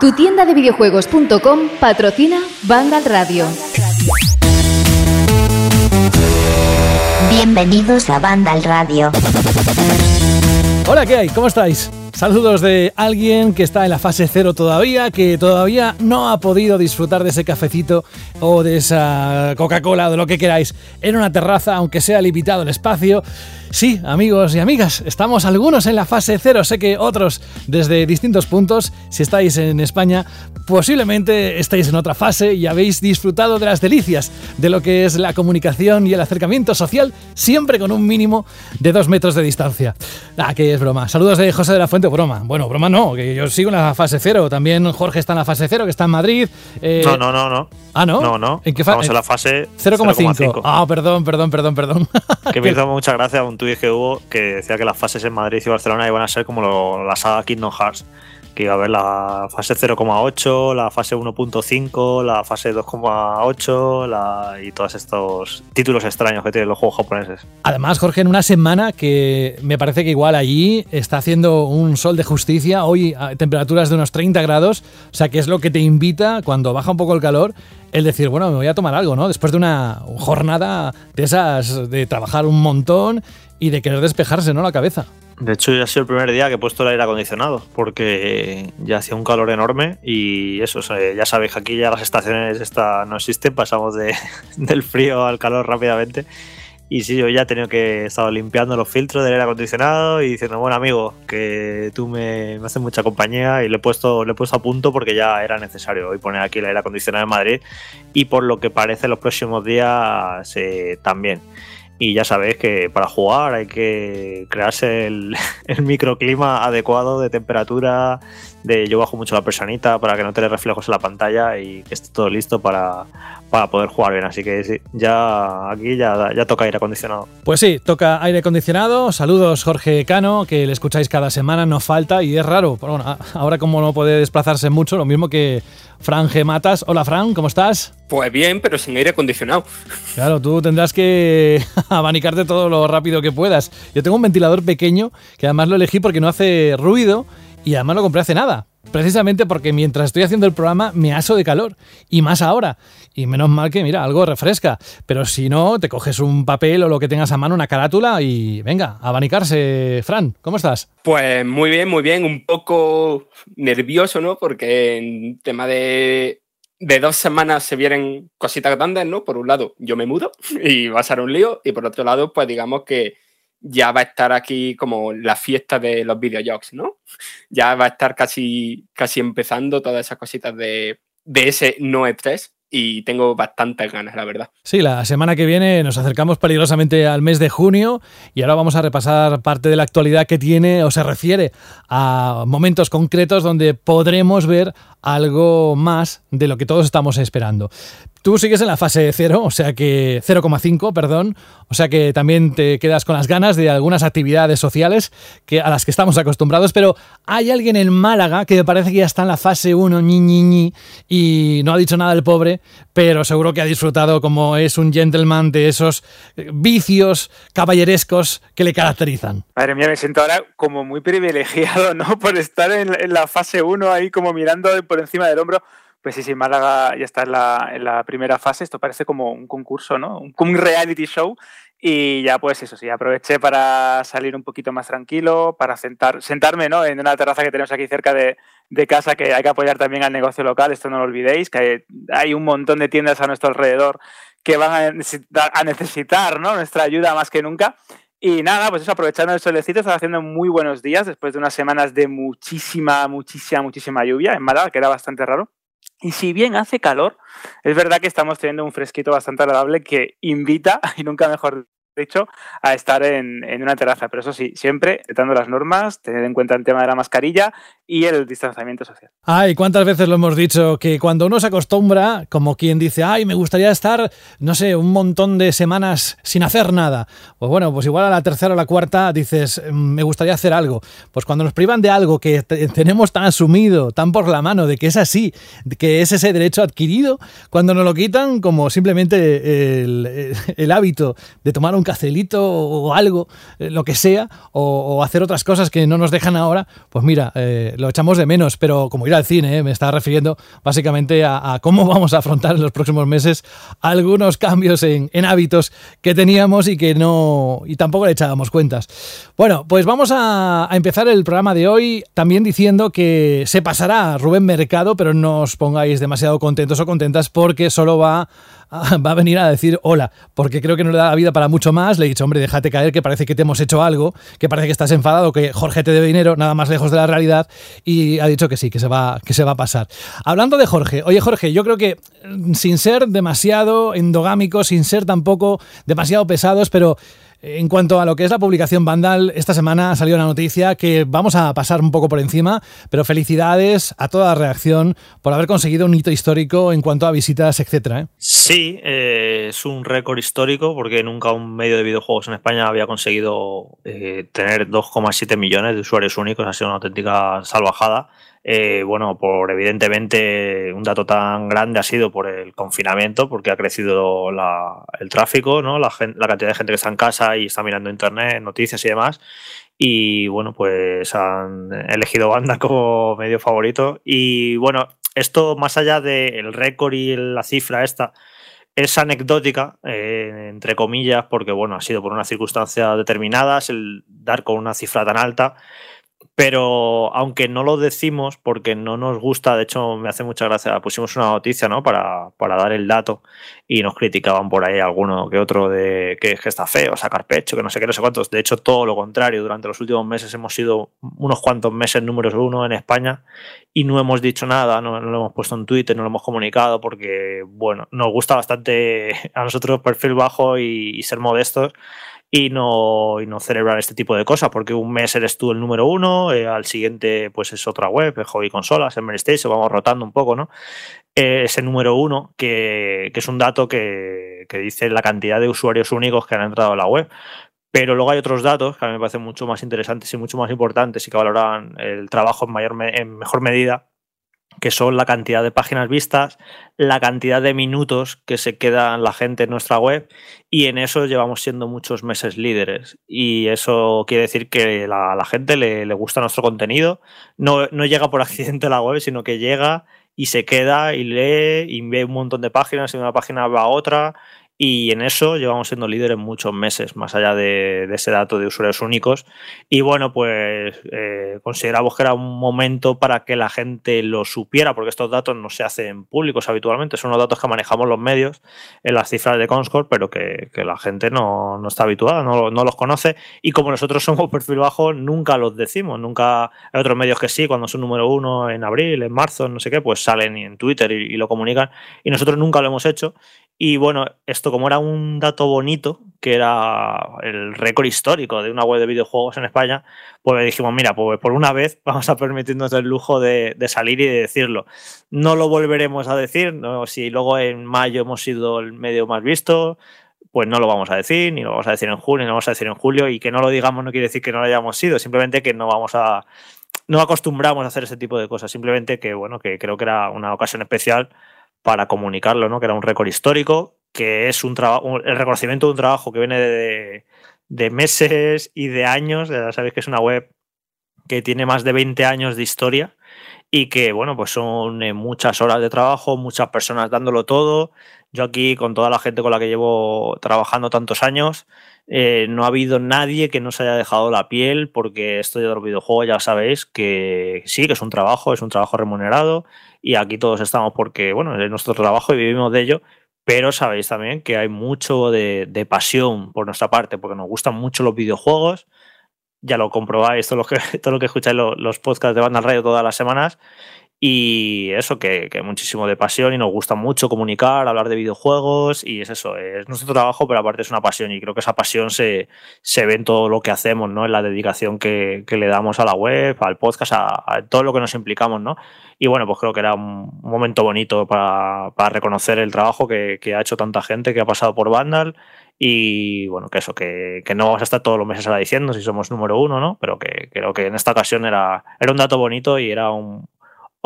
Tu tienda de videojuegos.com patrocina Vandal Radio. Bienvenidos a Vandal Radio. Hola, ¿qué hay? ¿Cómo estáis? Saludos de alguien que está en la fase cero todavía, que todavía no ha podido disfrutar de ese cafecito o de esa Coca-Cola o de lo que queráis en una terraza, aunque sea limitado el espacio. Sí, amigos y amigas, estamos algunos en la fase cero, sé que otros desde distintos puntos, si estáis en España, posiblemente estáis en otra fase y habéis disfrutado de las delicias de lo que es la comunicación y el acercamiento social, siempre con un mínimo de dos metros de distancia. Ah, que es broma. Saludos de José de la Fuente, broma. Bueno, broma no, que yo sigo en la fase cero, también Jorge está en la fase cero, que está en Madrid. Eh, no, no, no, no. Ah, ¿no? No, no. ¿En qué fase? Estamos en la fase 0,5. Ah, perdón, perdón, perdón, perdón. que me hizo mucha gracia un tuit que hubo que decía que las fases en Madrid y Barcelona iban a ser como lo, la saga Kingdom Hearts que iba a haber la fase 0,8, la fase 1.5, la fase 2,8 y todos estos títulos extraños que tienen los juegos japoneses. Además, Jorge, en una semana que me parece que igual allí está haciendo un sol de justicia, hoy a temperaturas de unos 30 grados, o sea que es lo que te invita cuando baja un poco el calor el decir, bueno, me voy a tomar algo, ¿no? Después de una jornada de esas, de trabajar un montón y de querer despejarse, ¿no? La cabeza. De hecho, ya ha sido el primer día que he puesto el aire acondicionado, porque ya hacía un calor enorme y eso, ya sabéis que aquí ya las estaciones esta no existen, pasamos de, del frío al calor rápidamente. Y sí, yo ya he tenido que estar limpiando los filtros del aire acondicionado y diciendo, bueno amigo, que tú me, me, haces mucha compañía y le he, puesto, le he puesto a punto porque ya era necesario hoy poner aquí el aire acondicionado en Madrid y por lo que parece los próximos días eh, también. Y ya sabéis que para jugar hay que crearse el, microclima adecuado de temperatura, de yo bajo mucho la personita para que no te reflejos en la pantalla y que esté todo listo para, para poder jugar bien. Así que sí, ya aquí ya, ya toca aire acondicionado. Pues sí, toca aire acondicionado. Saludos Jorge Cano, que le escucháis cada semana, no falta y es raro. Bueno, ahora como no puede desplazarse mucho, lo mismo que Fran G. Matas. Hola Fran, ¿cómo estás? Pues bien, pero sin aire acondicionado. Claro, tú tendrás que abanicarte todo lo rápido que puedas. Yo tengo un ventilador pequeño que además lo elegí porque no hace ruido y además lo compré hace nada. Precisamente porque mientras estoy haciendo el programa me aso de calor. Y más ahora. Y menos mal que, mira, algo refresca. Pero si no, te coges un papel o lo que tengas a mano, una carátula y venga, abanicarse. Fran, ¿cómo estás? Pues muy bien, muy bien. Un poco nervioso, ¿no? Porque en tema de, de dos semanas se vienen cositas grandes, ¿no? Por un lado, yo me mudo y va a ser un lío. Y por otro lado, pues digamos que ya va a estar aquí como la fiesta de los videojuegos, ¿no? Ya va a estar casi, casi empezando todas esas cositas de, de ese no E3 y tengo bastantes ganas, la verdad. Sí, la semana que viene nos acercamos peligrosamente al mes de junio y ahora vamos a repasar parte de la actualidad que tiene o se refiere a momentos concretos donde podremos ver algo más de lo que todos estamos esperando. Tú sigues en la fase 0, o sea que 0,5, perdón, o sea que también te quedas con las ganas de algunas actividades sociales que, a las que estamos acostumbrados, pero hay alguien en Málaga que me parece que ya está en la fase 1, ñi, ñi, ñi, y no ha dicho nada el pobre, pero seguro que ha disfrutado como es un gentleman de esos eh, vicios caballerescos que le caracterizan. Madre mía, me siento ahora como muy privilegiado, ¿no? Por estar en, la fase 1 ahí como mirando por encima del hombro. Pues sí, sí, Málaga ya está en la, en la primera fase. Esto parece como un concurso, ¿no? Un, un reality show. Y ya, pues eso sí, aproveché para salir un poquito más tranquilo, para sentar, sentarme ¿no? en una terraza que tenemos aquí cerca de, de, casa, que hay que apoyar también al negocio local, esto no lo olvidéis, que hay, hay un montón de tiendas a nuestro alrededor que van a necesitar, a necesitar ¿no? nuestra ayuda más que nunca. Y nada, pues eso, aprovechando el solecito, está haciendo muy buenos días después de unas semanas de muchísima, muchísima, muchísima lluvia en Málaga, que era bastante raro. Y si bien hace calor, es verdad que estamos teniendo un fresquito bastante agradable que invita, y nunca mejor dicho, a estar en, en, una terraza. Pero eso sí, siempre respetando las normas, tener en cuenta el tema de la mascarilla y el distanciamiento social. Ay, ¿cuántas veces lo hemos dicho? Que cuando uno se acostumbra, como quien dice, ay, me gustaría estar, no sé, un montón de semanas sin hacer nada. Pues bueno, pues igual a la tercera o la cuarta dices, me gustaría hacer algo. Pues cuando nos privan de algo que tenemos tan asumido, tan por la mano, de que es así, que es ese derecho adquirido, cuando nos lo quitan como simplemente el, el hábito de tomar un un cacelito o algo, eh, lo que sea, o, hacer otras cosas que no nos dejan ahora, pues mira, eh, lo echamos de menos, pero como ir al cine, me estaba refiriendo básicamente a, cómo vamos a afrontar en los próximos meses algunos cambios en, hábitos que teníamos y que no, y tampoco le echábamos cuentas. Bueno, pues vamos a, a empezar el programa de hoy también diciendo que se pasará Rubén Mercado, pero no os pongáis demasiado contentos o contentas porque solo va va a venir a decir hola, porque creo que no le da la vida para mucho más. Le he dicho, hombre, déjate caer, que parece que te hemos hecho algo, que parece que estás enfadado, que Jorge te debe dinero, nada más lejos de la realidad. Y ha dicho que sí, que se va, que se va a pasar. Hablando de Jorge, oye Jorge, yo creo que mm, sin ser demasiado endogámicos, sin ser tampoco demasiado pesados, pero en cuanto a lo que es la publicación Vandal, esta semana ha salido una noticia que vamos a pasar un poco por encima, pero felicidades a toda la reacción por haber conseguido un hito histórico en cuanto a visitas, etcétera. ¿eh? Sí, eh, es un récord histórico porque nunca un medio de videojuegos en España había conseguido eh, tener 2,7 millones de usuarios únicos, ha sido una auténtica salvajada. Eh, bueno, por evidentemente un dato tan grande ha sido por el confinamiento, porque ha crecido el tráfico, ¿no? La, cantidad de gente que está en casa y está mirando internet, noticias y demás. Y bueno, pues han elegido banda como medio favorito. Y bueno, esto más allá del récord y la cifra esta, es anecdótica, eh, entre comillas, porque bueno, ha sido por unas circunstancias determinadas el dar con una cifra tan alta pero aunque no lo decimos porque no nos gusta, de hecho me hace mucha gracia, pusimos una noticia ¿no? para, para dar el dato y nos criticaban por ahí alguno que otro de que, que está feo, sacar pecho, que no sé qué, no sé cuántos. De hecho, todo lo contrario, durante los últimos meses hemos sido unos cuantos meses números uno en España y no hemos dicho nada, no, lo hemos puesto en Twitter, no lo hemos comunicado porque, bueno, nos gusta bastante a nosotros perfil bajo y ser modestos y no, y no celebrar este tipo de cosas, porque un mes eres tú el número uno, eh, al siguiente pues es otra web, el hobby consolas, en se vamos rotando un poco, ¿no? Eh, ese número uno, que, que es un dato que, que, dice la cantidad de usuarios únicos que han entrado a la web. Pero luego hay otros datos que a mí me parecen mucho más interesantes y mucho más importantes y que valoran el trabajo en, mayor, en mejor medida, que son la cantidad de páginas vistas, la cantidad de minutos que se quedan la gente en nuestra web y en eso llevamos siendo muchos meses líderes. Y eso quiere decir que la, la gente le, le, gusta nuestro contenido. No, no llega por accidente a la web, sino que llega y se queda y lee y ve un montón de páginas y de una página va a otra y en eso llevamos siendo líderes muchos meses, más allá de, ese dato de usuarios únicos. Y bueno, pues eh, consideramos que era un momento para que la gente lo supiera, porque estos datos no se hacen públicos habitualmente, son los datos que manejamos los medios en las cifras de Comscore, pero que, la gente no, está habituada, no, los conoce. Y como nosotros somos perfil bajo, nunca los decimos, nunca hay otros medios que sí, cuando son número uno en abril, en marzo, no sé qué, pues salen en Twitter y lo comunican. Y nosotros nunca lo hemos hecho. Y bueno, esto como era un dato bonito, que era el récord histórico de una web de videojuegos en España, pues dijimos, mira, pues por una vez vamos a permitirnos el lujo de, salir y de decirlo. No lo volveremos a decir, si luego en mayo hemos sido el medio más visto, pues no lo vamos a decir, ni lo vamos a decir en junio, ni lo vamos a decir en julio, y que no lo digamos no quiere decir que no lo hayamos sido, simplemente que no vamos a no acostumbramos a hacer ese tipo de cosas, simplemente que bueno, que creo que era una ocasión especial para comunicarlo, ¿no? Que era un récord histórico, que es un trabajo, el reconocimiento de un trabajo que viene de, meses y de años. Ya sabéis que es una web que tiene más de 20 años de historia y que, bueno, pues son eh, muchas horas de trabajo, muchas personas dándolo todo. Yo aquí, con toda la gente con la que llevo trabajando tantos años, eh, no ha habido nadie que no se haya dejado la piel porque esto de los videojuegos ya sabéis que sí, que es un trabajo, es un trabajo remunerado y aquí todos estamos porque, bueno, es nuestro trabajo y vivimos de ello, pero sabéis también que hay mucho de, pasión por nuestra parte, porque nos gustan mucho los videojuegos, ya lo comprobáis, todo lo que, todo lo que escucháis los, los podcasts de Banda Radio todas las semanas, y eso, que, que, muchísimo de pasión y nos gusta mucho comunicar, hablar de videojuegos y es eso, es nuestro trabajo, pero aparte es una pasión y creo que esa pasión se, se ve en todo lo que hacemos, ¿no? En la dedicación que, que le damos a la web, al podcast, a, todo lo que nos implicamos, ¿no? Y bueno, pues creo que era un momento bonito para, para reconocer el trabajo que, que, ha hecho tanta gente que ha pasado por Vandal y bueno, que eso, que, que, no vamos a estar todos los meses ahora diciendo si somos número uno, ¿no? Pero que creo que en esta ocasión era, era un dato bonito y era un,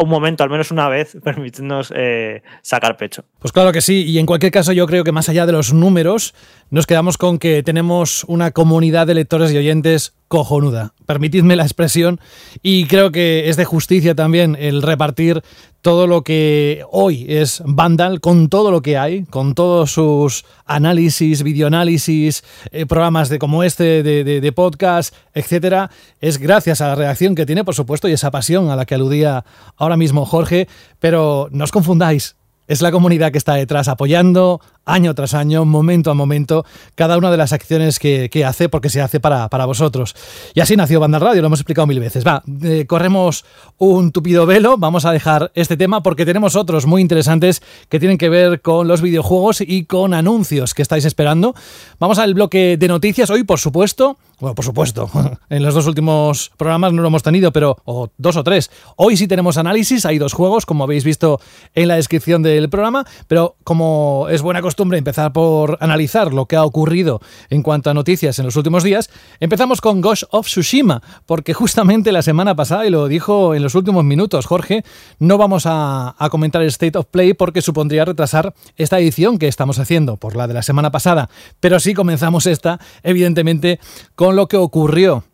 un momento, al menos una vez, permitirnos eh, sacar pecho. Pues claro que sí, y en cualquier caso yo creo que más allá de los números, nos quedamos con que tenemos una comunidad de lectores y oyentes cojonuda. Permitidme la expresión y creo que es de justicia también el repartir todo lo que hoy es Vandal con todo lo que hay, con todos sus análisis, videoanálisis, eh, programas de como este de, de podcast, etcétera, es gracias a la reacción que tiene, por supuesto, y esa pasión a la que aludía ahora mismo Jorge, pero no os confundáis, es la comunidad que está detrás apoyando año tras año, momento a momento, cada una de las acciones que, hace porque se hace para, para, vosotros. Y así nació Banda Radio, lo hemos explicado mil veces. Va, eh, corremos un tupido velo, vamos a dejar este tema porque tenemos otros muy interesantes que tienen que ver con los videojuegos y con anuncios que estáis esperando. Vamos al bloque de noticias. Hoy, por supuesto, bueno, por supuesto, en los dos últimos programas no lo hemos tenido, pero o dos o tres. Hoy sí tenemos análisis, hay dos juegos, como habéis visto en la descripción del programa, pero como es buena costumbre empezar por analizar lo que ha ocurrido en cuanto a noticias en los últimos días, empezamos con Ghost of Tsushima, porque justamente la semana pasada, y lo dijo en los últimos minutos Jorge, no vamos a, a comentar el State of Play porque supondría retrasar esta edición que estamos haciendo por la de la semana pasada, pero sí comenzamos esta, evidentemente, con lo que ocurrió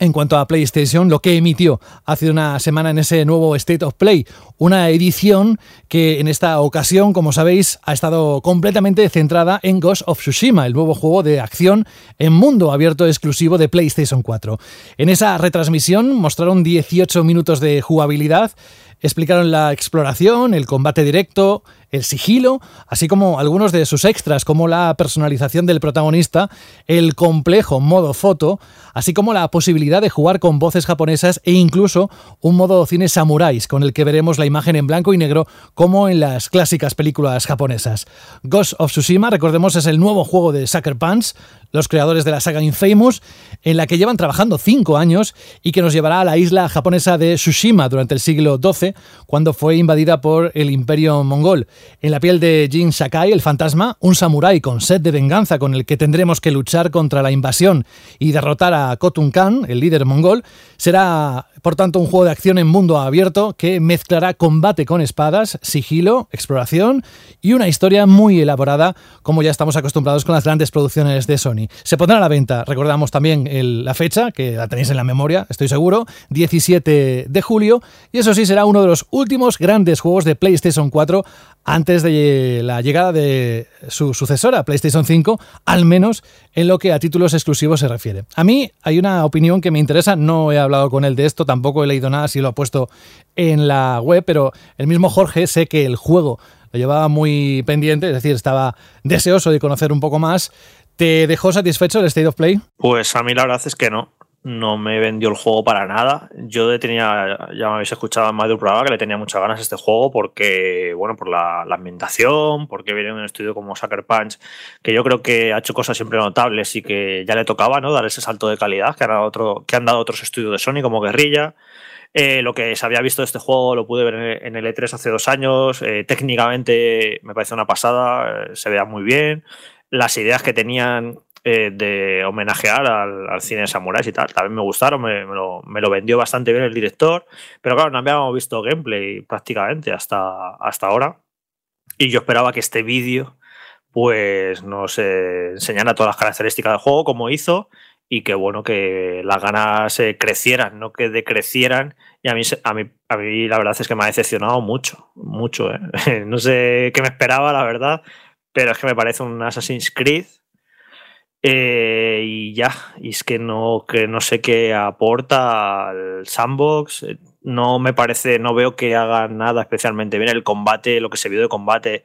en cuanto a PlayStation, lo que emitió hace una semana en ese nuevo State of Play, una edición que en esta ocasión, como sabéis, ha estado completamente centrada en Ghost of Tsushima, el nuevo juego de acción en mundo abierto exclusivo de PlayStation 4. En esa retransmisión mostraron 18 minutos de jugabilidad, explicaron la exploración, el combate directo, el sigilo, así como algunos de sus extras, como la personalización del protagonista, el complejo modo foto, así como la posibilidad de jugar con voces japonesas e incluso un modo cine samuráis, con el que veremos la imagen en blanco y negro como en las clásicas películas japonesas. Ghost of Tsushima, recordemos, es el nuevo juego de Sucker Punch, los creadores de la saga Infamous, en la que llevan trabajando cinco años y que nos llevará a la isla japonesa de Tsushima durante el siglo XII, cuando fue invadida por el imperio mongol. En la piel de Jin Sakai, el fantasma, un samurái con sed de venganza con el que tendremos que luchar contra la invasión y derrotar a Khotun Khan, el líder mongol, será por tanto un juego de acción en mundo abierto que mezclará combate con espadas, sigilo, exploración y una historia muy elaborada como ya estamos acostumbrados con las grandes producciones de Sony. Se pondrá a la venta, recordamos también la fecha, que la tenéis en la memoria, estoy seguro, 17 de julio, y eso sí será uno de los últimos grandes juegos de PlayStation 4 antes de la llegada de su sucesora, PlayStation 5, al menos en lo que a títulos exclusivos se refiere. A mí hay una opinión que me interesa, no he hablado con él de esto, tampoco he leído nada si lo ha puesto en la web, pero el mismo Jorge sé que el juego lo llevaba muy pendiente, es decir, estaba deseoso de conocer un poco más. ¿Te dejó satisfecho el State of Play? Pues a mí la verdad es que no no me vendió el juego para nada. Yo tenía, ya me habéis escuchado más de un programa que le tenía muchas ganas este juego porque, bueno, por la, ambientación, porque viene un estudio como Sucker Punch, que yo creo que ha hecho cosas siempre notables y que ya le tocaba, ¿no? Dar ese salto de calidad que han dado, otro, que han dado otros estudios de Sony como Guerrilla. Eh, lo que se había visto de este juego lo pude ver en el E3 hace dos años. Eh, técnicamente me parece una pasada, eh, se vea muy bien. Las ideas que tenían eh, de homenajear al, cine de samuráis y tal. También me gustaron, me, lo, vendió bastante bien el director, pero claro, no habíamos visto gameplay prácticamente hasta, hasta ahora. Y yo esperaba que este vídeo pues nos enseñara todas las características del juego como hizo y que bueno que las ganas crecieran, no que decrecieran y a mí, a mí, a mí la verdad es que me ha decepcionado mucho, mucho. ¿eh? no sé qué me esperaba, la verdad, pero es que me parece un Assassin's Creed eh, y ya, y es que no, que no sé qué aporta al sandbox. Eh, no me parece, no veo que haga nada especialmente bien. El combate, lo que se vio de combate,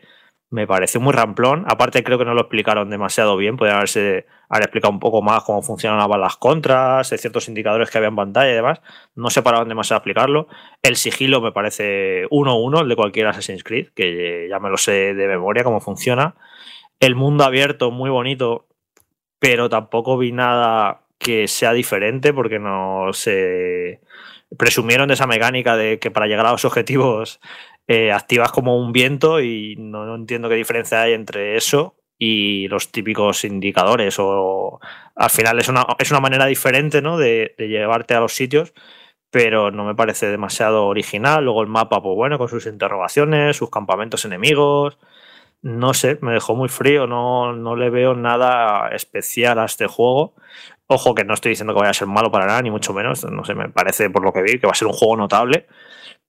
me pareció muy ramplón. Aparte, creo que no lo explicaron demasiado bien. Podrían haberse haber explicado un poco más cómo funcionaban las contras, eh, ciertos indicadores que había en pantalla y demás. No se paraban demasiado a explicarlo. El sigilo me parece 1-1, el de cualquier Assassin's Creed, que ya me lo sé de memoria cómo funciona. El mundo abierto, muy bonito, pero tampoco vi nada que sea diferente porque no se presumieron de esa mecánica de que para llegar a los objetivos eh, activas como un viento y no, entiendo qué diferencia hay entre eso y los típicos indicadores o al final es una, es una manera diferente ¿no? de, llevarte a los sitios pero no me parece demasiado original. Luego el mapa, pues bueno, con sus interrogaciones, sus campamentos enemigos. No sé, me dejó muy frío, no, no le veo nada especial a este juego. Ojo que no estoy diciendo que vaya a ser malo para nada, ni mucho menos. No sé, me parece por lo que vi que va a ser un juego notable.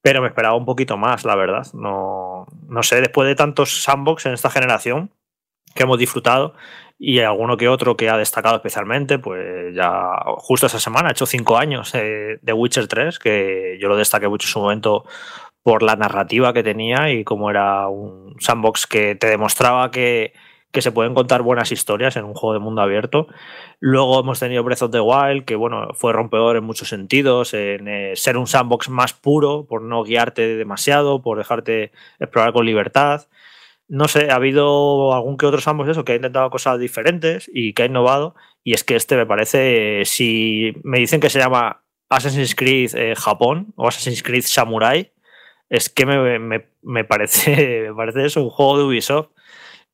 Pero me esperaba un poquito más, la verdad. No, no sé, después de tantos sandbox en esta generación que hemos disfrutado y alguno que otro que ha destacado especialmente, pues ya justo esa semana, ha hecho cinco años eh, de Witcher 3, que yo lo destaqué mucho en su momento por la narrativa que tenía y como era un sandbox que te demostraba que que se pueden contar buenas historias en un juego de mundo abierto. Luego hemos tenido Breath of the Wild, que bueno, fue rompedor en muchos sentidos, en eh, ser un sandbox más puro, por no guiarte demasiado, por dejarte explorar con libertad. No sé, ha habido algún que otro sandbox eso que ha intentado cosas diferentes y que ha innovado. Y es que este me parece, si me dicen que se llama Assassin's Creed eh, Japón o Assassin's Creed Samurai, es que me, me, parece, me parece eso, un juego de Ubisoft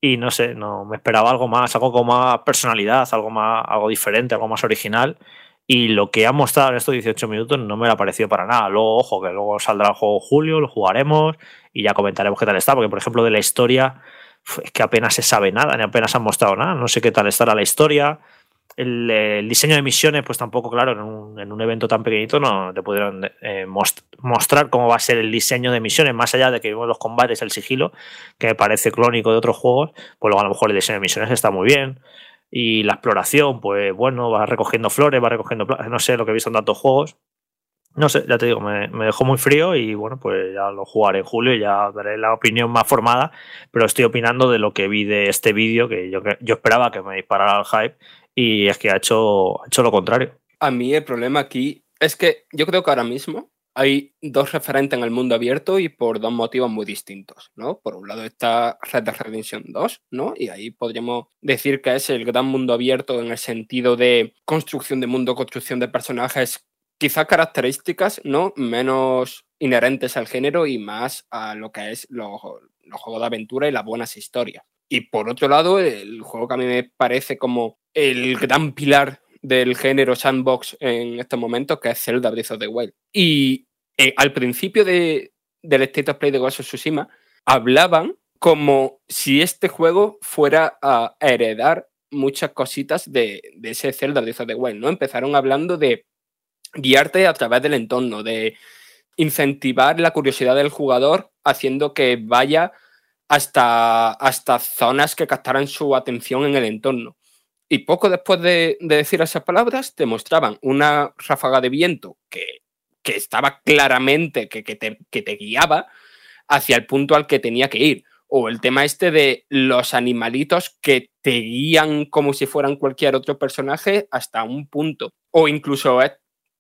y no sé, no me esperaba algo más, algo con más personalidad, algo más, algo diferente, algo más original. Y lo que ha mostrado en estos 18 minutos no me ha parecido para nada. Luego, ojo, que luego saldrá el juego julio, lo jugaremos y ya comentaremos qué tal está. Porque, por ejemplo, de la historia, es que apenas se sabe nada, ni apenas han mostrado nada. No sé qué tal estará la historia el, diseño de misiones, pues tampoco, claro, en un, evento tan pequeñito no te pudieron eh, mostrar cómo va a ser el diseño de misiones, más allá de que vimos los combates, el sigilo, que me parece clónico de otros juegos, pues luego a lo mejor el diseño de misiones está muy bien. Y la exploración, pues bueno, va recogiendo flores, va recogiendo, no sé, lo que he visto en tantos juegos. No sé, ya te digo, me, dejó muy frío y bueno, pues ya lo jugaré en julio y ya daré la opinión más formada, pero estoy opinando de lo que vi de este vídeo, que yo, yo esperaba que me disparara el hype y es que ha hecho, hecho lo contrario. A mí el problema aquí es que yo creo que ahora mismo hay dos referentes en el mundo abierto y por dos motivos muy distintos, ¿no? Por un lado está Red Dead Redemption 2, ¿no? Y ahí podríamos decir que es el gran mundo abierto en el sentido de construcción de mundo, construcción de personajes, quizás características, ¿no? Menos inherentes al género y más a lo que es los, los juegos de aventura y las buenas historias. Y por otro lado, el juego que a mí me parece como el gran pilar del género sandbox en estos momentos, que es Zelda Breath of the Wild. Y eh, al principio de, del State of Play de Ghost of Tsushima, hablaban como si este juego fuera a heredar muchas cositas de, de ese Zelda Breath of the Wild, ¿no? Empezaron hablando de guiarte a través del entorno, de incentivar la curiosidad del jugador haciendo que vaya hasta, hasta zonas que captaran su atención en el entorno. Y poco después de, decir esas palabras, te mostraban una ráfaga de viento que, estaba claramente, que, te, que te guiaba hacia el punto al que tenía que ir. O el tema este de los animalitos que te guían como si fueran cualquier otro personaje hasta un punto. O incluso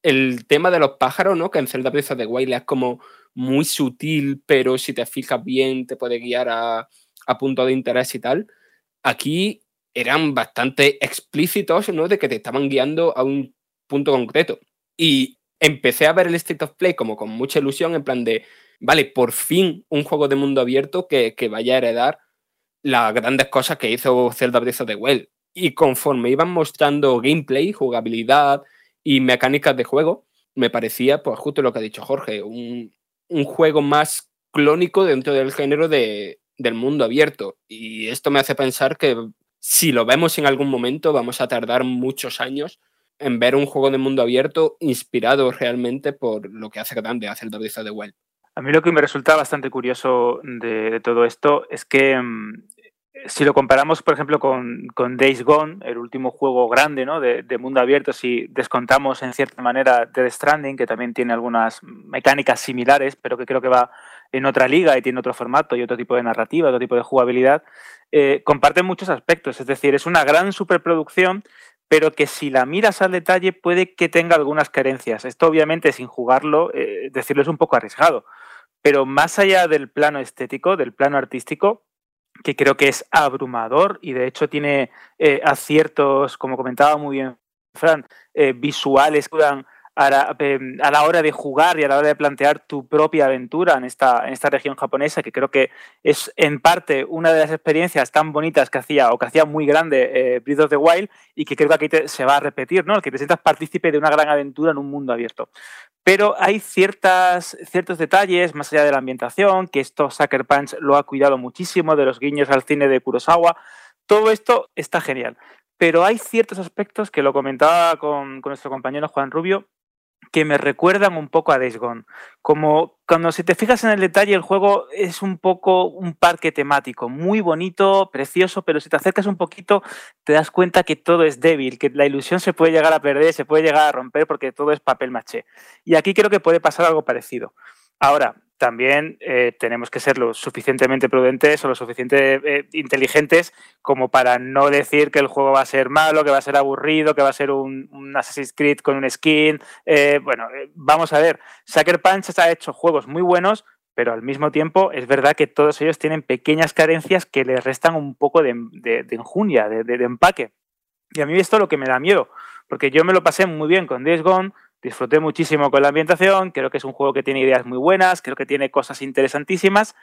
el tema de los pájaros, ¿no? Que en Zelda Breath de Wild es como muy sutil, pero si te fijas bien te puede guiar a, a punto de interés y tal. Aquí eran bastante explícitos, ¿no? De que te estaban guiando a un punto concreto. Y empecé a ver el State of Play como con mucha ilusión, en plan de, vale, por fin un juego de mundo abierto que, que vaya a heredar las grandes cosas que hizo Zelda Breath of the Wild. Y conforme iban mostrando gameplay, jugabilidad y mecánicas de juego, me parecía, pues justo lo que ha dicho Jorge, un, un juego más clónico dentro del género de, del mundo abierto. Y esto me hace pensar que si lo vemos en algún momento, vamos a tardar muchos años en ver un juego de mundo abierto inspirado realmente por lo que hace grande hace el Breath de Wild. A mí lo que me resulta bastante curioso de, todo esto es que mm, si lo comparamos, por ejemplo, con, Days Gone, el último juego grande ¿no? de, mundo abierto, si descontamos en cierta manera Dead Stranding, que también tiene algunas mecánicas similares, pero que creo que va en otra liga y tiene otro formato y otro tipo de narrativa, otro tipo de jugabilidad, eh, comparten muchos aspectos. Es decir, es una gran superproducción, pero que si la miras al detalle puede que tenga algunas carencias. Esto obviamente sin jugarlo, eh, decirlo es un poco arriesgado. Pero más allá del plano estético, del plano artístico, que creo que es abrumador y de hecho tiene eh, aciertos, como comentaba muy bien Fran, visuales que dan a la, hora de jugar y a la hora de plantear tu propia aventura en esta, en esta región japonesa, que creo que es en parte una de las experiencias tan bonitas que hacía o que hacía muy grande eh, Breath of the Wild y que creo que aquí se va a repetir, ¿no? El que te sientas partícipe de una gran aventura en un mundo abierto. Pero hay ciertas, ciertos detalles, más allá de la ambientación, que esto Sucker Punch lo ha cuidado muchísimo, de los guiños al cine de Kurosawa. Todo esto está genial. Pero hay ciertos aspectos que lo comentaba con, con nuestro compañero Juan Rubio, que me recuerdan un poco a Days Gone. Como cuando si te fijas en el detalle, el juego es un poco un parque temático, muy bonito, precioso, pero si te acercas un poquito te das cuenta que todo es débil, que la ilusión se puede llegar a perder, se puede llegar a romper porque todo es papel maché. Y aquí creo que puede pasar algo parecido. Ahora, también eh, tenemos que ser lo suficientemente prudentes o lo suficientemente eh, inteligentes como para no decir que el juego va a ser malo, que va a ser aburrido, que va a ser un, Assassin's Creed con un skin. Eh, bueno, vamos a ver, Sucker Punch ha hecho juegos muy buenos, pero al mismo tiempo es verdad que todos ellos tienen pequeñas carencias que les restan un poco de, de, de empaque. Y a mí esto es lo que me da miedo, porque yo me lo pasé muy bien con Days Gone, Disfruté muchísimo con la ambientación, creo que es un juego que tiene ideas muy buenas, creo que tiene cosas interesantísimas,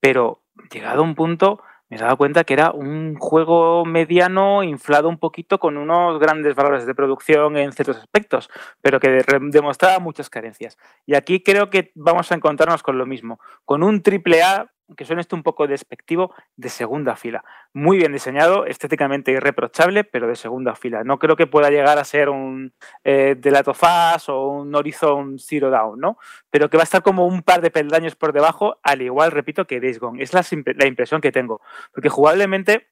pero llegado a un punto me he dado cuenta que era un juego mediano inflado un poquito con unos grandes valores de producción en ciertos aspectos, pero que demostraba muchas carencias. Y aquí creo que vamos a encontrarnos con lo mismo, con un triple A que suene esto un poco despectivo, de segunda fila. Muy bien diseñado, estéticamente irreprochable, pero de segunda fila. No creo que pueda llegar a ser un eh, The Last of Us o un Horizon Zero Dawn, ¿no? Pero que va a estar como un par de peldaños por debajo, al igual, repito, que Days Gone. Es la, la impresión que tengo. Porque jugablemente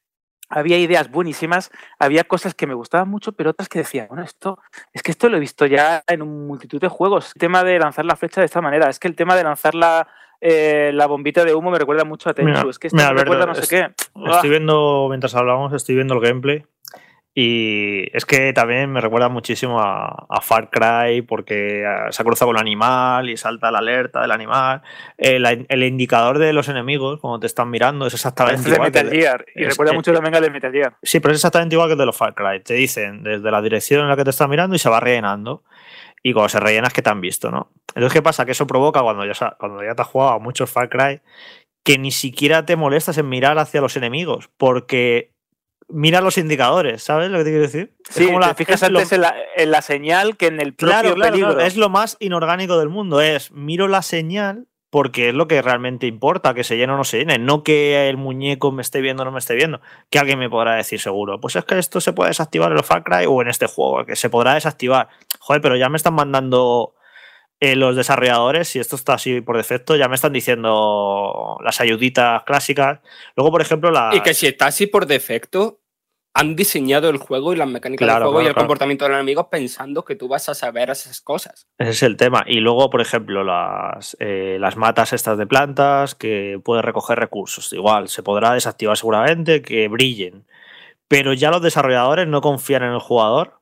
había ideas buenísimas, había cosas que me gustaban mucho, pero otras que decía, bueno, esto, es que esto lo he visto ya en un multitud de juegos. El tema de lanzar la flecha de esta manera, es que el tema de lanzar la, eh, la bombita de humo me recuerda mucho a Tenchu. es que esto me recuerda no sé qué. Estoy viendo, mientras hablamos, estoy viendo el gameplay. Y es que también me recuerda muchísimo a, Far Cry porque se ha cruzado con el animal y salta la alerta del animal. El, indicador de los enemigos, cuando te están mirando, es exactamente igual. De Metal Gear. Y recuerda mucho también al de Metal Gear. Sí, pero es exactamente igual que el de los Far Cry. Te dicen desde la dirección en la que te están mirando y se va rellenando y cuando se rellenas que te han visto, ¿no? Entonces, ¿qué pasa? Que eso provoca cuando ya, cuando ya te has jugado a muchos Far Cry que ni siquiera te molestas en mirar hacia los enemigos, porque mira los indicadores, ¿sabes lo que te quiero decir? Sí, como la, fijas antes en, la, señal que en el propio peligro. es lo más inorgánico del mundo, es miro la señal porque es lo que realmente importa, que se llene o no se llene, no que el muñeco me esté viendo o no me esté viendo. Que alguien me podrá decir seguro, pues es que esto se puede desactivar en los Far Cry o en este juego, que se podrá desactivar. Joder, pero ya me están mandando eh, los desarrolladores, y esto está así por defecto, ya me están diciendo las ayuditas clásicas. Luego, por ejemplo, la. Y que si está así por defecto, han diseñado el juego y las mecánicas del juego y el comportamiento de los enemigos pensando que tú vas a saber esas cosas. Ese es el tema. Y luego, por ejemplo, las, eh, las matas estas de plantas que puedes recoger recursos. Igual, se podrá desactivar seguramente, que brillen. Pero ya los desarrolladores no confían en el jugador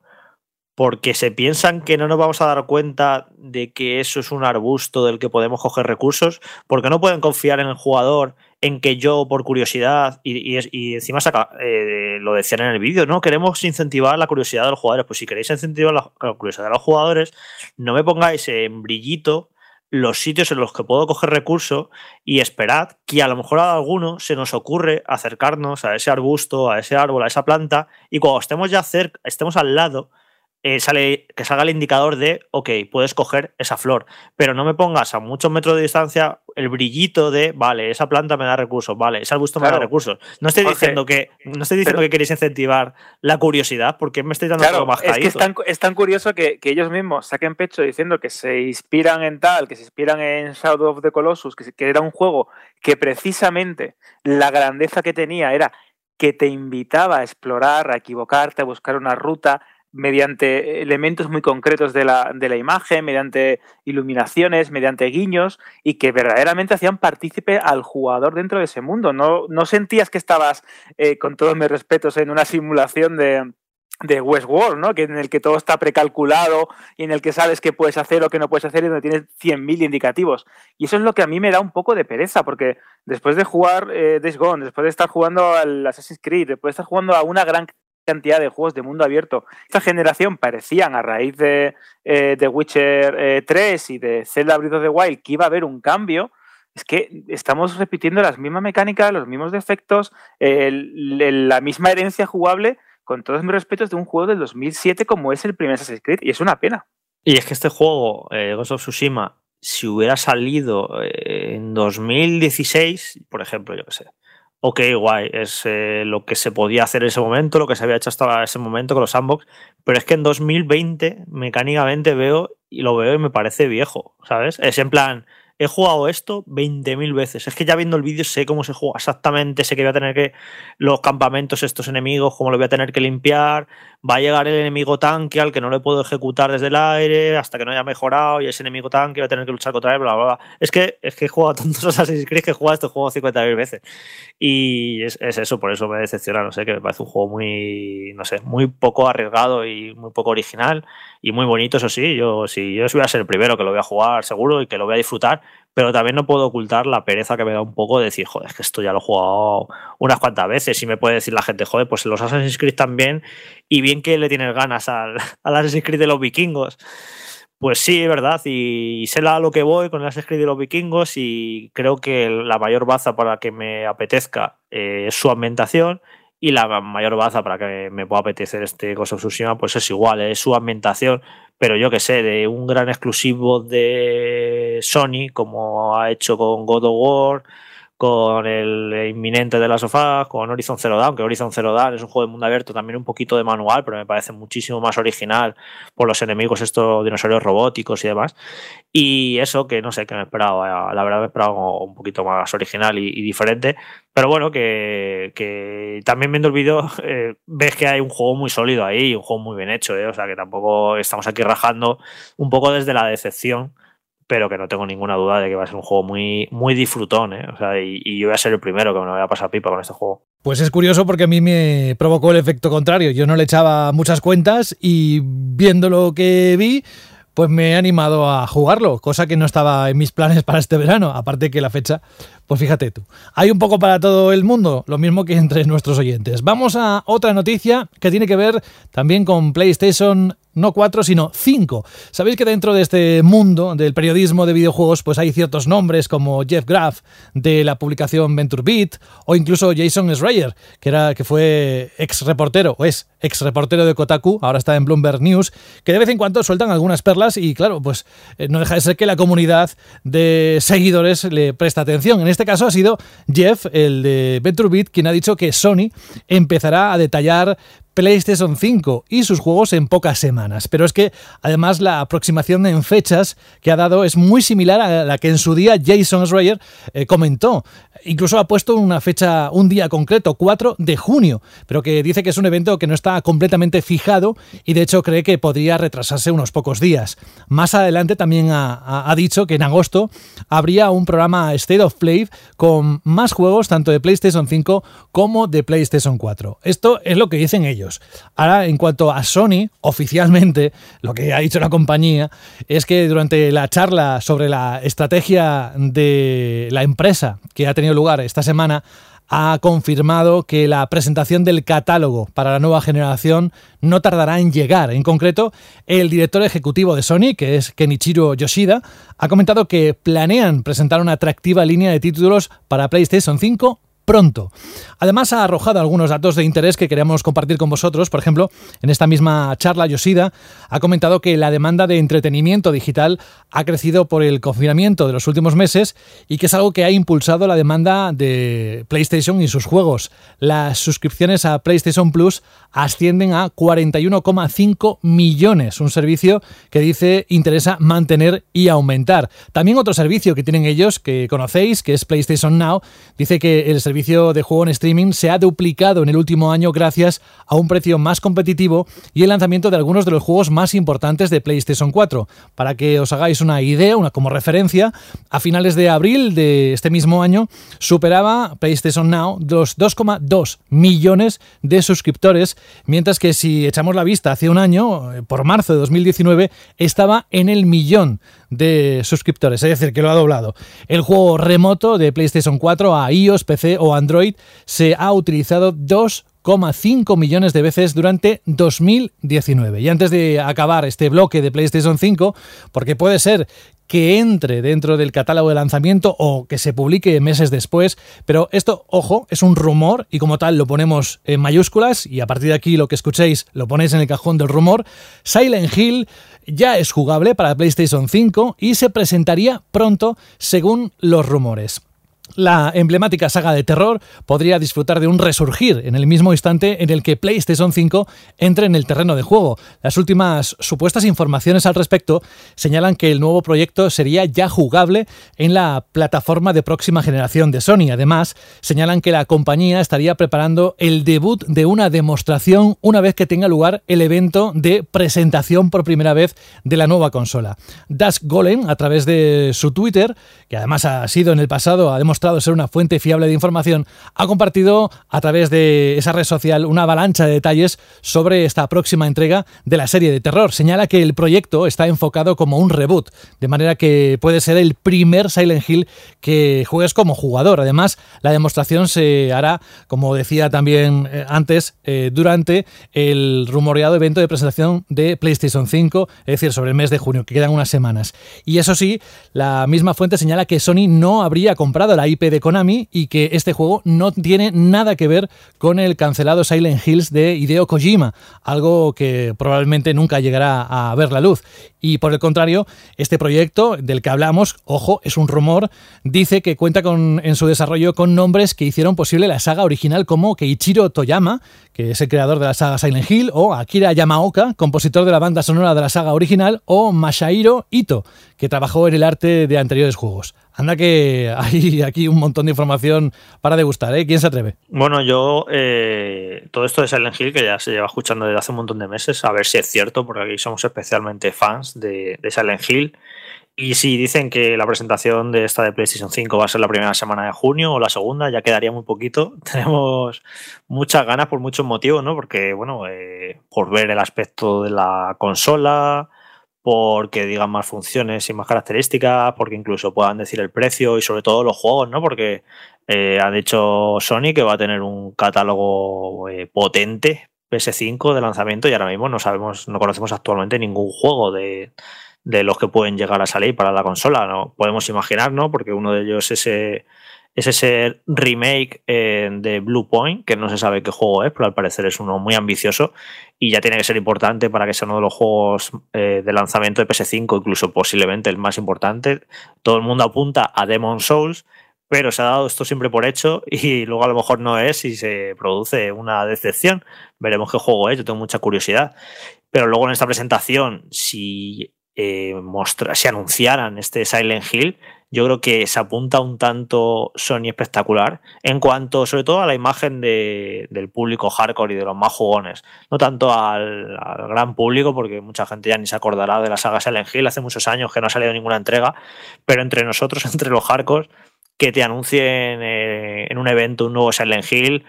porque se piensan que no nos vamos a dar cuenta de que eso es un arbusto del que podemos coger recursos, porque no pueden confiar en el jugador en que yo, por curiosidad, y, encima saca, eh, lo decían en el vídeo, ¿no? Queremos incentivar la curiosidad de los jugadores. Pues si queréis incentivar la, curiosidad de los jugadores, no me pongáis en brillito los sitios en los que puedo coger recursos y esperad que a lo mejor a alguno se nos ocurre acercarnos a ese arbusto, a ese árbol, a esa planta, y cuando estemos ya cerca, estemos al lado, eh, sale, que salga el indicador de, ok, puedes coger esa flor, pero no me pongas a muchos metros de distancia el brillito de, vale, esa planta me da recursos, vale, ese arbusto me da recursos. No estoy diciendo que no estoy diciendo que queréis incentivar la curiosidad, porque me estoy dando algo más Es que es tan, es tan curioso que, que, ellos mismos saquen pecho diciendo que se inspiran en tal, que se inspiran en Shadow of the Colossus, que, que era un juego que precisamente la grandeza que tenía era que te invitaba a explorar, a equivocarte, a buscar una ruta, mediante elementos muy concretos de la, de la, imagen, mediante iluminaciones, mediante guiños, y que verdaderamente hacían partícipe al jugador dentro de ese mundo. No, no sentías que estabas, eh, con todos mis respetos, en una simulación de, de Westworld, ¿no? Que en el que todo está precalculado y en el que sabes qué puedes hacer o qué no puedes hacer y donde tienes 100.000 indicativos. Y eso es lo que a mí me da un poco de pereza, porque después de jugar eh, Gone, después de estar jugando al Assassin's Creed, después de estar jugando a una gran cantidad de juegos de mundo abierto. Esta generación parecían a raíz de The eh, Witcher 3 y de Zelda Breath of the Wild que iba a haber un cambio. Es que estamos repitiendo las mismas mecánicas, los mismos defectos, la misma herencia jugable, con todos mis respetos, de un juego del 2007 como es el primer Assassin's Creed, y es una pena. Y es que este juego, eh, Ghost of Tsushima, si hubiera salido eh, en 2016, por ejemplo, yo qué sé, ok, guay, es eh, lo que se podía hacer en ese momento, lo que se había hecho hasta ese momento con los sandbox, pero es que en 2020 mecánicamente veo y lo veo y me parece viejo, ¿sabes? Es en plan, he jugado esto 20.000 veces. Es que ya viendo el vídeo sé cómo se juega exactamente, sé que voy a tener que los campamentos, estos enemigos, cómo lo voy a tener que limpiar. Va a llegar el enemigo tanque al que no le puedo ejecutar desde el aire hasta que no haya mejorado y ese enemigo tanque va a tener que luchar contra él, bla, bla. Es que, es que he jugado tantos Assassin's Creed que he jugado este juego 50.000 veces. Y es, es, eso, por eso me decepciona, no sé, que me parece un juego muy, no sé, muy poco arriesgado y muy poco original y muy bonito, eso sí. Yo, si yo voy a ser el primero que lo voy a jugar seguro y que lo voy a disfrutar, pero también no puedo ocultar la pereza que me da un poco de decir, joder, es que esto ya lo he jugado unas cuantas veces y me puede decir la gente, joder, pues los Assassin's Creed también y bien que le tienes ganas al, al Assassin's Creed de los vikingos. Pues sí, es verdad, y, sé a lo que voy con el Assassin's Creed de los vikingos y creo que la mayor baza para que me apetezca eh, es su ambientación y la mayor baza para que me pueda apetecer este Ghost of Tsushima pues es igual, es su ambientación, pero yo que sé, de un gran exclusivo de Sony como ha hecho con God of War, con el inminente de la sofá, con Horizon Zero Dawn, que Horizon Zero Dawn es un juego de mundo abierto también un poquito de manual, pero me parece muchísimo más original por los enemigos, estos dinosaurios robóticos y demás. Y eso que no sé, que me esperaba, la verdad me esperaba un poquito más original y, diferente, pero bueno, que, también viendo el vídeo eh, ves que hay un juego muy sólido ahí, un juego muy bien hecho, eh, o sea que tampoco estamos aquí rajando un poco desde la decepción pero que no tengo ninguna duda de que va a ser un juego muy, muy disfrutón, ¿eh? O sea, y, yo voy a ser el primero que me lo voy a pasar pipa con este juego. Pues es curioso porque a mí me provocó el efecto contrario. Yo no le echaba muchas cuentas y viendo lo que vi, pues me he animado a jugarlo, cosa que no estaba en mis planes para este verano, aparte que la fecha, pues fíjate tú. Hay un poco para todo el mundo, lo mismo que entre nuestros oyentes. Vamos a otra noticia que tiene que ver también con PlayStation no cuatro, sino cinco. Sabéis que dentro de este mundo del periodismo de videojuegos, pues hay ciertos nombres como Jeff Graff de la publicación Venture Beat o incluso Jason Schreier, que era que fue ex reportero o es ex reportero de Kotaku, ahora está en Bloomberg News, que de vez en cuando sueltan algunas perlas y claro, pues eh, no deja de ser que la comunidad de seguidores le presta atención. En este caso ha sido Jeff, el de Venture Beat, quien ha dicho que Sony empezará a detallar PlayStation 5 y sus juegos en pocas semanas. Pero es que además la aproximación en fechas que ha dado es muy similar a la que en su día Jason Schreier eh, comentó. Incluso ha puesto una fecha, un día concreto, 4 de junio, pero que dice que es un evento que no está completamente fijado y de hecho cree que podría retrasarse unos pocos días. Más adelante también ha, ha dicho que en agosto habría un programa State of Play con más juegos tanto de PlayStation 5 como de PlayStation 4. Esto es lo que dicen ellos. Ahora, en cuanto a Sony, oficialmente, lo que ha dicho la compañía es que durante la charla sobre la estrategia de la empresa que ha tenido lugar esta semana, ha confirmado que la presentación del catálogo para la nueva generación no tardará en llegar. En concreto, el director ejecutivo de Sony, que es Kenichiro Yoshida, ha comentado que planean presentar una atractiva línea de títulos para PlayStation 5 pronto. Además, ha arrojado algunos datos de interés que queríamos compartir con vosotros. Por ejemplo, en esta misma charla, Yoshida ha comentado que la demanda de entretenimiento digital ha crecido por el confinamiento de los últimos meses y que es algo que ha impulsado la demanda de PlayStation y sus juegos. Las suscripciones a PlayStation Plus ascienden a 41,5 millones, un servicio que dice interesa mantener y aumentar. También otro servicio que tienen ellos, que conocéis, que es PlayStation Now, dice que el servicio de juego en streaming se ha duplicado en el último año gracias a un precio más competitivo y el lanzamiento de algunos de los juegos más importantes de PlayStation 4. Para que os hagáis una idea, una como referencia, a finales de abril de este mismo año superaba PlayStation Now los 2,2 millones de suscriptores mientras que si echamos la vista hace un año, eh, por marzo de 2019, estaba en el millón de suscriptores, es decir, que lo ha doblado. El juego remoto de PlayStation 4 a iOS, PC o Android se ha utilizado 2,5 millones de veces durante 2019. Y antes de acabar este bloque de PlayStation 5, porque puede ser que entre dentro del catálogo de lanzamiento o que se publique meses después, pero esto, ojo, es un rumor y como tal lo ponemos en mayúsculas y a partir de aquí lo que escuchéis lo ponéis en el cajón del rumor. Silent Hill ya es jugable para PlayStation 5 y se presentaría pronto según los rumores. La emblemática saga de terror podría disfrutar de un resurgir en el mismo instante en el que PlayStation 5 entre en el terreno de juego. Las últimas supuestas informaciones al respecto señalan que el nuevo proyecto sería ya jugable en la plataforma de próxima generación de Sony. Además, señalan que la compañía estaría preparando el debut de una demostración una vez que tenga lugar el evento de presentación por primera vez de la nueva consola. Dusk Golem, a través de su Twitter, que además ha sido en el pasado, ha demostrado ser una fuente fiable de información, ha compartido a través de esa red social una avalancha de detalles sobre esta próxima entrega de la serie de terror. Señala que el proyecto está enfocado como un reboot, de manera que puede ser el primer Silent Hill que juegues como jugador. Además, la demostración se hará, como decía también eh, antes, eh, durante el rumoreado evento de presentación de PlayStation 5, es decir, sobre el mes de junio, que quedan unas semanas. Y eso sí, la misma fuente señala que Sony no habría comprado la De Konami y que este juego no tiene nada que ver con el cancelado Silent Hills de Hideo Kojima, algo que probablemente nunca llegará a ver la luz. Y por el contrario, este proyecto del que hablamos, ojo, es un rumor, dice que cuenta con, en su desarrollo con nombres que hicieron posible la saga original como Keiichiro Toyama, que es el creador de la saga Silent Hill, o Akira Yamaoka, compositor de la banda sonora de la saga original, o Masahiro Ito, que trabajó en el arte de anteriores juegos. Anda que hay aquí un montón de información para degustar, ¿eh? ¿Quién se atreve? Bueno, yo eh, todo esto de Silent Hill, que ya se lleva escuchando desde hace un montón de meses, a ver si es cierto, porque aquí somos especialmente fans de, de Silent Hill. Y si dicen que la presentación de esta de PlayStation 5 va a ser la primera semana de junio o la segunda, ya quedaría muy poquito. Tenemos muchas ganas por muchos motivos, ¿no? Porque, bueno, eh, por ver el aspecto de la consola, porque digan más funciones y más características, porque incluso puedan decir el precio y sobre todo los juegos, ¿no? Porque eh, ha dicho Sony que va a tener un catálogo eh, potente PS5 de lanzamiento y ahora mismo no sabemos, no conocemos actualmente ningún juego de, de los que pueden llegar a salir para la consola. ¿no? Podemos imaginar, ¿no? Porque uno de ellos es ese, es ese remake eh, de Blue Point, que no se sabe qué juego es, pero al parecer es uno muy ambicioso y ya tiene que ser importante para que sea uno de los juegos eh, de lanzamiento de PS5, incluso posiblemente el más importante. Todo el mundo apunta a Demon Souls, pero se ha dado esto siempre por hecho y luego a lo mejor no es y se produce una decepción. Veremos qué juego es, yo tengo mucha curiosidad. Pero luego en esta presentación, si eh, si anunciaran este Silent Hill, yo creo que se apunta un tanto Sony espectacular en cuanto sobre todo a la imagen del público hardcore y de los más jugones, no tanto al, gran público porque mucha gente ya ni se acordará de la saga Silent Hill, hace muchos años que no ha salido ninguna entrega, pero entre nosotros, entre los hardcore, que te anuncien eh, en un evento un nuevo Silent Hill,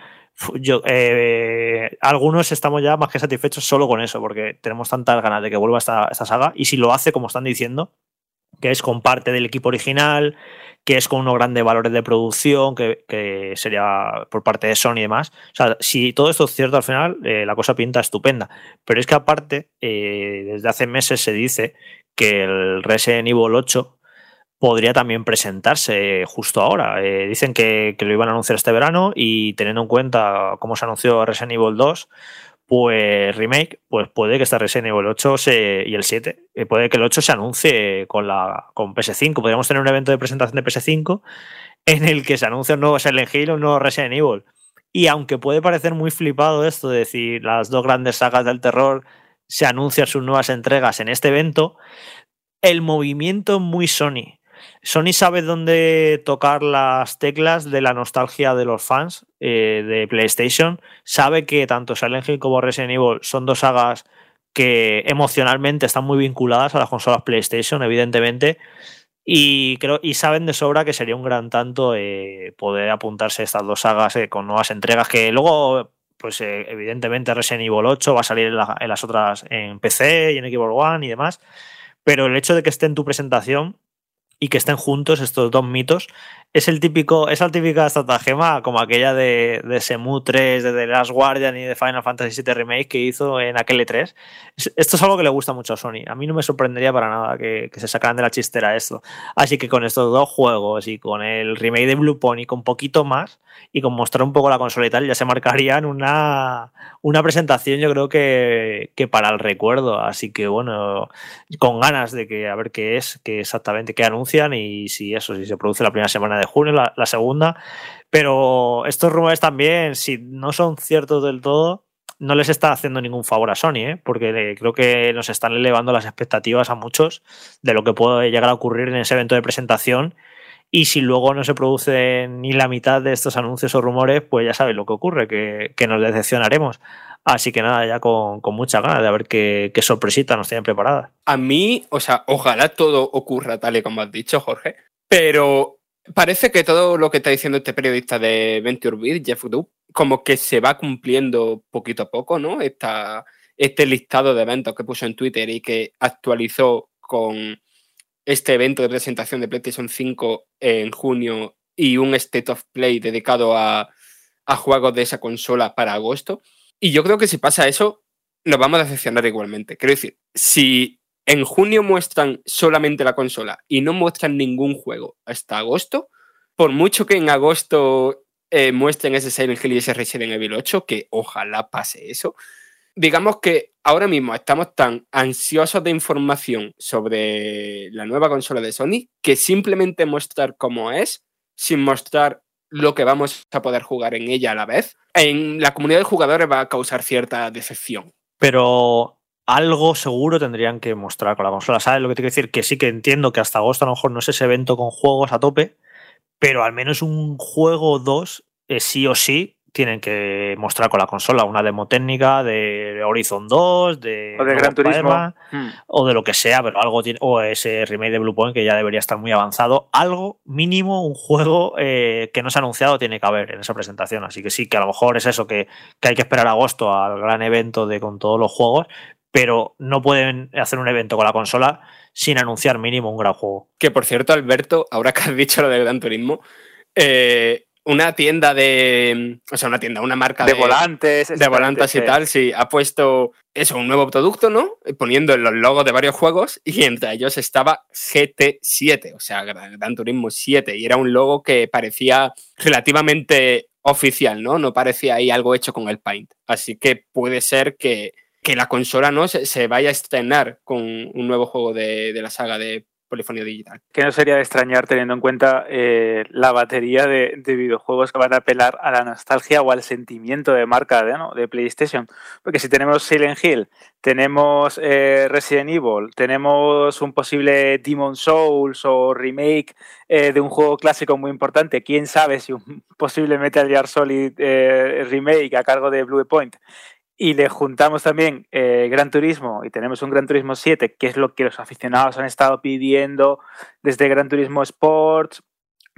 yo, eh, algunos estamos ya más que satisfechos solo con eso, porque tenemos tantas ganas de que vuelva esta, esta saga. Y si lo hace, como están diciendo, que es con parte del equipo original, que es con unos grandes valores de producción, que, sería por parte de Sony y demás. O sea, si todo esto es cierto al final, eh, la cosa pinta estupenda. Pero es que aparte, eh, desde hace meses se dice que el Resident Evil 8 podría también presentarse justo ahora. Eh, dicen que, lo iban a anunciar este verano y teniendo en cuenta cómo se anunció Resident Evil 2, pues remake, pues puede que este Resident Evil 8 y el 7, eh, puede que el 8 se anuncie con la con PS5. Podríamos tener un evento de presentación de PS5 en el que se anuncia un nuevo Silent Hill o un nuevo Resident Evil. Y aunque puede parecer muy flipado esto de decir las dos grandes sagas del terror se anuncian sus nuevas entregas en este evento, el movimiento muy Sony Sony sabe dónde tocar las teclas de la nostalgia de los fans eh, de PlayStation. Sabe que tanto Silent Hill como Resident Evil son dos sagas que emocionalmente están muy vinculadas a las consolas PlayStation, evidentemente. Y creo y saben de sobra que sería un gran tanto eh, poder apuntarse a estas dos sagas eh, con nuevas entregas que luego pues evidentemente Resident Evil 8 va a salir en, en, las otras en PC y en Xbox One y demás pero el hecho de que esté en tu presentación y que estén juntos estos dos mitos. Es el típico, esa típica estratagema como aquella de, de Semu 3, de The Last Guardian y de Final Fantasy VII Remake que hizo en aquel E3. Esto es algo que le gusta mucho a Sony. A mí no me sorprendería para nada que, que se sacaran de la chistera esto. Así que con estos dos juegos y con el remake de Blue Pony, con poquito más y con mostrar un poco la consola y tal, ya se marcarían una, una presentación, yo creo que, que para el recuerdo. Así que bueno, con ganas de que a ver qué es, qué exactamente qué anuncian y si eso, si se produce la primera semana de junio, la, segunda. Pero estos rumores también, si no son ciertos del todo, no les está haciendo ningún favor a Sony, ¿eh? porque creo que nos están elevando las expectativas a muchos de lo que puede llegar a ocurrir en ese evento de presentación. Y si luego no se produce ni la mitad de estos anuncios o rumores, pues ya sabéis lo que ocurre, que, nos decepcionaremos. Así que nada, ya con, con mucha ganas de ver qué, qué sorpresita nos tienen preparadas. A mí, o sea, ojalá todo ocurra tal y como has dicho, Jorge, pero parece que todo lo que está diciendo este periodista de Venture Beat, Jeff Duke, como que se va cumpliendo poquito a poco, ¿no? Esta, este listado de eventos que puso en Twitter y que actualizó con este evento de presentación de PlayStation 5 en junio y un State of Play dedicado a, a juegos de esa consola para agosto. Y yo creo que si pasa eso, nos vamos a decepcionar igualmente. Quiero decir, si en junio muestran solamente la consola y no muestran ningún juego hasta agosto, por mucho que en agosto eh, muestren ese Silent Hill y ese Resident Evil 8, que ojalá pase eso, digamos que ahora mismo estamos tan ansiosos de información sobre la nueva consola de Sony que simplemente mostrar cómo es, sin mostrar lo que vamos a poder jugar en ella a la vez, en la comunidad de jugadores va a causar cierta decepción. Pero algo seguro tendrían que mostrar con la consola. ¿Sabes lo que te quiero decir? Que sí que entiendo que hasta agosto a lo mejor no es ese evento con juegos a tope, pero al menos un juego o dos eh, sí o sí tienen que mostrar con la consola una demo técnica de Horizon 2, de, O de Gran Turismo. Hmm. o de lo que sea, pero algo tiene, o ese remake de Blue Point que ya debería estar muy avanzado. Algo mínimo, un juego eh, que no se ha anunciado tiene que haber en esa presentación. Así que sí, que a lo mejor es eso, que, que hay que esperar agosto al gran evento de con todos los juegos, pero no pueden hacer un evento con la consola sin anunciar mínimo un gran juego. Que por cierto, Alberto, ahora que has dicho lo del Gran Turismo, eh, una tienda de. O sea, una tienda, una marca De de, volantes. de volantes y sí. tal, sí, ha puesto eso, un nuevo producto, ¿no? Poniendo los logos de varios juegos y entre ellos estaba GT7, o sea, Gran Gran Turismo 7, y era un logo que parecía relativamente oficial, ¿no? No parecía ahí algo hecho con el Paint. Así que puede ser que, que la consola, ¿no? Se, vaya a estrenar con un nuevo juego de, de la saga de Polifonía Digital. Que no sería de extrañar teniendo en cuenta eh, la batería de, de videojuegos que van a apelar a la nostalgia o al sentimiento de marca de, ¿no? de PlayStation. Porque si tenemos Silent Hill, tenemos eh, Resident Evil, tenemos un posible Demon Souls o remake eh, de un juego clásico muy importante, quién sabe si un posible Metal Gear Solid remake a cargo de Blue Point y le juntamos también eh, Gran Turismo y tenemos un Gran Turismo 7, que es lo que los aficionados han estado pidiendo desde Gran Turismo Sports,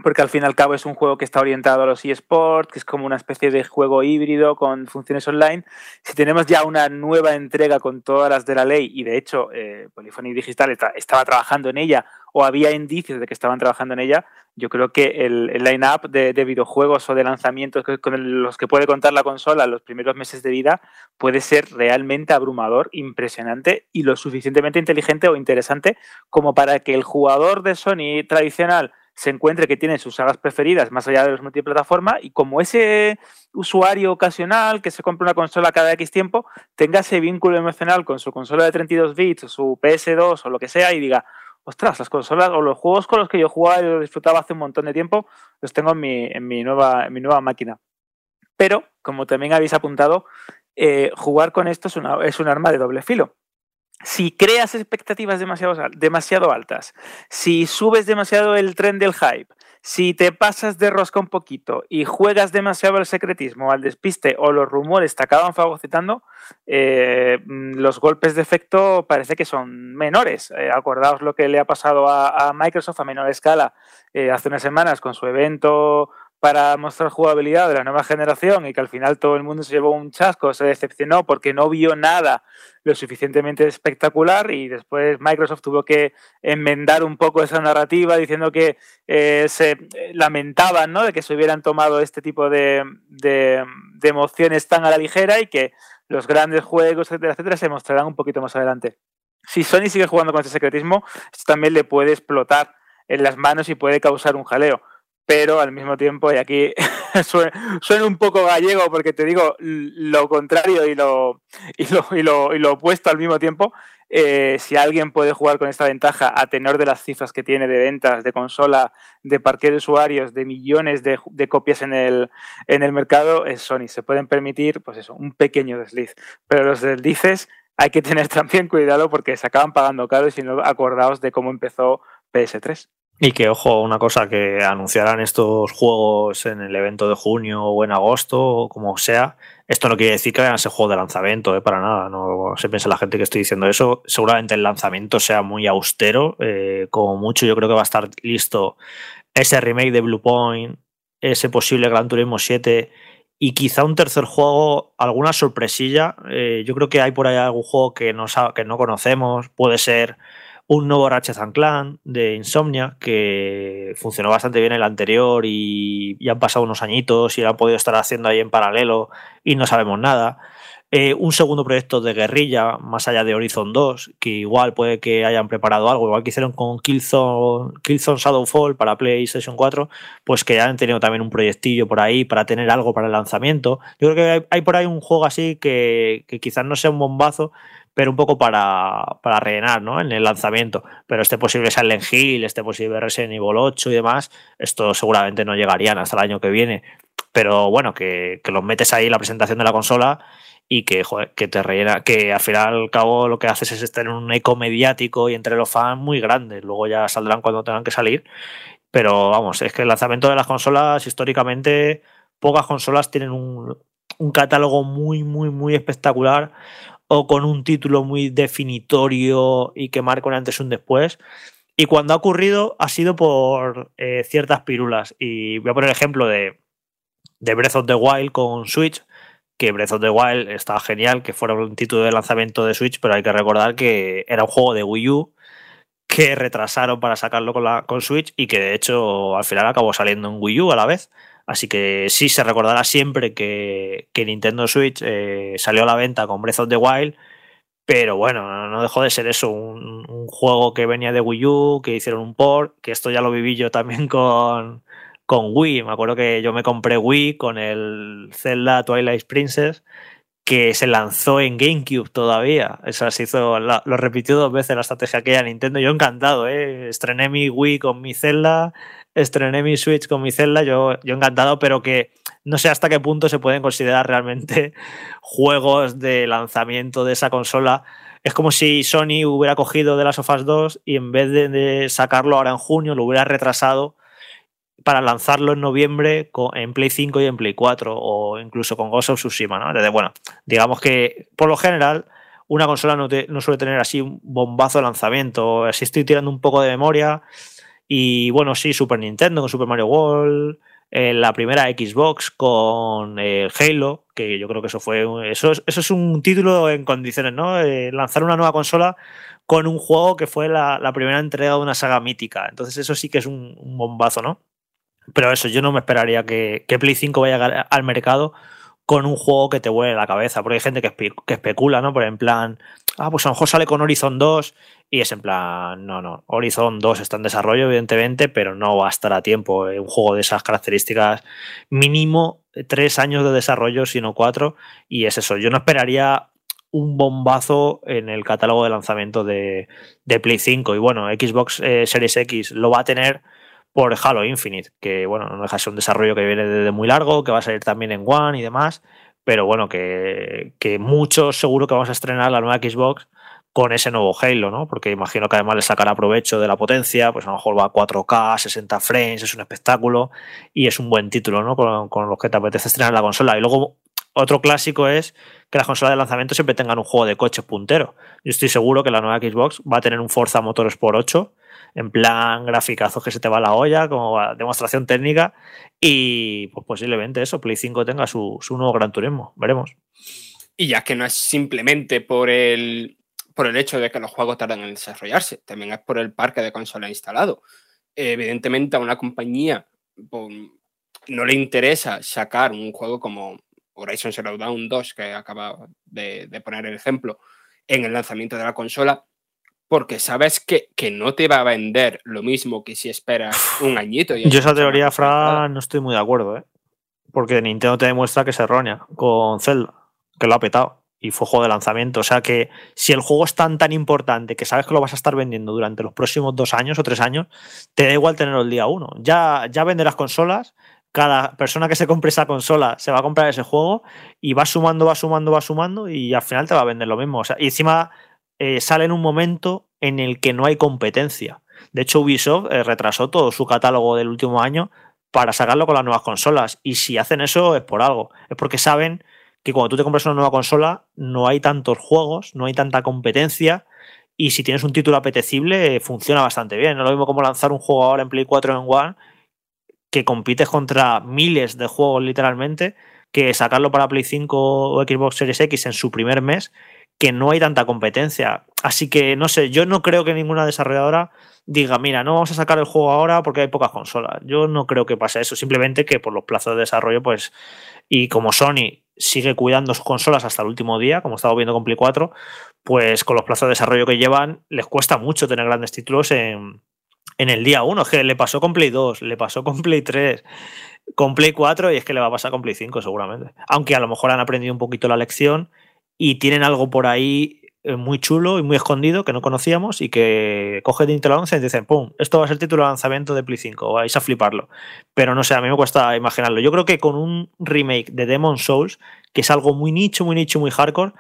porque al fin y al cabo es un juego que está orientado a los eSports, que es como una especie de juego híbrido con funciones online. Si tenemos ya una nueva entrega con todas las de la ley, y de hecho eh, Polyphony Digital estaba trabajando en ella, o había indicios de que estaban trabajando en ella, yo creo que el, line-up de, de videojuegos o de lanzamientos que- con los que puede contar la consola en los primeros meses de vida puede ser realmente abrumador, impresionante y lo suficientemente inteligente o interesante como para que el jugador de Sony tradicional se encuentre que tiene sus sagas preferidas más allá de los multiplataforma y como ese usuario ocasional que se compra una consola cada X tiempo tenga ese vínculo emocional con su consola de 32 bits o su PS2 o lo que sea y diga, ostras, las consolas o los juegos con los que yo jugaba y los disfrutaba hace un montón de tiempo los tengo en mi, en mi, nueva, en mi nueva máquina. Pero, como también habéis apuntado, eh, jugar con esto es, un arma de doble filo. Si creas expectativas demasiado, demasiado altas, si subes demasiado el tren del hype, si te pasas de rosca un poquito y juegas demasiado al secretismo, al despiste o los rumores te acaban fagocitando, eh, mm, los golpes de efecto parece que son menores. Eh, acordaos lo que le ha pasado a, Microsoft a menor escala eh, hace unas semanas con su evento para mostrar jugabilidad de la nueva generación y que al final todo el mundo se llevó un chasco, se decepcionó porque no vio nada lo suficientemente espectacular y después Microsoft tuvo que enmendar un poco esa narrativa diciendo que eh, se lamentaban ¿no? de que se hubieran tomado este tipo de, de, de emociones tan a la ligera y que los grandes juegos, etcétera, etcétera, se mostrarán un poquito más adelante. Si Sony sigue jugando con este secretismo, esto también le puede explotar en las manos y puede causar un jaleo pero al mismo tiempo, y aquí suena, un poco gallego porque te digo lo contrario y lo, y lo, y lo, opuesto al mismo tiempo, eh, si alguien puede jugar con esta ventaja a tenor de las cifras que tiene de ventas, de consola, de parque de usuarios, de millones de, de, copias en el, en el mercado, es Sony. Se pueden permitir, pues eso, un pequeño desliz. Pero los deslices hay que tener también cuidado porque se acaban pagando caro y si no, acordaos de cómo empezó PS3. Y que, ojo, una cosa que anunciarán estos juegos en el evento de junio o en agosto, o como sea, esto no quiere decir que vayan a juego de lanzamiento, ¿eh? para nada. No se piensa la gente que estoy diciendo eso. Seguramente el lanzamiento sea muy austero. Eh, como mucho, yo creo que va a estar listo ese remake de Blue Point, ese posible Gran Turismo 7 y quizá un tercer juego, alguna sorpresilla. Eh, yo creo que hay por ahí algún juego que no, que no conocemos. Puede ser un nuevo Ratchet Clan de Insomnia que funcionó bastante bien el anterior y ya han pasado unos añitos y lo han podido estar haciendo ahí en paralelo y no sabemos nada. Eh, un segundo proyecto de guerrilla, más allá de Horizon 2, que igual puede que hayan preparado algo, igual que hicieron con Killzone, Killzone Shadowfall para PlayStation 4, pues que han tenido también un proyectillo por ahí para tener algo para el lanzamiento. Yo creo que hay, por ahí un juego así que quizás no sea un bombazo, pero un poco para, para rellenar ¿no? en el lanzamiento. Pero este posible Silent Hill, este posible Resident Evil 8 y demás, esto seguramente no llegarían hasta el año que viene. Pero bueno, que, que los metes ahí en la presentación de la consola y que, que te rellena, que al final al cabo lo que haces es estar en un eco mediático y entre los fans muy grande. Luego ya saldrán cuando tengan que salir. Pero vamos, es que el lanzamiento de las consolas, históricamente, pocas consolas tienen un, un catálogo muy, muy, muy espectacular con un título muy definitorio y que marca un antes y un después. Y cuando ha ocurrido ha sido por eh, ciertas pirulas. Y voy a poner el ejemplo de, de Breath of the Wild con Switch, que Breath of the Wild está genial, que fuera un título de lanzamiento de Switch, pero hay que recordar que era un juego de Wii U que retrasaron para sacarlo con, la, con Switch y que de hecho al final acabó saliendo en Wii U a la vez. Así que sí se recordará siempre que, Nintendo Switch eh, salió a la venta con Breath of the Wild, pero bueno, no dejó de ser eso, un, juego que venía de Wii U, que hicieron un port, que esto ya lo viví yo también con, con Wii. Me acuerdo que yo me compré Wii con el Zelda Twilight Princess, que se lanzó en GameCube todavía. Eso se hizo, lo repitió dos veces la estrategia que hay Nintendo. Yo encantado, ¿eh? Estrené mi Wii con mi Zelda, estrené mi Switch con mi Zelda, yo, yo encantado, pero que no sé hasta qué punto se pueden considerar realmente juegos de lanzamiento de esa consola. Es como si Sony hubiera cogido de las Us 2 y en vez de, sacarlo ahora en junio, lo hubiera retrasado para lanzarlo en noviembre en Play 5 y en Play 4 o incluso con Ghost of Tsushima. ¿no? bueno, digamos que por lo general una consola no, no suele tener así un bombazo de lanzamiento. Así estoy tirando un poco de memoria. Y bueno, sí, Super Nintendo con Super Mario World, eh, la primera Xbox con eh, Halo, que yo creo que eso fue. Eso es, eso es un título en condiciones, ¿no? Eh, lanzar una nueva consola con un juego que fue la, primera entrega de una saga mítica. Entonces, eso sí que es un, bombazo, ¿no? Pero eso, yo no me esperaría que, que Play 5 vaya al mercado con un juego que te huele la cabeza, porque hay gente que, que especula, ¿no? Por en plan, ah, pues a lo mejor sale con Horizon 2 y es en plan, no, no, Horizon 2 está en desarrollo, evidentemente, pero no va a estar a tiempo. Un juego de esas características, mínimo tres años de desarrollo, sino cuatro, y es eso. Yo no esperaría un bombazo en el catálogo de lanzamiento de, de Play 5. Y bueno, Xbox eh, Series X lo va a tener por Halo Infinite, que bueno, no deja de ser un desarrollo que viene desde muy largo, que va a salir también en One y demás, pero bueno, que, que muchos seguro que vamos a estrenar la nueva Xbox con ese nuevo Halo, ¿no? Porque imagino que además le sacará provecho de la potencia, pues a lo mejor va a 4K, 60 frames, es un espectáculo y es un buen título, ¿no? Con, con los que te apetece estrenar la consola. Y luego otro clásico es que las consolas de lanzamiento siempre tengan un juego de coches puntero. Yo estoy seguro que la nueva Xbox va a tener un Forza Motorsport 8 en plan graficazos que se te va la olla, como demostración técnica, y pues posiblemente eso, Play 5 tenga su, su nuevo Gran Turismo, veremos. Y ya que no es simplemente por el, por el hecho de que los juegos tardan en desarrollarse, también es por el parque de consolas instalado. Evidentemente a una compañía pues, no le interesa sacar un juego como Horizon Zero Dawn 2, que acaba de, poner el ejemplo, en el lanzamiento de la consola, porque sabes que, que, no te va a vender lo mismo que si esperas un añito. Yo esa teoría, Fran, no estoy muy de acuerdo, ¿eh? porque Nintendo te demuestra que es errónea con Zelda, que lo ha petado y fue juego de lanzamiento. O sea que si el juego es tan tan importante que sabes que lo vas a estar vendiendo durante los próximos dos años o tres años, te da igual tenerlo el día uno. Ya, ya venderás consolas, cada persona que se compre esa consola se va a comprar ese juego y va sumando, va sumando, va sumando y al final te va a vender lo mismo. O sea, y encima eh, sale en un momento en el que no hay competencia. De hecho, Ubisoft eh, retrasó todo su catálogo del último año para sacarlo con las nuevas consolas. Y si hacen eso es por algo. Es porque saben que cuando tú te compras una nueva consola no hay tantos juegos, no hay tanta competencia. Y si tienes un título apetecible, funciona bastante bien. No es lo mismo como lanzar un juego ahora en Play 4 en One que compites contra miles de juegos literalmente, que sacarlo para Play 5 o Xbox Series X en su primer mes, que no hay tanta competencia. Así que no sé, yo no creo que ninguna desarrolladora diga, mira, no vamos a sacar el juego ahora porque hay pocas consolas. Yo no creo que pase eso, simplemente que por los plazos de desarrollo, pues, y como Sony sigue cuidando sus consolas hasta el último día, como estamos viendo con Play 4, pues con los plazos de desarrollo que llevan, les cuesta mucho tener grandes títulos en, en el día 1. Es que le pasó con Play 2, le pasó con Play 3, con Play 4 y es que le va a pasar con Play 5 seguramente. Aunque a lo mejor han aprendido un poquito la lección y tienen algo por ahí muy chulo y muy escondido que no conocíamos y que coge de Intel 11 y dicen, ¡pum! Esto va a ser título de lanzamiento de Play 5, vais a fliparlo. Pero no sé, a mí me cuesta imaginarlo. Yo creo que con un remake de Demon Souls, que es algo muy nicho, muy nicho, muy hardcore,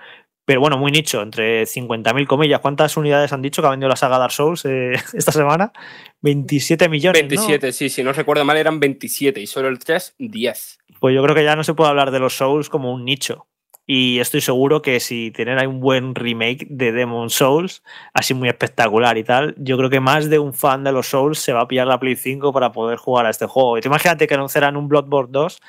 pero bueno, muy nicho, entre 50.000 comillas. ¿Cuántas unidades han dicho que ha vendido la saga Dark Souls eh, esta semana? 27 millones. 27, sí, si no recuerdo mal eran 27 y solo el 3, 10. Pues yo creo que ya no se puede hablar de los Souls como un nicho. Y estoy seguro que si tienen ahí un buen remake de Demon Souls, así muy espectacular y tal, yo creo que más de un fan de los Souls se va a pillar la Play 5 para poder jugar a este juego. Y te imagínate que anunciaran un Bloodborne 2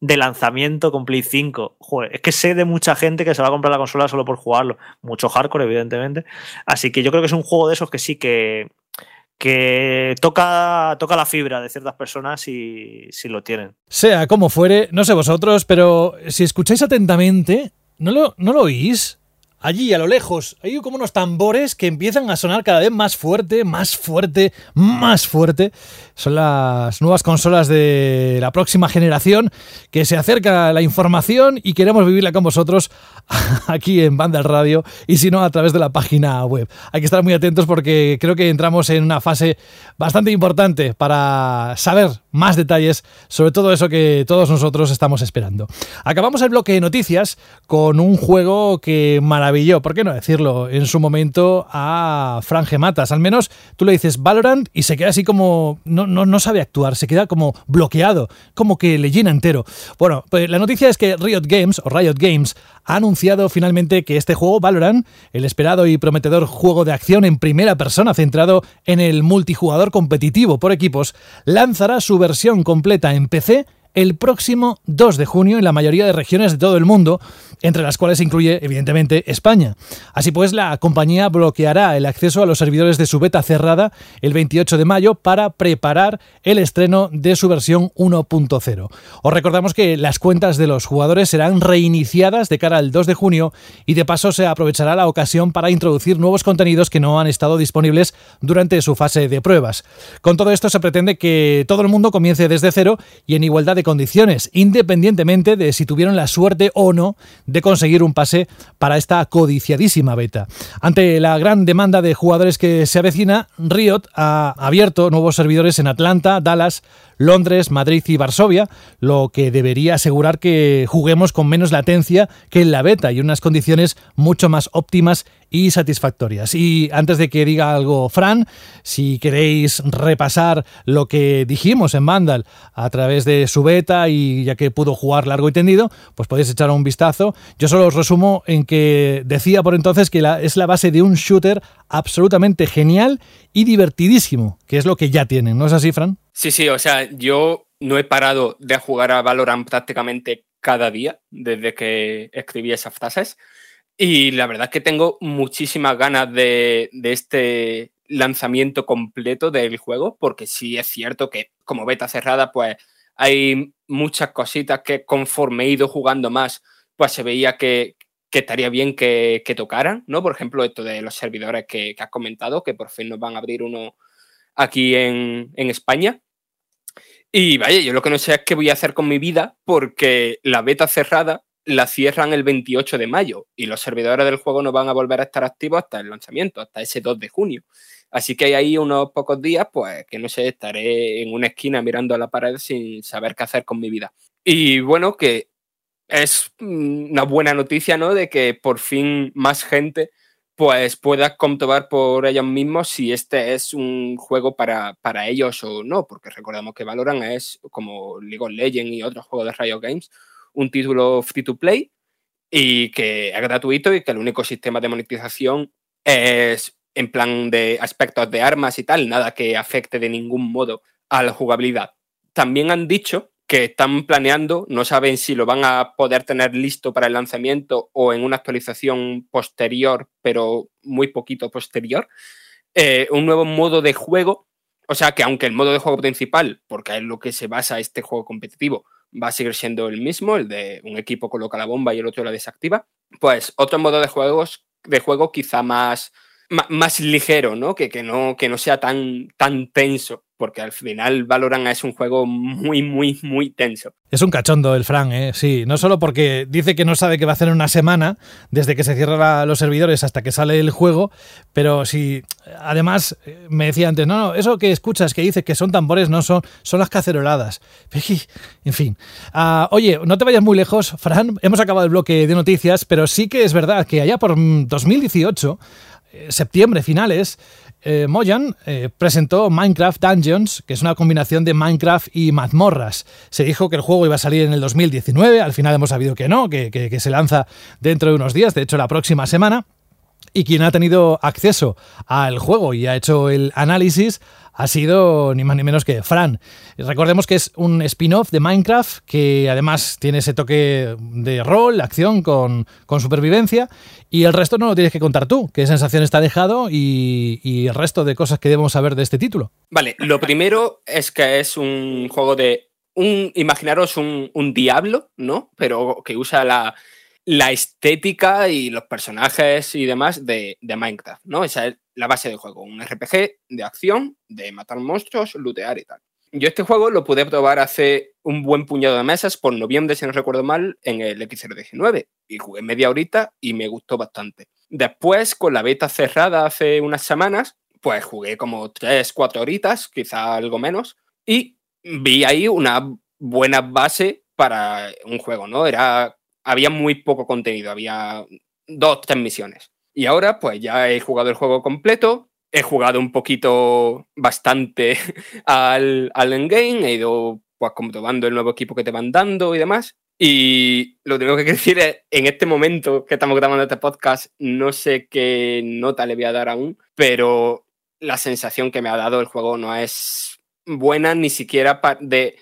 de lanzamiento con Play 5. Joder, es que sé de mucha gente que se va a comprar la consola solo por jugarlo. Mucho hardcore, evidentemente. Así que yo creo que es un juego de esos que sí que, que toca, toca la fibra de ciertas personas si, si lo tienen. Sea como fuere, no sé vosotros, pero si escucháis atentamente, ¿no lo, no lo oís? Allí a lo lejos hay como unos tambores que empiezan a sonar cada vez más fuerte, más fuerte, más fuerte. Son las nuevas consolas de la próxima generación que se acerca la información y queremos vivirla con vosotros aquí en Banda Radio y si no a través de la página web. Hay que estar muy atentos porque creo que entramos en una fase bastante importante para saber más detalles sobre todo eso que todos nosotros estamos esperando. Acabamos el bloque de noticias con un juego que maravilloso ¿por qué no decirlo? En su momento a Fran Matas. Al menos tú le dices Valorant y se queda así como. No, no, no sabe actuar, se queda como bloqueado, como que le llena entero. Bueno, pues la noticia es que Riot Games o Riot Games ha anunciado finalmente que este juego, Valorant, el esperado y prometedor juego de acción en primera persona centrado en el multijugador competitivo por equipos, lanzará su versión completa en PC el próximo 2 de junio en la mayoría de regiones de todo el mundo, entre las cuales incluye evidentemente España. Así pues, la compañía bloqueará el acceso a los servidores de su beta cerrada el 28 de mayo para preparar el estreno de su versión 1.0. Os recordamos que las cuentas de los jugadores serán reiniciadas de cara al 2 de junio y de paso se aprovechará la ocasión para introducir nuevos contenidos que no han estado disponibles durante su fase de pruebas. Con todo esto se pretende que todo el mundo comience desde cero y en igualdad de condiciones, independientemente de si tuvieron la suerte o no de conseguir un pase para esta codiciadísima beta. Ante la gran demanda de jugadores que se avecina, Riot ha abierto nuevos servidores en Atlanta, Dallas, Londres, Madrid y Varsovia, lo que debería asegurar que juguemos con menos latencia que en la beta y unas condiciones mucho más óptimas y satisfactorias. Y antes de que diga algo Fran, si queréis repasar lo que dijimos en Vandal a través de su beta y ya que pudo jugar largo y tendido, pues podéis echar un vistazo. Yo solo os resumo en que decía por entonces que es la base de un shooter absolutamente genial y divertidísimo, que es lo que ya tienen, ¿no es así, Fran? Sí, sí, o sea, yo no he parado de jugar a Valorant prácticamente cada día desde que escribí esas frases. Y la verdad es que tengo muchísimas ganas de, de, este lanzamiento completo del juego, porque sí es cierto que como beta cerrada, pues hay muchas cositas que conforme he ido jugando más, pues se veía que, que estaría bien que, que, tocaran, ¿no? Por ejemplo, esto de los servidores que, que, has comentado, que por fin nos van a abrir uno aquí en, en España. Y vaya, yo lo que no sé es qué voy a hacer con mi vida porque la beta cerrada la cierran el 28 de mayo y los servidores del juego no van a volver a estar activos hasta el lanzamiento, hasta ese 2 de junio. Así que hay ahí unos pocos días, pues que no sé, estaré en una esquina mirando a la pared sin saber qué hacer con mi vida. Y bueno, que es una buena noticia, ¿no? De que por fin más gente pues puedas comprobar por ellos mismos si este es un juego para, para, ellos o no, porque recordamos que Valorant es, como League of Legends y otros juegos de Riot Games, un título free to play y que es gratuito y que el único sistema de monetización es en plan de aspectos de armas y tal, nada que afecte de ningún modo a la jugabilidad. También han dicho que están planeando, no saben si lo van a poder tener listo para el lanzamiento o en una actualización posterior, pero muy poquito posterior, eh, un nuevo modo de juego. O sea que aunque el modo de juego principal, porque es lo que se basa este juego competitivo, va a seguir siendo el mismo, el de un equipo coloca la bomba y el otro la desactiva, pues otro modo de juegos de juego quizá más, más, ligero, ¿no? Que, que ¿no? que no sea tan, tan tenso porque al final Valorant es un juego muy, muy, muy tenso. Es un cachondo el Fran, ¿eh? sí, no solo porque dice que no sabe qué va a hacer en una semana, desde que se cierran los servidores hasta que sale el juego, pero si además eh, me decía antes, no, no, eso que escuchas, que dices que son tambores, no son, son las caceroladas. En fin. Uh, oye, no te vayas muy lejos, Fran, hemos acabado el bloque de noticias, pero sí que es verdad que allá por 2018, eh, septiembre, finales, eh, Moyan eh, presentó Minecraft Dungeons, que es una combinación de Minecraft y mazmorras. Se dijo que el juego iba a salir en el 2019, al final hemos sabido que no, que, se lanza dentro de unos días, de hecho la próxima semana. Y quien ha tenido acceso al juego y ha hecho el análisis ha sido ni más ni menos que Fran. Recordemos que es un spin-off de Minecraft que además tiene ese toque de rol, acción con, con, supervivencia y el resto no lo tienes que contar tú. ¿Qué sensación está dejado y, el resto de cosas que debemos saber de este título? Vale, lo primero es que es un juego de... Un, imaginaros un, un diablo, ¿no? Pero que usa la, la estética y los personajes y demás de, de, Minecraft, ¿no? Esa es la base del juego, un RPG de acción, de matar monstruos, lootear y tal. Yo este juego lo pude probar hace un buen puñado de meses, por noviembre, si no recuerdo mal, en el X019. Y jugué media horita y me gustó bastante. Después, con la beta cerrada hace unas semanas, pues jugué como 3, 4 horitas, quizá algo menos, y vi ahí una buena base para un juego, ¿no? Era había muy poco contenido, había dos, tres misiones. Y ahora pues ya he jugado el juego completo, he jugado un poquito bastante al, al endgame, he ido pues comprobando el nuevo equipo que te van dando y demás. Y lo tengo que decir es, en este momento que estamos grabando este podcast, no sé qué nota le voy a dar aún, pero la sensación que me ha dado el juego no es buena, ni siquiera de,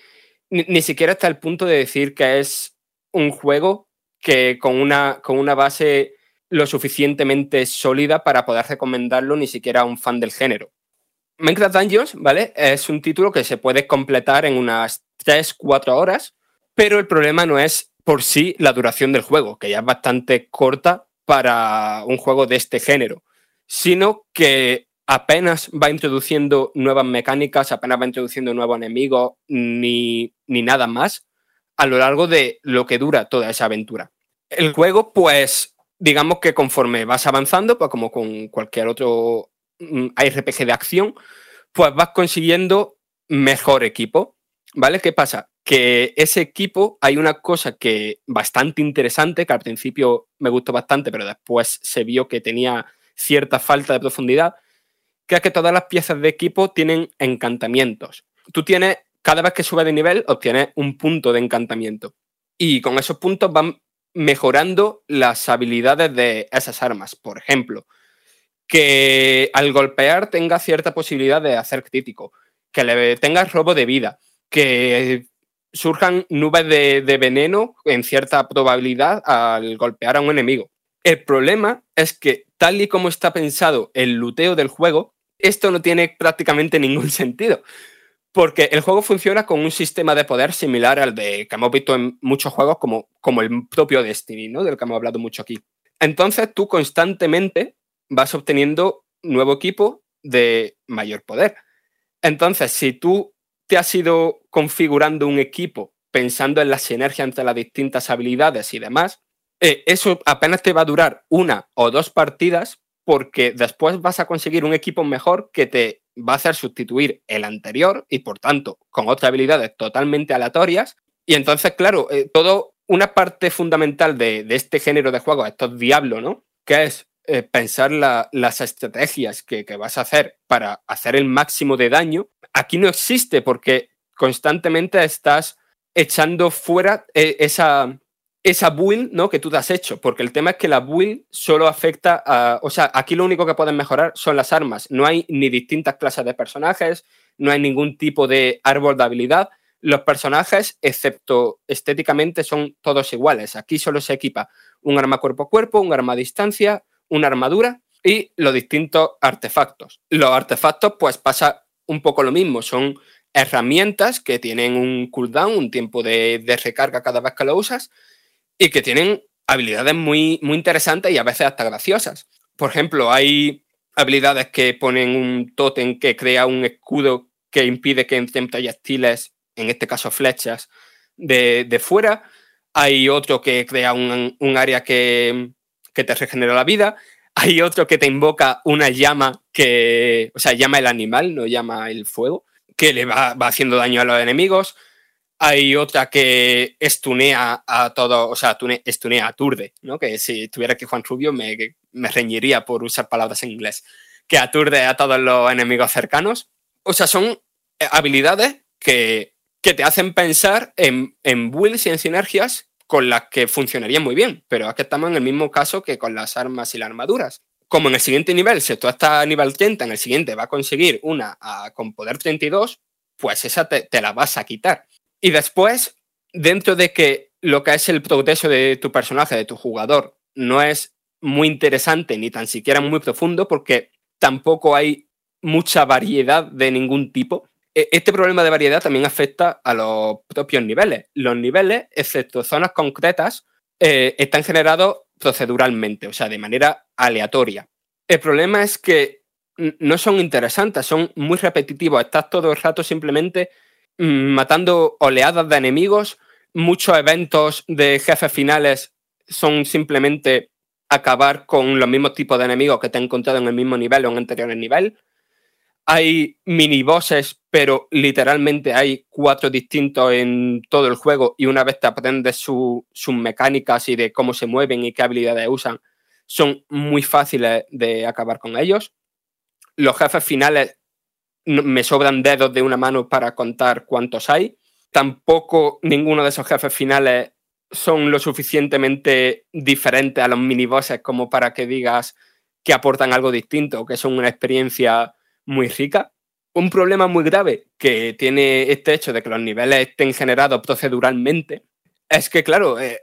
ni, ni siquiera hasta el punto de decir que es un juego que con una, con una base lo suficientemente sólida para poder recomendarlo ni siquiera a un fan del género. Minecraft Dungeons, ¿vale? Es un título que se puede completar en unas 3-4 horas, pero el problema no es por sí la duración del juego, que ya es bastante corta para un juego de este género, sino que apenas va introduciendo nuevas mecánicas, apenas va introduciendo nuevos enemigos, ni, ni nada más a lo largo de lo que dura toda esa aventura. El juego, pues, digamos que conforme vas avanzando, pues como con cualquier otro mm, RPG de acción, pues vas consiguiendo mejor equipo, ¿vale? ¿Qué pasa? Que ese equipo hay una cosa que bastante interesante, que al principio me gustó bastante, pero después se vio que tenía cierta falta de profundidad, que es que todas las piezas de equipo tienen encantamientos. Tú tienes, cada vez que subes de nivel, obtienes un punto de encantamiento. Y con esos puntos van mejorando las habilidades de esas armas. Por ejemplo, que al golpear tenga cierta posibilidad de hacer crítico, que le tengas robo de vida, que surjan nubes de, veneno en cierta probabilidad al golpear a un enemigo. El problema es que tal y como está pensado el luteo del juego, esto no tiene prácticamente ningún sentido. Porque el juego funciona con un sistema de poder similar al de que hemos visto en muchos juegos como, como el propio Destiny, ¿no? Del que hemos hablado mucho aquí. Entonces tú constantemente vas obteniendo nuevo equipo de mayor poder. Entonces, si tú te has ido configurando un equipo pensando en la sinergia entre las distintas habilidades y demás, eh, eso apenas te va a durar una o dos partidas porque después vas a conseguir un equipo mejor que te va a hacer sustituir el anterior y por tanto con otras habilidades totalmente aleatorias. Y entonces, claro, eh, todo una parte fundamental de, este género de juegos, estos diablos, ¿no? Que es eh, pensar las estrategias que, que, vas a hacer para hacer el máximo de daño, aquí no existe porque constantemente estás echando fuera eh, esa, esa build ¿no? que tú te has hecho, porque el tema es que la build solo afecta a... O sea, aquí lo único que pueden mejorar son las armas. No hay ni distintas clases de personajes, no hay ningún tipo de árbol de habilidad. Los personajes, excepto estéticamente, son todos iguales. Aquí solo se equipa un arma cuerpo a cuerpo, un arma a distancia, una armadura y los distintos artefactos. Los artefactos, pues pasa un poco lo mismo, son herramientas que tienen un cooldown, un tiempo de, de recarga cada vez que lo usas, y que tienen habilidades muy, muy interesantes y a veces hasta graciosas. Por ejemplo, hay habilidades que ponen un tótem que crea un escudo que impide que entren proyectiles, en este caso flechas, de, de fuera. Hay otro que crea un, un área que, que, te regenera la vida. Hay otro que te invoca una llama que, o sea, llama el animal, no llama el fuego, que le va, va haciendo daño a los enemigos. Hay otra que estunea a todo, o sea, estunea, aturde, ¿no? Que si tuviera que Juan Rubio me, reñiría por usar palabras en inglés. Que aturde a todos los enemigos cercanos. O sea, son eh, habilidades que, que te hacen pensar en, en builds y en sinergias con las que funcionarían muy bien, pero aquí estamos en el mismo caso que con las armas y las armaduras. Como en el siguiente nivel, si tú estás a nivel 30, en el siguiente va a conseguir una con poder 32, pues esa te, te la vas a quitar. Y después, dentro de que lo que es el progreso de tu personaje, de tu jugador, no es muy interesante ni tan siquiera muy profundo porque tampoco hay mucha variedad de ningún tipo. E, este problema de variedad también afecta a los propios niveles. Los niveles, excepto zonas concretas, eh, están generados proceduralmente, o sea, de manera aleatoria. El problema es que no son interesantes, son muy repetitivos. Estás todo el rato simplemente matando oleadas de enemigos. Muchos eventos de jefes finales son simplemente acabar con los mismos tipos de enemigos que te he encontrado en el mismo nivel o en anteriores nivel. Hay mini bosses, pero literalmente hay cuatro distintos en todo el juego y una vez te aprendes sus mecánicas y de cómo se mueven y qué habilidades usan, son muy fáciles de acabar con ellos. Los jefes finales me sobran dedos de una mano para contar cuántos hay. Tampoco ninguno de esos jefes finales son lo suficientemente diferentes a los minibosses como para que digas que aportan algo distinto, que son una experiencia muy rica. Un problema muy grave que tiene este hecho de que los niveles estén generados proceduralmente es que, claro, eh,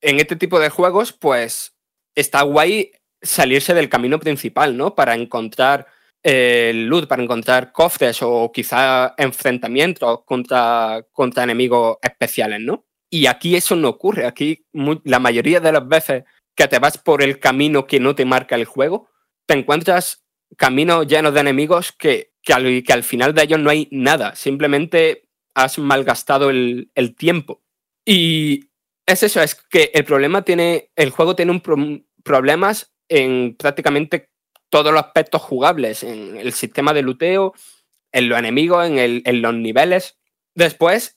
en este tipo de juegos, pues está guay salirse del camino principal, ¿no? Para encontrar el loot para encontrar cofres o quizá enfrentamientos contra, contra enemigos especiales, ¿no? Y aquí eso no ocurre. Aquí la mayoría de las veces que te vas por el camino que no te marca el juego, te encuentras caminos llenos de enemigos que, que, al, que al final de ellos no hay nada. Simplemente has malgastado el, el tiempo. Y es eso, es que el problema tiene, el juego tiene un problemas en prácticamente todos los aspectos jugables, en el sistema de luteo, en los enemigos, en, los niveles. Después,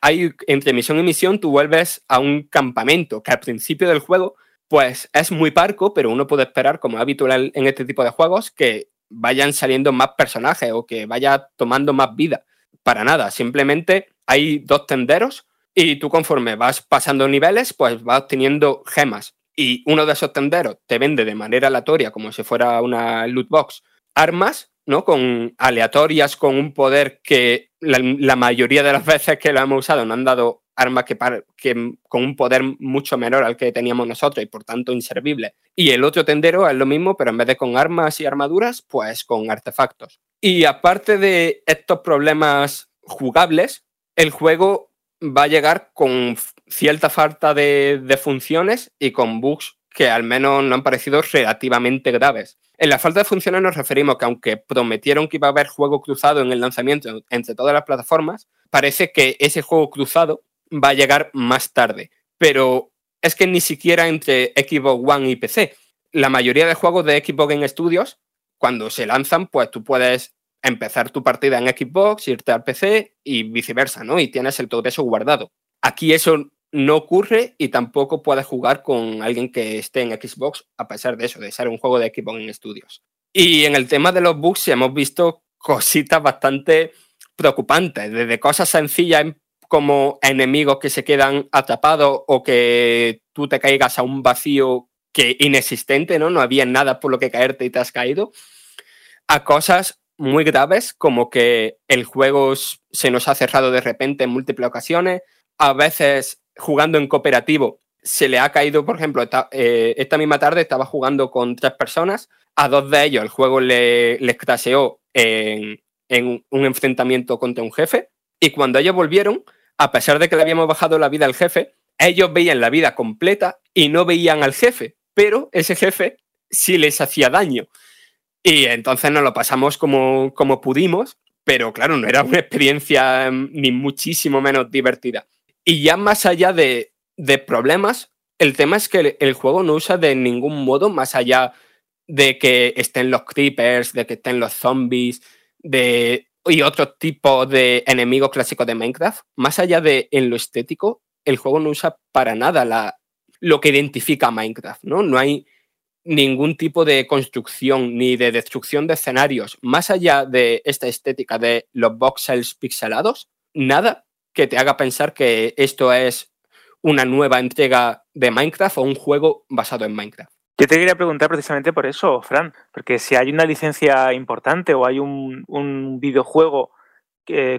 hay, entre misión y misión, tú vuelves a un campamento que al principio del juego pues es muy parco, pero uno puede esperar, como es habitual en este tipo de juegos, que vayan saliendo más personajes o que vaya tomando más vida. Para nada, simplemente hay dos tenderos y tú conforme vas pasando niveles, pues vas obteniendo gemas. Y uno de esos tenderos te vende de manera aleatoria, como si fuera una loot box, armas, ¿no? Con aleatorias, con un poder que la, mayoría de las veces que lo hemos usado no han dado armas que, que, con un poder mucho menor al que teníamos nosotros y por tanto inservible. Y el otro tendero es lo mismo, pero en vez de con armas y armaduras, pues con artefactos. Y aparte de estos problemas jugables, el juego va a llegar con cierta falta de, funciones y con bugs que al menos no han parecido relativamente graves. En la falta de funciones nos referimos que aunque prometieron que iba a haber juego cruzado en el lanzamiento entre todas las plataformas, parece que ese juego cruzado va a llegar más tarde. Pero es que ni siquiera entre Xbox One y PC. La mayoría de juegos de Xbox en estudios, cuando se lanzan, pues tú puedes empezar tu partida en Xbox, irte al PC y viceversa, ¿no? Y tienes el progreso guardado. Aquí eso no ocurre y tampoco puedes jugar con alguien que esté en Xbox, a pesar de eso, de ser un juego de Xbox en estudios. Y en el tema de los bugs hemos visto cositas bastante preocupantes, desde cosas sencillas como enemigos que se quedan atrapados o que tú te caigas a un vacío que inexistente, ¿no? No había nada por lo que caerte y te has caído, a cosas muy graves como que el juego se nos ha cerrado de repente en múltiples ocasiones, a veces jugando en cooperativo se le ha caído, por ejemplo, esta, eh, esta misma tarde estaba jugando con tres personas, a dos de ellos el juego le, les craseó en, en un enfrentamiento contra un jefe y cuando ellos volvieron a pesar de que le habíamos bajado la vida al jefe, ellos veían la vida completa y no veían al jefe, pero ese jefe sí les hacía daño. Y entonces nos lo pasamos como, como pudimos, pero claro, no era una experiencia mm, ni muchísimo menos divertida. Y ya más allá de, de problemas, el tema es que el, juego no usa de ningún modo, más allá de que estén los creepers, de que estén los zombies, de y otro tipo de enemigos clásicos de Minecraft, más allá de en lo estético, el juego no usa para nada la, lo que identifica a Minecraft, ¿no? No hay ningún tipo de construcción ni de destrucción de escenarios, más allá de esta estética de los voxels pixelados, nada que te haga pensar que esto es una nueva entrega de Minecraft o un juego basado en Minecraft. Yo te quería preguntar precisamente por eso, Fran, porque si hay una licencia importante o hay un, videojuego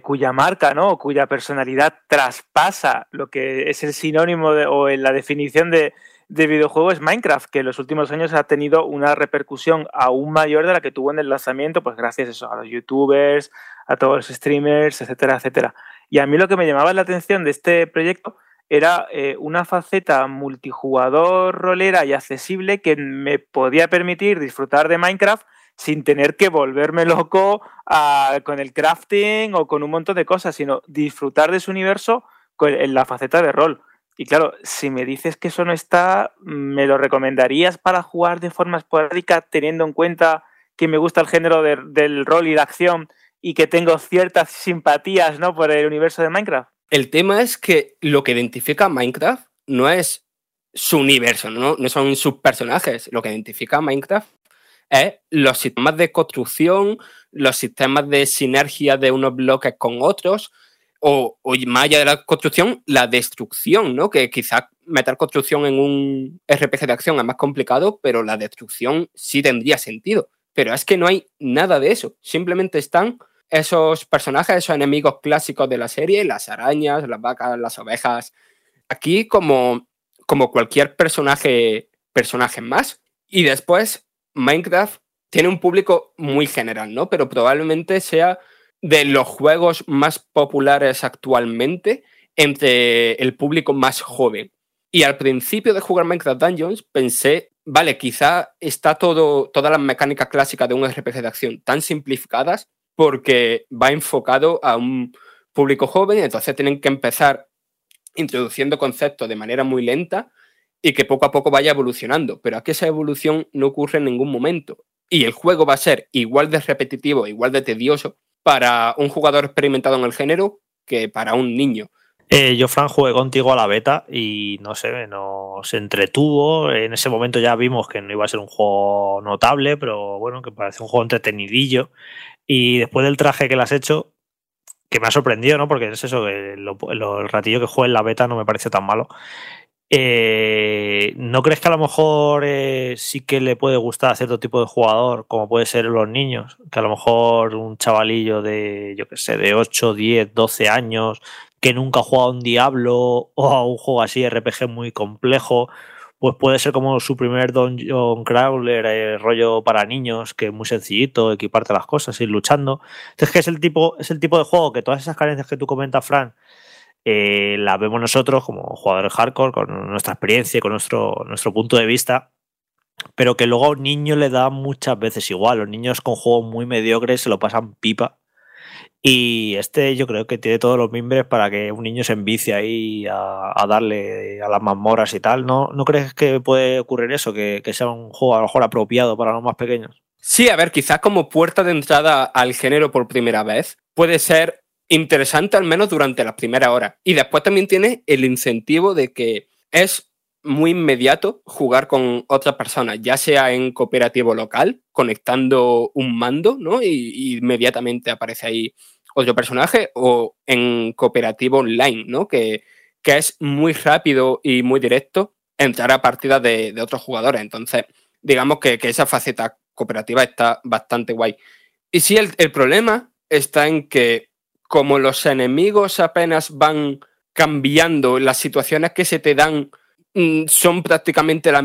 cuya marca, ¿no? cuya personalidad traspasa lo que es el sinónimo o la definición de, videojuego es Minecraft, que en los últimos años ha tenido una repercusión aún mayor de la que tuvo en el lanzamiento, pues gracias a, a los youtubers, a todos los streamers, etcétera, etcétera. Y a mí lo que me llamaba la atención de este proyecto era eh, una faceta multijugador rolera y accesible que me podía permitir disfrutar de Minecraft sin tener que volverme loco ah, con el crafting o con un montón de cosas, sino disfrutar de su universo en la faceta de rol. Y claro, si me dices que eso no está, ¿me lo recomendarías para jugar de forma esporádica teniendo en cuenta que me gusta el género del rol y la acción y que tengo ciertas simpatías ¿no? por el universo de Minecraft? El tema es que lo que identifica a Minecraft no es su universo, ¿no? no son sus personajes. Lo que identifica a Minecraft es los sistemas de construcción, los sistemas de sinergia de unos bloques con otros, o, más allá de la construcción, la destrucción, ¿no? Que quizás meter construcción en un RPG de acción es más complicado, pero la destrucción sí tendría sentido. Pero es que no hay nada de eso. Simplemente están esos personajes, esos enemigos clásicos de la serie, las arañas, las vacas, las ovejas. Aquí como, como cualquier personaje, personaje más. Y después, Minecraft tiene un público muy general, ¿no? Pero probablemente sea de los juegos más populares actualmente entre el público más joven. Y al principio de jugar Minecraft Dungeons pensé, vale, quizá está todo, todas las mecánicas clásicas de un RPG de acción tan simplificadas porque va enfocado a un público joven, entonces tienen que empezar introduciendo conceptos de manera muy lenta y que poco a poco vaya evolucionando. Pero aquí esa evolución no ocurre en ningún momento. Y el juego va a ser igual de repetitivo, igual de tedioso para un jugador experimentado en el género que para un niño. Eh, yo, Fran, jugué contigo a la beta y no sé, nos entretuvo. En ese momento ya vimos que no iba a ser un juego notable, pero bueno, que parece un juego entretenidillo. Y después del traje que le has hecho, que me ha sorprendido, ¿no? Porque es eso, lo, lo- el ratillo que jugué en la beta no me pareció tan malo. Eh, ¿No crees que a lo mejor eh, sí que le puede gustar a cierto tipo de jugador, como puede ser los niños? Que a lo mejor un chavalillo de, yo qué sé, de 8, 10, 12 años, que nunca ha jugado a un Diablo o a un juego así RPG muy complejo, pues puede ser como su primer Dungeon Crawler, eh, rollo para niños, que es muy sencillito, equiparte las cosas, ir luchando. Entonces, que es el tipo, es el tipo de juego que todas esas carencias que tú comentas, Fran, eh, las vemos nosotros como jugadores hardcore, con nuestra experiencia y con nuestro, nuestro punto de vista, pero que luego a un niño le da muchas veces igual. Los niños con juegos muy mediocres se lo pasan pipa. Y este yo creo que tiene todos los mimbres para que un niño se envicie ahí a, darle a las mazmorras y tal. ¿No, ¿No crees que puede ocurrir eso? Que, que sea un juego a lo mejor apropiado para los más pequeños. Sí, a ver, quizás como puerta de entrada al género por primera vez puede ser interesante al menos durante las primeras horas. Y después también tiene el incentivo de que es muy inmediato jugar con otras personas, ya sea en cooperativo local, conectando un mando, ¿no? Y, inmediatamente aparece ahí otro personaje, o en cooperativo online, ¿no? Que, que es muy rápido y muy directo entrar a partidas de, de otros jugadores. Entonces, digamos que, que esa faceta cooperativa está bastante guay. Y sí, el, el problema está en que como los enemigos apenas van cambiando, las situaciones que se te dan son prácticamente las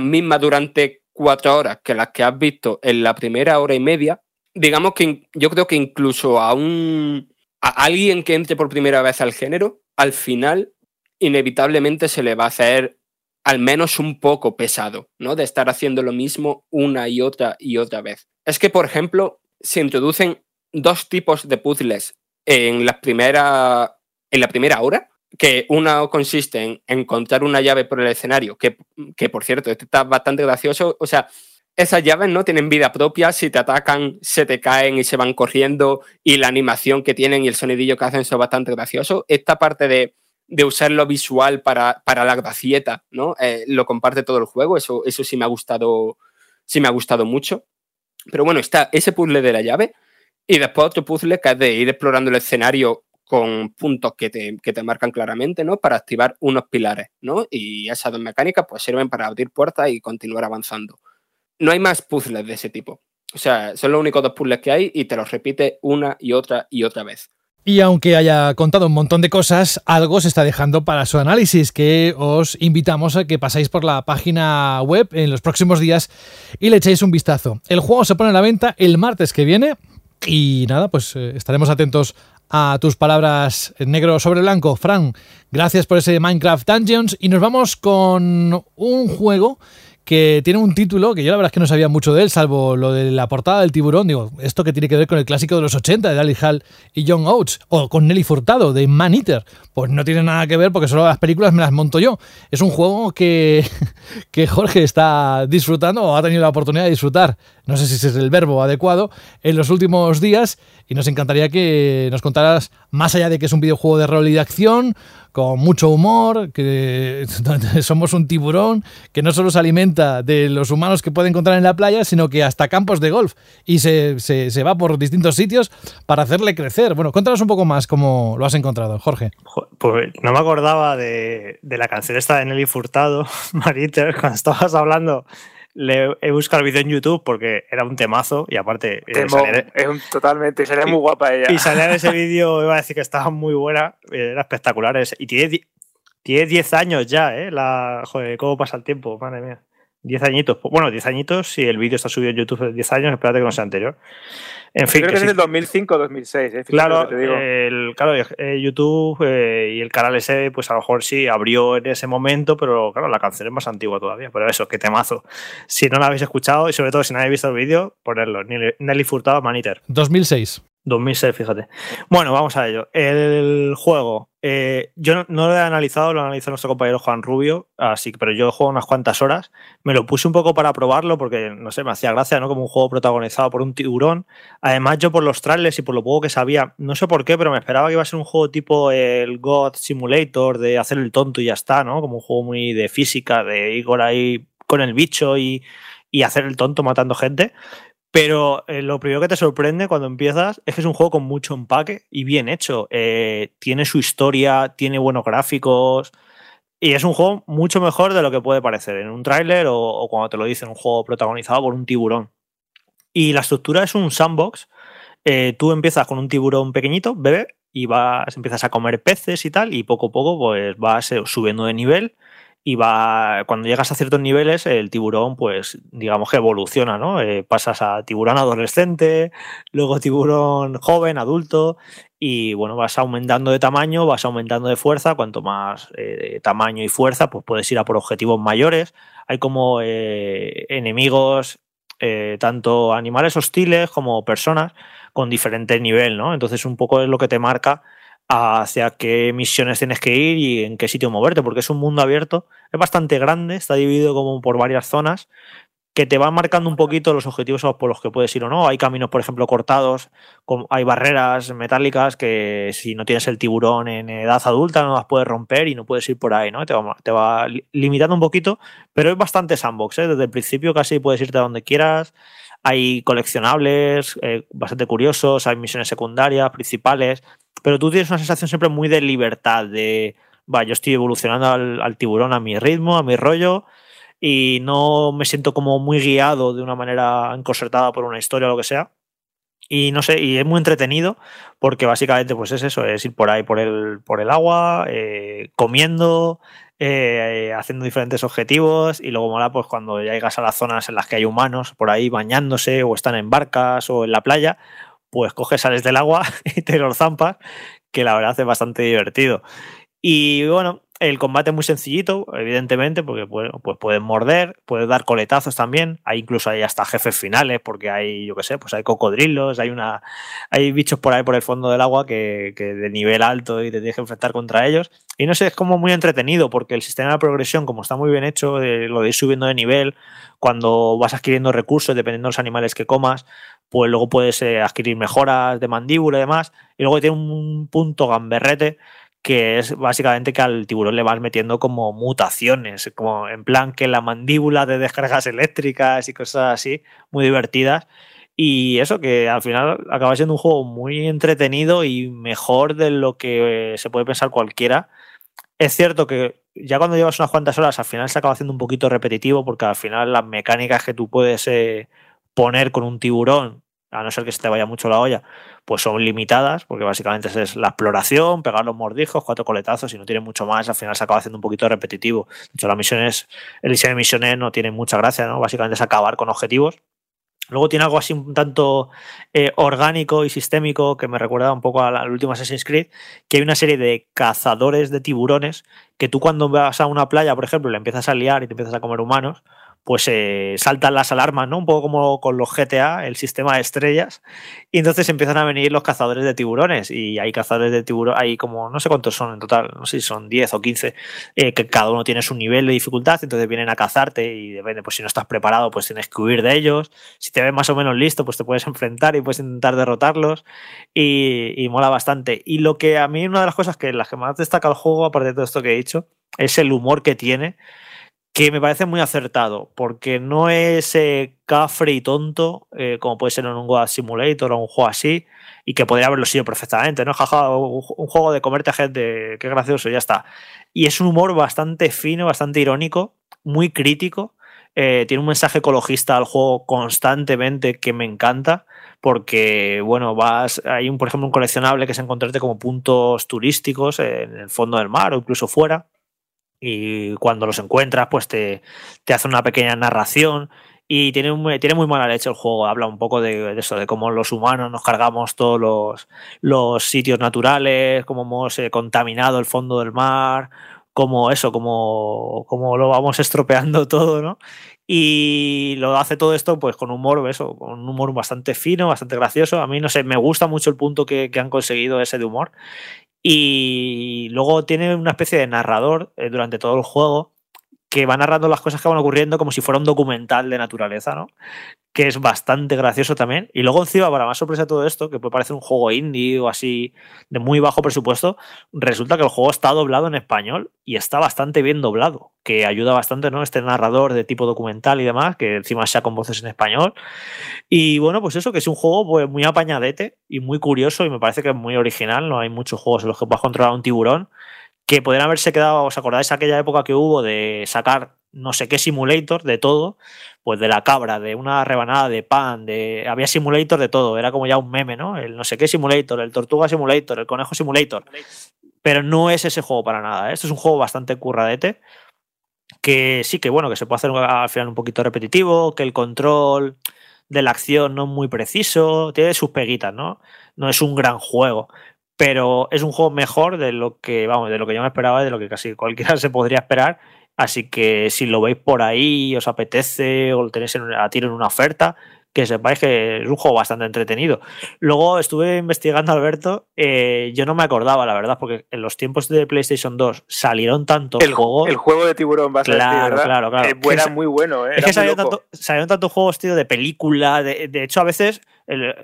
mismas durante cuatro horas que las que has visto en la primera hora y media, digamos que yo creo que incluso a un a alguien que entre por primera vez al género, al final inevitablemente se le va a hacer al menos un poco pesado, ¿no? De estar haciendo lo mismo una y otra y otra vez. Es que, por ejemplo, se introducen dos tipos de puzzles en la primera, en la primera hora, que una consiste en encontrar una llave por el escenario, que, que por cierto, este está bastante gracioso, o sea, esas llaves no tienen vida propia, si te atacan se te caen y se van corriendo y la animación que tienen y el sonidillo que hacen son bastante graciosos. Esta parte de, de usar lo visual para, para la gracieta, ¿no? Eh, lo comparte todo el juego, eso, eso sí me ha gustado, sí me ha gustado mucho. Pero bueno, está ese puzzle de la llave y después otro puzzle que es de ir explorando el escenario con puntos que te, que te marcan claramente, ¿no? Para activar unos pilares, ¿no? Y esas dos mecánicas pues sirven para abrir puertas y continuar avanzando. No hay más puzzles de ese tipo. O sea, son los únicos dos puzzles que hay y te los repite una y otra y otra vez. Y aunque haya contado un montón de cosas, algo se está dejando para su análisis, que os invitamos a que pasáis por la página web en los próximos días y le echéis un vistazo. El juego se pone a la venta el martes que viene y nada, pues eh, estaremos atentos a tus palabras en negro sobre blanco. Fran, gracias por ese Minecraft Dungeons y nos vamos con un juego que tiene un título que yo la verdad es que no sabía mucho de él, salvo lo de la portada del tiburón. Digo, esto que tiene que ver con el clásico de los 80 de Dally Hall y John Oates, o con Nelly Furtado de Man Eater. Pues no tiene nada que ver porque solo las películas me las monto yo. Es un juego que, que Jorge está disfrutando o ha tenido la oportunidad de disfrutar, no sé si es el verbo adecuado, en los últimos días. Y nos encantaría que nos contaras, más allá de que es un videojuego de rol y de acción, con mucho humor, que somos un tiburón que no solo se alimenta de los humanos que puede encontrar en la playa, sino que hasta campos de golf y se, se, se va por distintos sitios para hacerle crecer. Bueno, cuéntanos un poco más cómo lo has encontrado, Jorge. Pues no me acordaba de, de la canción esta de Nelly Furtado, Mariter, cuando estabas hablando. Le he buscado el vídeo en YouTube porque era un temazo y aparte eh, salía- es un- totalmente, sería muy guapa ella. y salía en ese vídeo, iba a decir que estaba muy buena, era espectacular. es- Y tiene, die- tiene 10 años ya, ¿eh? La, joder, cómo pasa el tiempo, madre mía. 10 añitos. Bueno, 10 añitos, si el vídeo está subido en YouTube hace 10 años, espérate que no sea anterior. En fin, Creo que que es sí. del 2005 2006, ¿eh? Claro, te digo. el, claro, eh, YouTube eh, y el canal ese, pues a lo mejor sí abrió en ese momento, pero claro, la canción es más antigua todavía. Pero eso, qué temazo. Si no la habéis escuchado y sobre todo si no habéis visto el vídeo, ponerlo. Nelly Nelly Furtado, Maniter. 2006. 2006, fíjate. Bueno, vamos a ello. El juego, eh, yo no, lo he analizado, lo ha analizado nuestro compañero Juan Rubio, así pero yo juego unas cuantas horas. Me lo puse un poco para probarlo porque, no sé, me hacía gracia, ¿no? Como un juego protagonizado por un tiburón. Además, yo por los trailers y por lo poco que sabía, no sé por qué, pero me esperaba que iba a ser un juego tipo el God Simulator, de hacer el tonto y ya está, ¿no? Como un juego muy de física, de ir ahí con el bicho y, y hacer el tonto matando gente. Pero eh, lo primero que te sorprende cuando empiezas es que es un juego con mucho empaque y bien hecho. Eh, tiene su historia, tiene buenos gráficos y es un juego mucho mejor de lo que puede parecer en un tráiler o, o, cuando te lo dicen, un juego protagonizado por un tiburón. Y la estructura es un sandbox. Eh, tú empiezas con un tiburón pequeñito, bebé, y vas, empiezas a comer peces y tal, y poco a poco pues vas subiendo de nivel y va cuando llegas a ciertos niveles el tiburón pues digamos que evoluciona no eh, pasas a tiburón adolescente luego tiburón joven adulto y bueno vas aumentando de tamaño vas aumentando de fuerza. Cuanto más eh, tamaño y fuerza pues puedes ir a por objetivos mayores. Hay como eh, enemigos eh, tanto animales hostiles como personas con diferente nivel no entonces un poco es lo que te marca hacia qué misiones tienes que ir y en qué sitio moverte, porque es un mundo abierto, es bastante grande, está dividido como por varias zonas que te van marcando un poquito los objetivos por los que puedes ir o no. Hay caminos, por ejemplo, cortados, hay barreras metálicas que si no tienes el tiburón en edad adulta no las puedes romper y no puedes ir por ahí, ¿no? Te va, te va limitando un poquito, pero es bastante sandbox, ¿eh? Desde el principio casi puedes irte a donde quieras. Hay coleccionables eh, bastante curiosos, hay misiones secundarias, principales, pero tú tienes una sensación siempre muy de libertad, de, va, yo estoy evolucionando al, al, tiburón a mi ritmo, a mi rollo, y no me siento como muy guiado de una manera encorsetada por una historia o lo que sea. Y no sé, y es muy entretenido porque básicamente pues es eso, es ir por ahí por el, por el agua, eh, comiendo, eh, haciendo diferentes objetivos y luego mola pues cuando llegas a las zonas en las que hay humanos por ahí bañándose o están en barcas o en la playa, pues coges, sales del agua y te los zampas, que la verdad es bastante divertido. Y bueno, el combate es muy sencillito, evidentemente, porque bueno, pues puedes morder, puedes dar coletazos también. Hay incluso hay hasta jefes finales, porque hay, yo qué sé, pues hay cocodrilos, hay una. Hay bichos por ahí por el fondo del agua que, que de nivel alto y te tienes que enfrentar contra ellos. Y no sé, es como muy entretenido, porque el sistema de progresión, como está muy bien hecho, eh, lo de ir subiendo de nivel, cuando vas adquiriendo recursos, dependiendo de los animales que comas, pues luego puedes eh, adquirir mejoras de mandíbula y demás. Y luego tiene un punto gamberrete que es básicamente que al tiburón le vas metiendo como mutaciones, como en plan que la mandíbula de descargas eléctricas y cosas así, muy divertidas. Y eso que al final acaba siendo un juego muy entretenido y mejor de lo que se puede pensar cualquiera. Es cierto que ya cuando llevas unas cuantas horas al final se acaba haciendo un poquito repetitivo porque al final las mecánicas que tú puedes eh, poner con un tiburón, a no ser que se te vaya mucho la olla, pues son limitadas, porque básicamente es la exploración, pegar los mordijos, cuatro coletazos y no tiene mucho más, al final se acaba haciendo un poquito repetitivo. De hecho, las misiones, el diseño de misiones no tiene mucha gracia, ¿no? Básicamente es acabar con objetivos. Luego tiene algo así un tanto eh, orgánico y sistémico que me recuerda un poco al, último Assassin's Creed, que hay una serie de cazadores de tiburones que tú cuando vas a una playa, por ejemplo, le empiezas a liar y te empiezas a comer humanos, pues eh, saltan las alarmas, ¿no? Un poco como con los GTA, el sistema de estrellas, y entonces empiezan a venir los cazadores de tiburones, y hay cazadores de tiburones, hay como, no sé cuántos son en total, no sé si son 10 o 15, eh, que cada uno tiene su nivel de dificultad, entonces vienen a cazarte y depende, pues si no estás preparado, pues tienes que huir de ellos, si te ves más o menos listo, pues te puedes enfrentar y puedes intentar derrotarlos, y, y mola bastante. Y lo que a mí una de las cosas que las que más destaca el juego, aparte de todo esto que he dicho, es el humor que tiene, que me parece muy acertado, porque no es eh, cafre y tonto, eh, como puede ser en un God Simulator o un juego así, y que podría haberlo sido perfectamente, ¿no? Jaja, un, juego de comerte a gente, qué gracioso, ya está. Y es un humor bastante fino, bastante irónico, muy crítico. Eh, tiene un mensaje ecologista al juego constantemente que me encanta porque bueno vas hay un por ejemplo un coleccionable que es encontrarte como puntos turísticos en el fondo del mar o incluso fuera y cuando los encuentras, pues te, te hace una pequeña narración. Y tiene, tiene muy mala leche el juego. Habla un poco de, de, eso, de cómo los humanos nos cargamos todos los, los sitios naturales, cómo hemos eh, contaminado el fondo del mar, como eso, como, como lo vamos estropeando todo, ¿no? Y lo hace todo esto pues con humor, eso, con un humor bastante fino, bastante gracioso. A mí, no sé, me gusta mucho el punto que, que han conseguido ese de humor. Y luego tiene una especie de narrador eh, durante todo el juego que va narrando las cosas que van ocurriendo como si fuera un documental de naturaleza, ¿no? Que es bastante gracioso también. Y luego encima, para más sorpresa de todo esto, que puede parecer un juego indie o así de muy bajo presupuesto, resulta que el juego está doblado en español y está bastante bien doblado, que ayuda bastante, ¿no? Este narrador de tipo documental y demás, que encima sea con voces en español. Y bueno, pues eso, que es un juego pues, muy apañadete y muy curioso y me parece que es muy original. No hay muchos juegos en los que puedas controlar un tiburón que podrían haberse quedado, ¿os acordáis aquella época que hubo de sacar no sé qué simulator de todo? Pues de la cabra, de una rebanada de pan, de había simulator de todo, era como ya un meme, ¿no? El no sé qué simulator, el tortuga simulator, el conejo simulator. Pero no es ese juego para nada, ¿eh? Esto es un juego bastante curradete que sí que bueno, que se puede hacer al final un poquito repetitivo, que el control de la acción no es muy preciso, tiene sus peguitas, ¿no? No es un gran juego, pero es un juego mejor de lo que, vamos, de lo que yo me esperaba y de lo que casi cualquiera se podría esperar. Así que si lo veis por ahí, os apetece o lo tenéis a tiro en una oferta, que sepáis que es un juego bastante entretenido. Luego estuve investigando, Alberto, eh, yo no me acordaba, la verdad, porque en los tiempos de PlayStation 2 salieron tantos el, juegos. El juego de tiburón, vas claro, a decir, ¿verdad? Claro, claro, eh, era muy bueno, ¿eh? Es que salieron, tanto, salieron tantos juegos, tío, de película. De, de hecho, a veces el,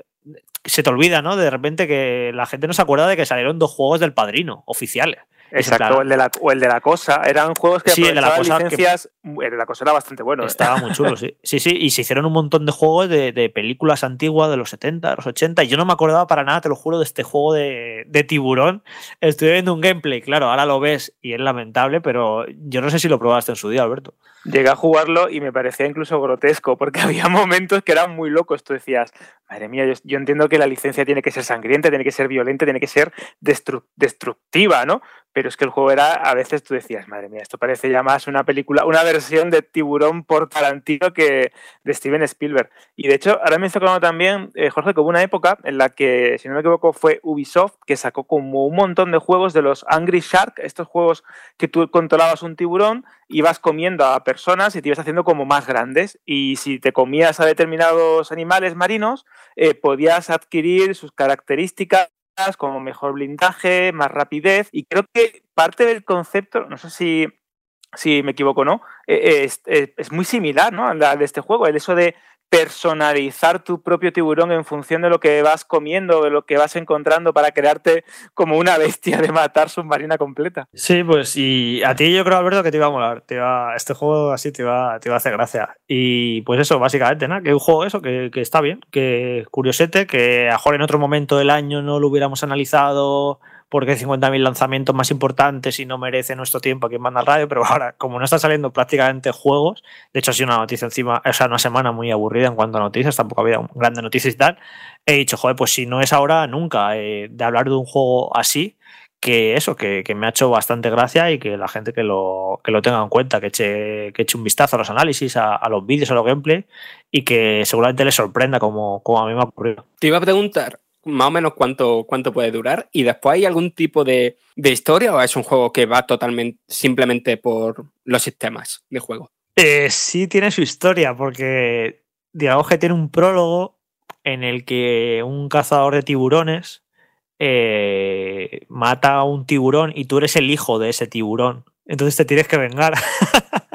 se te olvida, ¿no? De repente que la gente no se acuerda de que salieron dos juegos del padrino, oficiales. Exacto, o el, de la, o el de la cosa. Eran juegos que sí, el de la cosa licencias. Que... El de la cosa era bastante bueno. Estaba ¿eh? muy chulo, sí. Sí, sí, y se hicieron un montón de juegos de, de, películas antiguas de los 70, de los 80. Y yo no me acordaba para nada, te lo juro, de este juego de, de tiburón. Estuve viendo un gameplay, claro, ahora lo ves y es lamentable, pero yo no sé si lo probaste en su día, Alberto. Llegué a jugarlo y me parecía incluso grotesco, porque había momentos que eran muy locos. Tú decías, madre mía, yo, yo entiendo que la licencia tiene que ser sangrienta, tiene que ser violenta, tiene que ser destru destructiva, ¿no? Pero es que el juego era, a veces tú decías, madre mía, esto parece ya más una película, una versión de Tiburón por Tarantino que de Steven Spielberg. Y de hecho, ahora me hizo claro también, eh, Jorge, que hubo una época en la que, si no me equivoco, fue Ubisoft, que sacó como un montón de juegos de los Angry Shark, estos juegos que tú controlabas un tiburón, ibas comiendo a personas y te ibas haciendo como más grandes. Y si te comías a determinados animales marinos, eh, podías adquirir sus características como mejor blindaje, más rapidez. Y creo que parte del concepto, no sé si, si me equivoco o no, es, es, es, muy similar ¿no? al de este juego. El eso de personalizar tu propio tiburón en función de lo que vas comiendo, de lo que vas encontrando para crearte como una bestia de matar submarina completa. Sí, pues y a ti yo creo, Alberto, que te iba a molar. Te iba, este juego así te iba, te a hacer gracia. Y pues eso, básicamente, ¿no? Que un juego eso, que, que está bien, que curiosete, que a mejor en otro momento del año no lo hubiéramos analizado porque hay 50.000 lanzamientos más importantes y no merece nuestro tiempo aquí en Banda Radio, pero ahora, como no están saliendo prácticamente juegos, de hecho ha sido una noticia encima, o sea, una semana muy aburrida en cuanto a noticias, tampoco había grandes noticias y tal, he dicho, joder, pues si no es ahora, nunca, eh, de hablar de un juego así, que eso, que, que, me ha hecho bastante gracia y que la gente que lo, que lo tenga en cuenta, que eche, que eche un vistazo a los análisis, a, los vídeos, a los gameplays y que seguramente les sorprenda como, como a mí me ha ocurrido. Te iba a preguntar, más o menos cuánto, cuánto puede durar. ¿Y después hay algún tipo de, de, historia o es un juego que va totalmente simplemente por los sistemas de juego? Eh, sí tiene su historia, porque digamos que tiene un prólogo en el que un cazador de tiburones eh, mata a un tiburón y tú eres el hijo de ese tiburón. Entonces te tienes que vengar.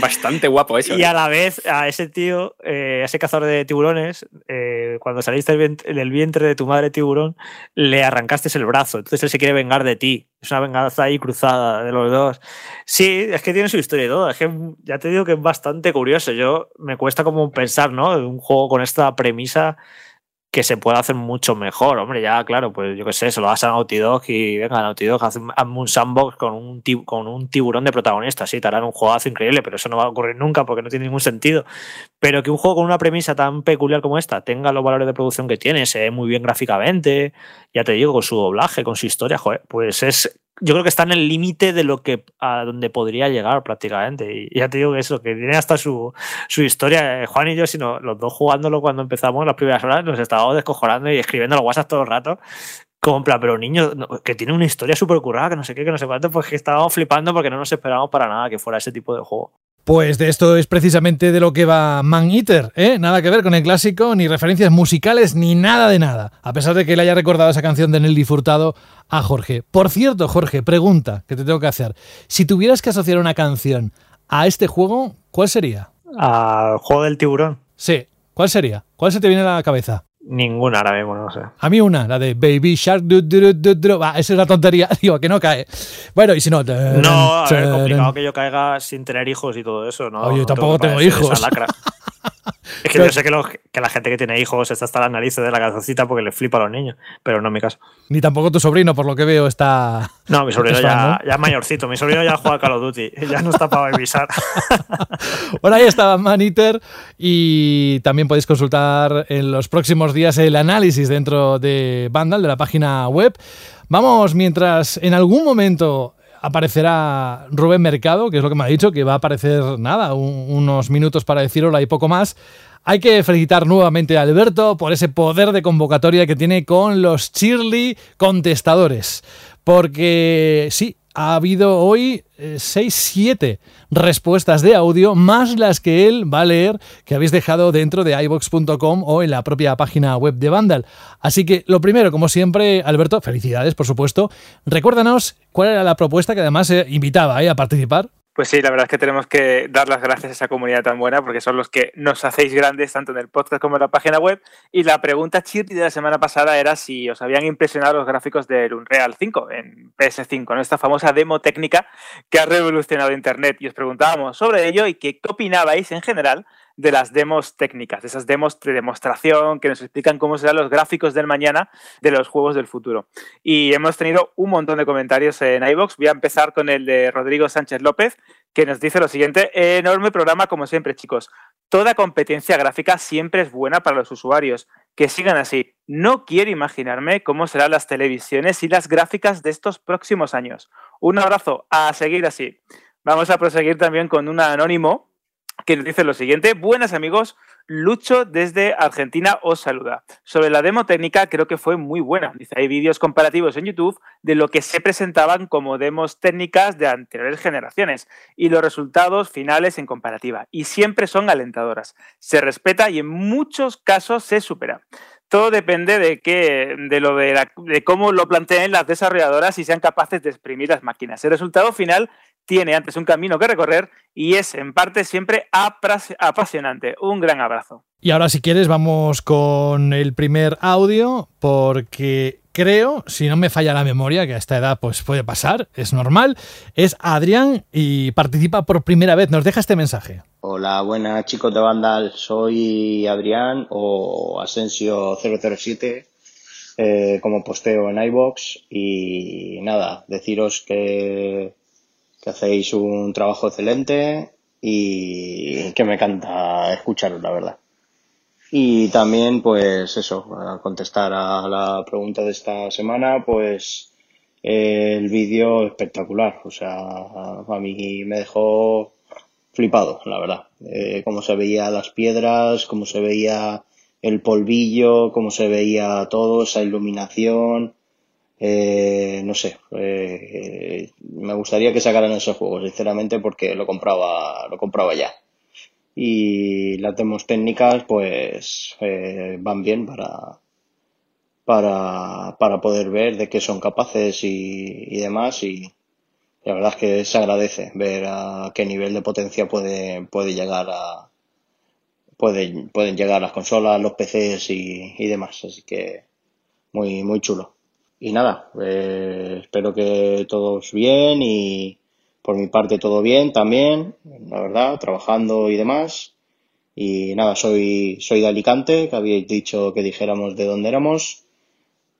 Bastante guapo eso. Y a la vez, a ese tío, eh, a ese cazador de tiburones, eh, cuando saliste del vientre, del vientre, de tu madre tiburón, le arrancaste el brazo. Entonces él se quiere vengar de ti. Es una venganza ahí cruzada de los dos. Sí, es que tiene su historia y todo. Es que ya te digo que es bastante curioso. Yo me cuesta como pensar, ¿no? Un juego con esta premisa que se puede hacer mucho mejor. Hombre, ya, claro, pues yo qué sé, se lo das a Naughty Dog y venga, Naughty Dog, hazme un sandbox con un, con un tiburón de protagonista. Sí, te harán un juegazo increíble, pero eso no va a ocurrir nunca porque no tiene ningún sentido. Pero que un juego con una premisa tan peculiar como esta tenga los valores de producción que tiene, se ve muy bien gráficamente, ya te digo, con su doblaje, con su historia, joder, pues es yo creo que está en el límite de lo que a donde podría llegar prácticamente. Y ya te digo que eso, que tiene hasta su, su historia. Eh, Juan y yo, sino los dos jugándolo cuando empezamos las primeras horas, nos estábamos descojonando y escribiendo los WhatsApp todo el rato Como en plan, pero niño, que tiene una historia súper currada, que no sé qué, que no sé cuánto, pues que estábamos flipando porque no nos esperábamos para nada que fuera ese tipo de juego. Pues de esto es precisamente de lo que va Man Eater, ¿eh? Nada que ver con el clásico, ni referencias musicales, ni nada de nada. A pesar de que le haya recordado esa canción de Nelly Furtado a Jorge. Por cierto, Jorge, pregunta que te tengo que hacer. Si tuvieras que asociar una canción a este juego, ¿cuál sería? Al juego del tiburón. Sí, ¿cuál sería? ¿Cuál se te viene a la cabeza? Ninguna ahora mismo, no sé. A mí una, la de Baby Shark. Du, du, du, esa es una tontería, digo, que no cae. Bueno, y si no. No, a ver, complicado que yo caiga sin tener hijos y todo eso, ¿no? Oye, No tampoco tengo parecer hijos. Es que yo sé que, la gente que tiene hijos está hasta las narices de la calzoncita porque le flipa a los niños, pero no en mi caso. Ni tampoco tu sobrino, por lo que veo, está. No, mi sobrino ¿Estás fan, ya, ya es mayorcito, mi sobrino ya juega Call of Duty, ya no está para avisar. Bueno, ahí estaba Man Eater y también podéis consultar en los próximos días el análisis dentro de Vandal, de la página web. Vamos, mientras en algún momento aparecerá Rubén Mercado, que es lo que me ha dicho, que va a aparecer nada, un- unos minutos para decir hola y poco más. Hay que felicitar nuevamente a Alberto por ese poder de convocatoria que tiene con los Shirley contestadores. Porque sí, ha habido hoy 6, 7 respuestas de audio, más las que él va a leer, que habéis dejado dentro de iVox.com o en la propia página web de Vandal. Así que lo primero, como siempre, Alberto, felicidades, por supuesto. Recuérdanos cuál era la propuesta que además eh, invitaba eh, a participar. Pues sí, la verdad es que tenemos que dar las gracias a esa comunidad tan buena porque son los que nos hacéis grandes tanto en el podcast como en la página web. Y la pregunta chirri de la semana pasada era si os habían impresionado los gráficos del Unreal 5 en PS5, ¿no? esta famosa demo técnica que ha revolucionado Internet. Y os preguntábamos sobre ello y qué opinabais en general de las demos técnicas, de esas demos de demostración que nos explican cómo serán los gráficos del mañana de los juegos del futuro. Y hemos tenido un montón de comentarios en iBox. Voy a empezar con el de Rodrigo Sánchez López, que nos dice lo siguiente: enorme programa, como siempre, chicos. Toda competencia gráfica siempre es buena para los usuarios. Que sigan así. No quiero imaginarme cómo serán las televisiones y las gráficas de estos próximos años. Un abrazo, a seguir así. Vamos a proseguir también con un anónimo que nos dice lo siguiente. Buenas amigos, Lucho desde Argentina os saluda. Sobre la demo técnica creo que fue muy buena. Dice, hay vídeos comparativos en YouTube de lo que se presentaban como demos técnicas de anteriores generaciones y los resultados finales en comparativa. Y siempre son alentadoras. Se respeta y en muchos casos se supera. Todo depende de, que, de, lo de, la, de cómo lo planteen las desarrolladoras y sean capaces de exprimir las máquinas. El resultado final tiene antes un camino que recorrer y es en parte siempre apasionante. Un gran abrazo. Y ahora si quieres vamos con el primer audio porque creo, si no me falla la memoria, que a esta edad pues puede pasar, es normal, es Adrián y participa por primera vez. Nos deja este mensaje. Hola, buenas chicos de Vandal, soy Adrián o Asensio007 eh, como posteo en iBox y nada, deciros que, que hacéis un trabajo excelente y que me encanta escucharos, la verdad. Y también, pues eso, a contestar a la pregunta de esta semana, pues el vídeo espectacular, o sea, a mí me dejó flipado, la verdad. Eh, cómo se veía las piedras, cómo se veía el polvillo, cómo se veía todo, esa iluminación. Eh, no sé, eh, me gustaría que sacaran ese juego, sinceramente, porque lo compraba, lo compraba ya. Y las demos técnicas, pues, eh, van bien para, para, para poder ver de qué son capaces y, y demás. Y, la verdad es que se agradece ver a qué nivel de potencia puede, puede llegar a pueden, pueden llegar las consolas, los PCs y, y demás. Así que muy, muy chulo. Y nada, eh, espero que todos bien y por mi parte todo bien también, la verdad, trabajando y demás. Y nada, soy, soy de Alicante, que habíais dicho que dijéramos de dónde éramos.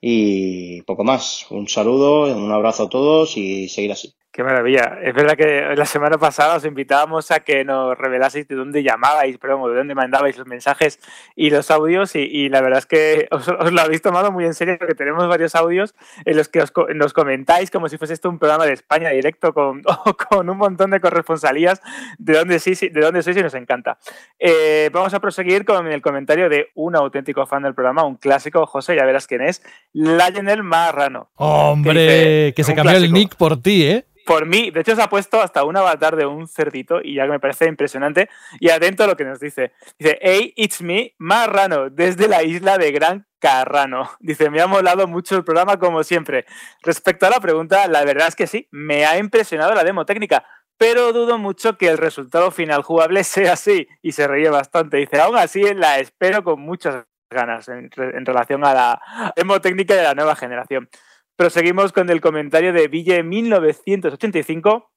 Y poco más. Un saludo, un abrazo a todos y seguir así. Qué maravilla. Es verdad que la semana pasada os invitábamos a que nos revelaseis de dónde llamabais, perdón, de dónde mandabais los mensajes y los audios y, la verdad es que os, lo habéis tomado muy en serio porque tenemos varios audios en los que os, nos comentáis como si fuese esto un programa de España directo con, con un montón de corresponsalías de dónde, sí, de dónde sois y nos encanta. Eh, vamos a proseguir con el comentario de un auténtico fan del programa, un clásico, José, ya verás quién es, Lionel Marrano. Hombre, que, se cambió el nick por ti, ¿eh? Por mí, de hecho se ha puesto hasta un avatar de un cerdito y ya me parece impresionante. Y atento a lo que nos dice. Dice, hey, it's me, Marrano, desde la isla de Gran Carrano. Dice, me ha molado mucho el programa como siempre. Respecto a la pregunta, la verdad es que sí, me ha impresionado la demo técnica, pero dudo mucho que el resultado final jugable sea así. Y se reía bastante. Dice, aún así la espero con muchas ganas en, en relación a la demo técnica de la nueva generación. Proseguimos con el comentario de Ville 1985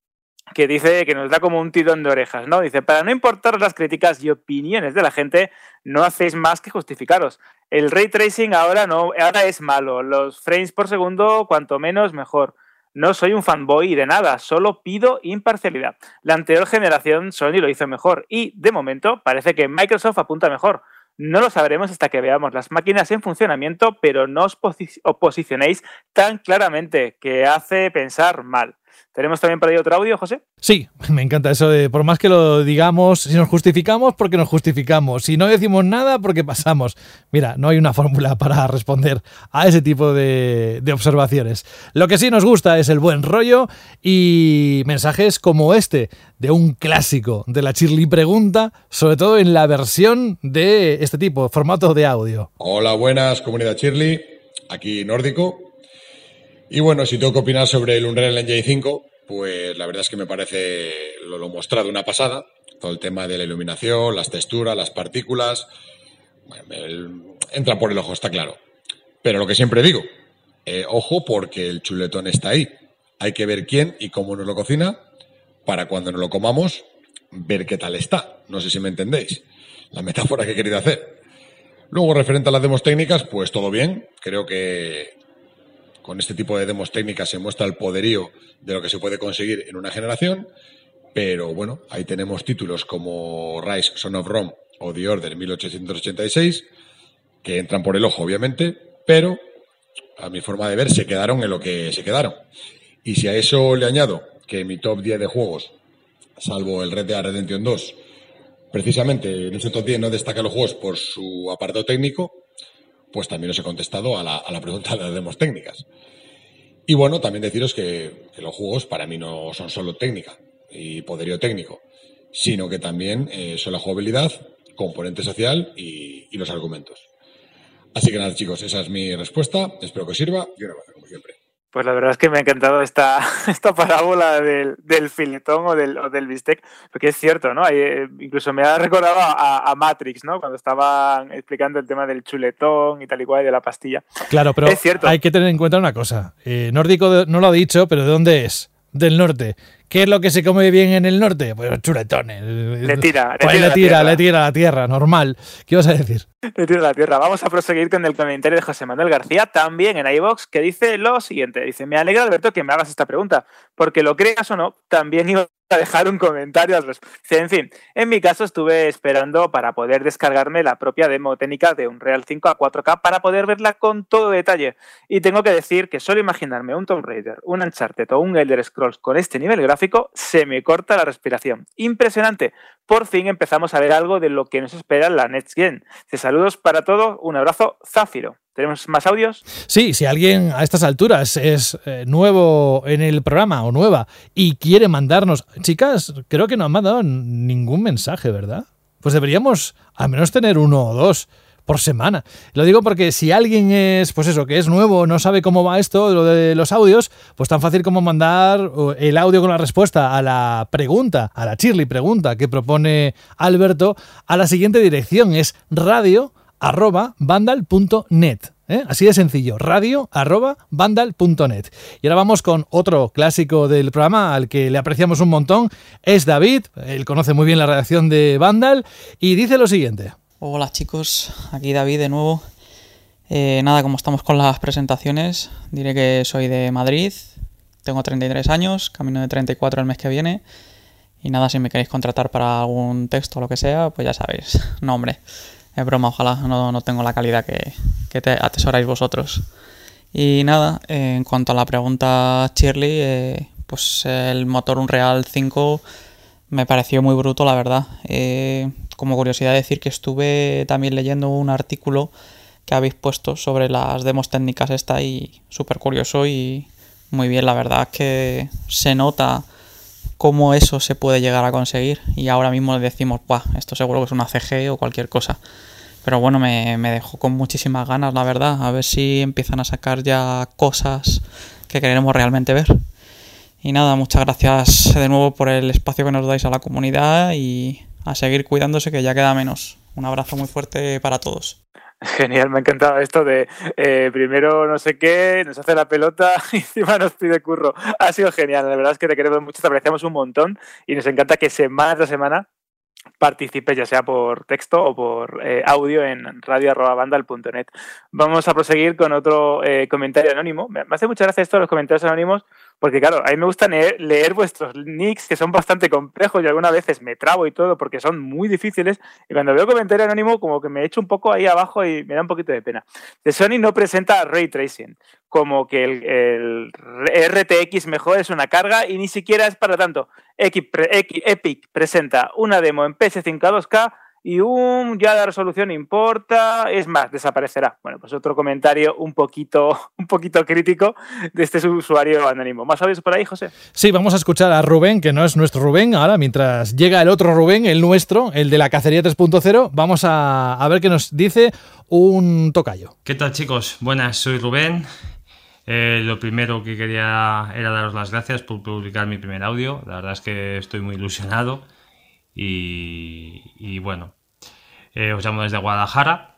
que dice que nos da como un tirón de orejas, ¿no? Dice, para no importar las críticas y opiniones de la gente, no hacéis más que justificaros. El ray tracing ahora no, ahora es malo. Los frames por segundo, cuanto menos, mejor. No soy un fanboy de nada, solo pido imparcialidad. La anterior generación Sony lo hizo mejor y, de momento, parece que Microsoft apunta mejor. No lo sabremos hasta que veamos las máquinas en funcionamiento, pero no os posicionéis tan claramente que hace pensar mal. ¿Tenemos también por ahí otro audio, José? Sí, me encanta eso de por más que lo digamos, si nos justificamos, porque nos justificamos. Si no decimos nada, porque pasamos. Mira, no hay una fórmula para responder a ese tipo de, de observaciones. Lo que sí nos gusta es el buen rollo y mensajes como este, de un clásico de la Chirly Pregunta, sobre todo en la versión de este tipo, formato de audio. Hola, buenas, comunidad Chirly. Aquí Nórdico, y bueno, si tengo que opinar sobre el Unreal Engine 5, pues la verdad es que me parece lo, lo mostrado una pasada. Todo el tema de la iluminación, las texturas, las partículas. entra por el ojo, está claro. Pero lo que siempre digo, eh, ojo porque el chuletón está ahí. Hay que ver quién y cómo nos lo cocina para cuando nos lo comamos ver qué tal está. No sé si me entendéis la metáfora que he querido hacer. Luego, referente a las demos técnicas, pues todo bien. Creo que con este tipo de demos técnicas se muestra el poderío de lo que se puede conseguir en una generación, pero bueno, ahí tenemos títulos como Rise, Son of Rome o The Order 1886, que entran por el ojo, obviamente, pero a mi forma de ver se quedaron en lo que se quedaron. Y si a eso le añado que mi top 10 de juegos, salvo el Red Dead Redemption 2, precisamente en ese top 10 no destaca los juegos por su apartado técnico, pues también os he contestado a la, pregunta de las demos técnicas. Y bueno, también deciros que, los juegos para mí no son solo técnica y poderío técnico, sino que también eh, son la jugabilidad, componente social y, y, los argumentos. Así que nada, chicos, esa es mi respuesta. Espero que os sirva y un abrazo, como siempre. Pues la verdad es que me ha encantado esta, esta parábola del, del filetón o del, o del bistec, porque es cierto, ¿no? Eh, incluso me ha recordado a, Matrix, ¿no? Cuando estaban explicando el tema del chuletón y tal y cual, y de la pastilla. Claro, pero es cierto. hay que tener en cuenta una cosa. Eh, Nórdico no lo ha dicho, pero ¿de dónde es? Del norte. ¿Qué es lo que se come bien en el norte? Pues chuletones. Le tira, le, pues tira, le, tira, le tira a la tierra, normal. ¿Qué vas a decir? Le tira a la tierra. Vamos a proseguir con el comentario de José Manuel García, también en iVox, que dice lo siguiente. Dice, me alegra, Alberto, que me hagas esta pregunta, porque lo creas o no, también iba a dejar un comentario al respecto. En fin, en mi caso estuve esperando para poder descargarme la propia demo técnica de un Real 5 a 4K para poder verla con todo detalle. Y tengo que decir que solo imaginarme un Tomb Raider, un Uncharted o un Elder Scrolls con este nivel gráfico se me corta la respiración. Impresionante. Por fin empezamos a ver algo de lo que nos espera la Next Gen. saludos para todos, un abrazo, Zafiro. ¿Tenemos más audios? Sí, si alguien a estas alturas es eh, nuevo en el programa o nueva y quiere mandarnos, chicas, creo que no han mandado ningún mensaje, ¿verdad? Pues deberíamos al menos tener uno o dos por semana. Lo digo porque si alguien es, pues eso, que es nuevo, no sabe cómo va esto, lo de los audios, pues tan fácil como mandar el audio con la respuesta a la pregunta, a la Chirly pregunta que propone Alberto, a la siguiente dirección, es radio arroba vandal.net. ¿eh? Así de sencillo, radio arroba vandal.net. Y ahora vamos con otro clásico del programa al que le apreciamos un montón. Es David, él conoce muy bien la redacción de Vandal y dice lo siguiente. Hola chicos, aquí David de nuevo. Eh, nada, como estamos con las presentaciones, diré que soy de Madrid, tengo 33 años, camino de 34 el mes que viene. Y nada, si me queréis contratar para algún texto o lo que sea, pues ya sabéis. No, hombre, es broma, ojalá no, no tengo la calidad que, que te atesoráis vosotros. Y nada, en cuanto a la pregunta Shirley, eh, pues el motor Unreal 5 me pareció muy bruto, la verdad. Eh, como curiosidad decir que estuve también leyendo un artículo que habéis puesto sobre las demos técnicas esta y súper curioso y muy bien, la verdad es que se nota cómo eso se puede llegar a conseguir y ahora mismo decimos, Buah, esto seguro que es una CG o cualquier cosa. Pero bueno, me, me dejó con muchísimas ganas, la verdad, a ver si empiezan a sacar ya cosas que queremos realmente ver. Y nada, muchas gracias de nuevo por el espacio que nos dais a la comunidad y a seguir cuidándose que ya queda menos. Un abrazo muy fuerte para todos. Genial, me ha encantado esto de eh, primero no sé qué, nos hace la pelota y encima nos pide curro. Ha sido genial, la verdad es que te queremos mucho, te apreciamos un montón y nos encanta que semana tras semana participes ya sea por texto o por eh, audio en radio.bandal.net. Vamos a proseguir con otro eh, comentario anónimo. Me hace mucha gracia esto los comentarios anónimos porque claro, a mí me gusta leer, vuestros nicks que son bastante complejos y algunas veces me trabo y todo porque son muy difíciles. Y cuando veo comentario anónimo, como que me echo un poco ahí abajo y me da un poquito de pena. De Sony no presenta ray tracing, como que el, RTX mejor es una carga y ni siquiera es para tanto. Epic presenta una demo en PS5 a 2K y un ya la resolución importa, es más, desaparecerá. Bueno, pues otro comentario un poquito, un poquito crítico de este usuario anónimo. ¿Más sabes por ahí, José? Sí, vamos a escuchar a Rubén, que no es nuestro Rubén, ahora mientras llega el otro Rubén, el nuestro, el de la cacería 3.0, vamos a, a ver qué nos dice un tocayo. ¿Qué tal chicos? Buenas, soy Rubén. Eh, lo primero que quería era daros las gracias por publicar mi primer audio. La verdad es que estoy muy ilusionado y, bueno, eh, os llamo desde Guadalajara.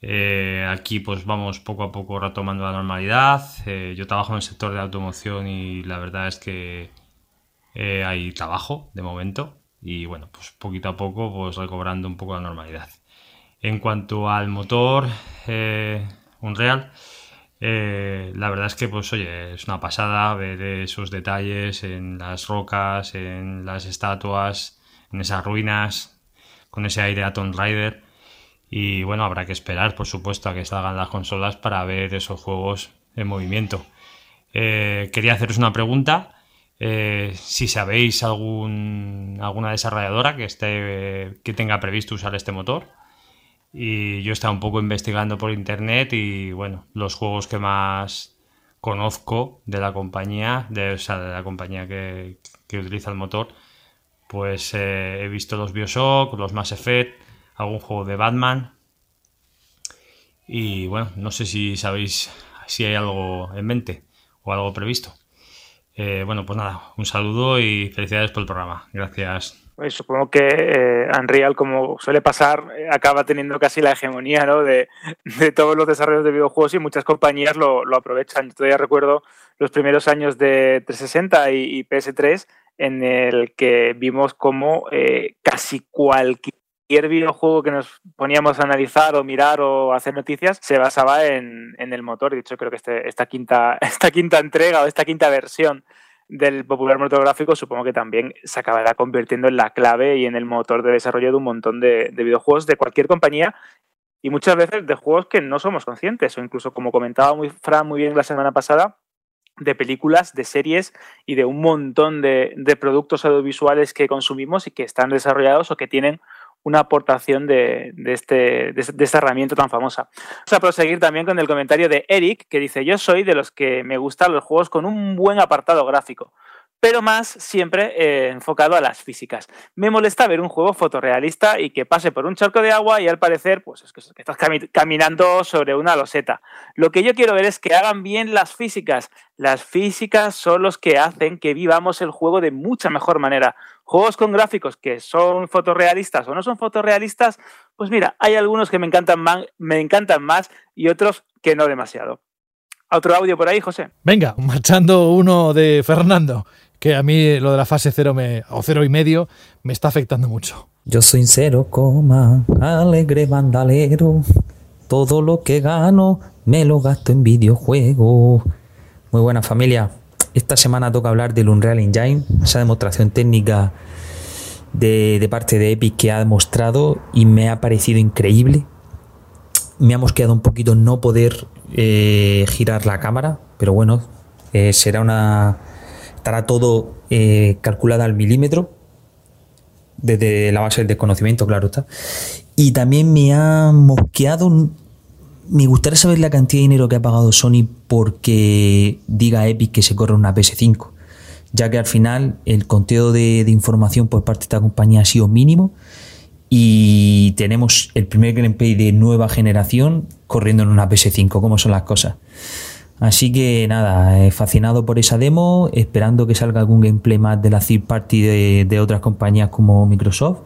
Eh, aquí pues vamos poco a poco retomando la normalidad. Eh, yo trabajo en el sector de automoción y la verdad es que hay trabajo de momento y bueno, pues poquito a poco pues recobrando un poco la normalidad. En cuanto al motor Unreal, la verdad es que pues oye, es una pasada ver esos detalles en las rocas, en las estatuas, en esas ruinas, con ese aire a Tomb Raider. Y bueno, habrá que esperar, por supuesto, a que salgan las consolas para ver esos juegos en movimiento. Eh, quería haceros una pregunta. Eh, si sabéis algún, alguna desarrolladora que, esté, que tenga previsto usar este motor. Y yo estaba un poco investigando por internet y bueno, los juegos que más conozco de la compañía, de, o sea, de la compañía que, que utiliza el motor, pues eh, he visto los Bioshock, los Mass Effect, algún juego de Batman. Y bueno, no sé si sabéis si hay algo en mente o algo previsto. Eh, bueno, pues nada, un saludo y felicidades por el programa. Gracias. Pues supongo que eh, Unreal, como suele pasar, acaba teniendo casi la hegemonía ¿no? de, todos los desarrollos de videojuegos y muchas compañías lo, aprovechan. Yo todavía recuerdo los primeros años de 360 y, y PS3 en el que vimos como eh, casi cualquier videojuego que nos poníamos a analizar o mirar o hacer noticias se basaba en, el motor. De hecho, creo que este, esta, quinta, esta quinta entrega o esta quinta versión del popular motor gráfico supongo que también se acabará convirtiendo en la clave y en el motor de desarrollo de un montón de, de videojuegos de cualquier compañía y muchas veces de juegos que no somos conscientes o incluso como comentaba muy Fran muy bien la semana pasada de películas, de series y de un montón de, productos audiovisuales que consumimos y que están desarrollados o que tienen una aportación de, este, de, esta herramienta tan famosa. Vamos a proseguir también con el comentario de Eric, que dice, yo soy de los que me gustan los juegos con un buen apartado gráfico pero más siempre eh, enfocado a las físicas. Me molesta ver un juego fotorrealista y que pase por un charco de agua y al parecer, pues es que, estás caminando sobre una loseta. Lo que yo quiero ver es que hagan bien las físicas. Las físicas son los que hacen que vivamos el juego de mucha mejor manera. Juegos con gráficos que son fotorrealistas o no son fotorrealistas, pues mira, hay algunos que me encantan me encantan más y otros que no demasiado. Otro audio por ahí, José. Venga, marchando uno de Fernando que a mí lo de la fase cero me, o cero y medio me está afectando mucho. Yo soy cero coma, alegre bandalero. Todo lo que gano me lo gasto en videojuegos. Muy buena familia. esta semana toca hablar del Unreal Engine, esa demostración técnica de, de parte de Epic que ha demostrado y me ha parecido increíble. Me ha mosqueado un poquito no poder eh, girar la cámara, pero bueno, eh, será una. Estará todo eh, calculado al milímetro. Desde la base del desconocimiento, claro está. Y también me ha mosqueado. Me gustaría saber la cantidad de dinero que ha pagado Sony porque diga Epic que se corre una PS5. Ya que al final el conteo de, información por parte de esta compañía ha sido mínimo y tenemos el primer gameplay de nueva generación corriendo en una PS5, como son las cosas. Así que nada, eh, fascinado por esa demo, esperando que salga algún gameplay más de la third party de, de otras compañías como Microsoft.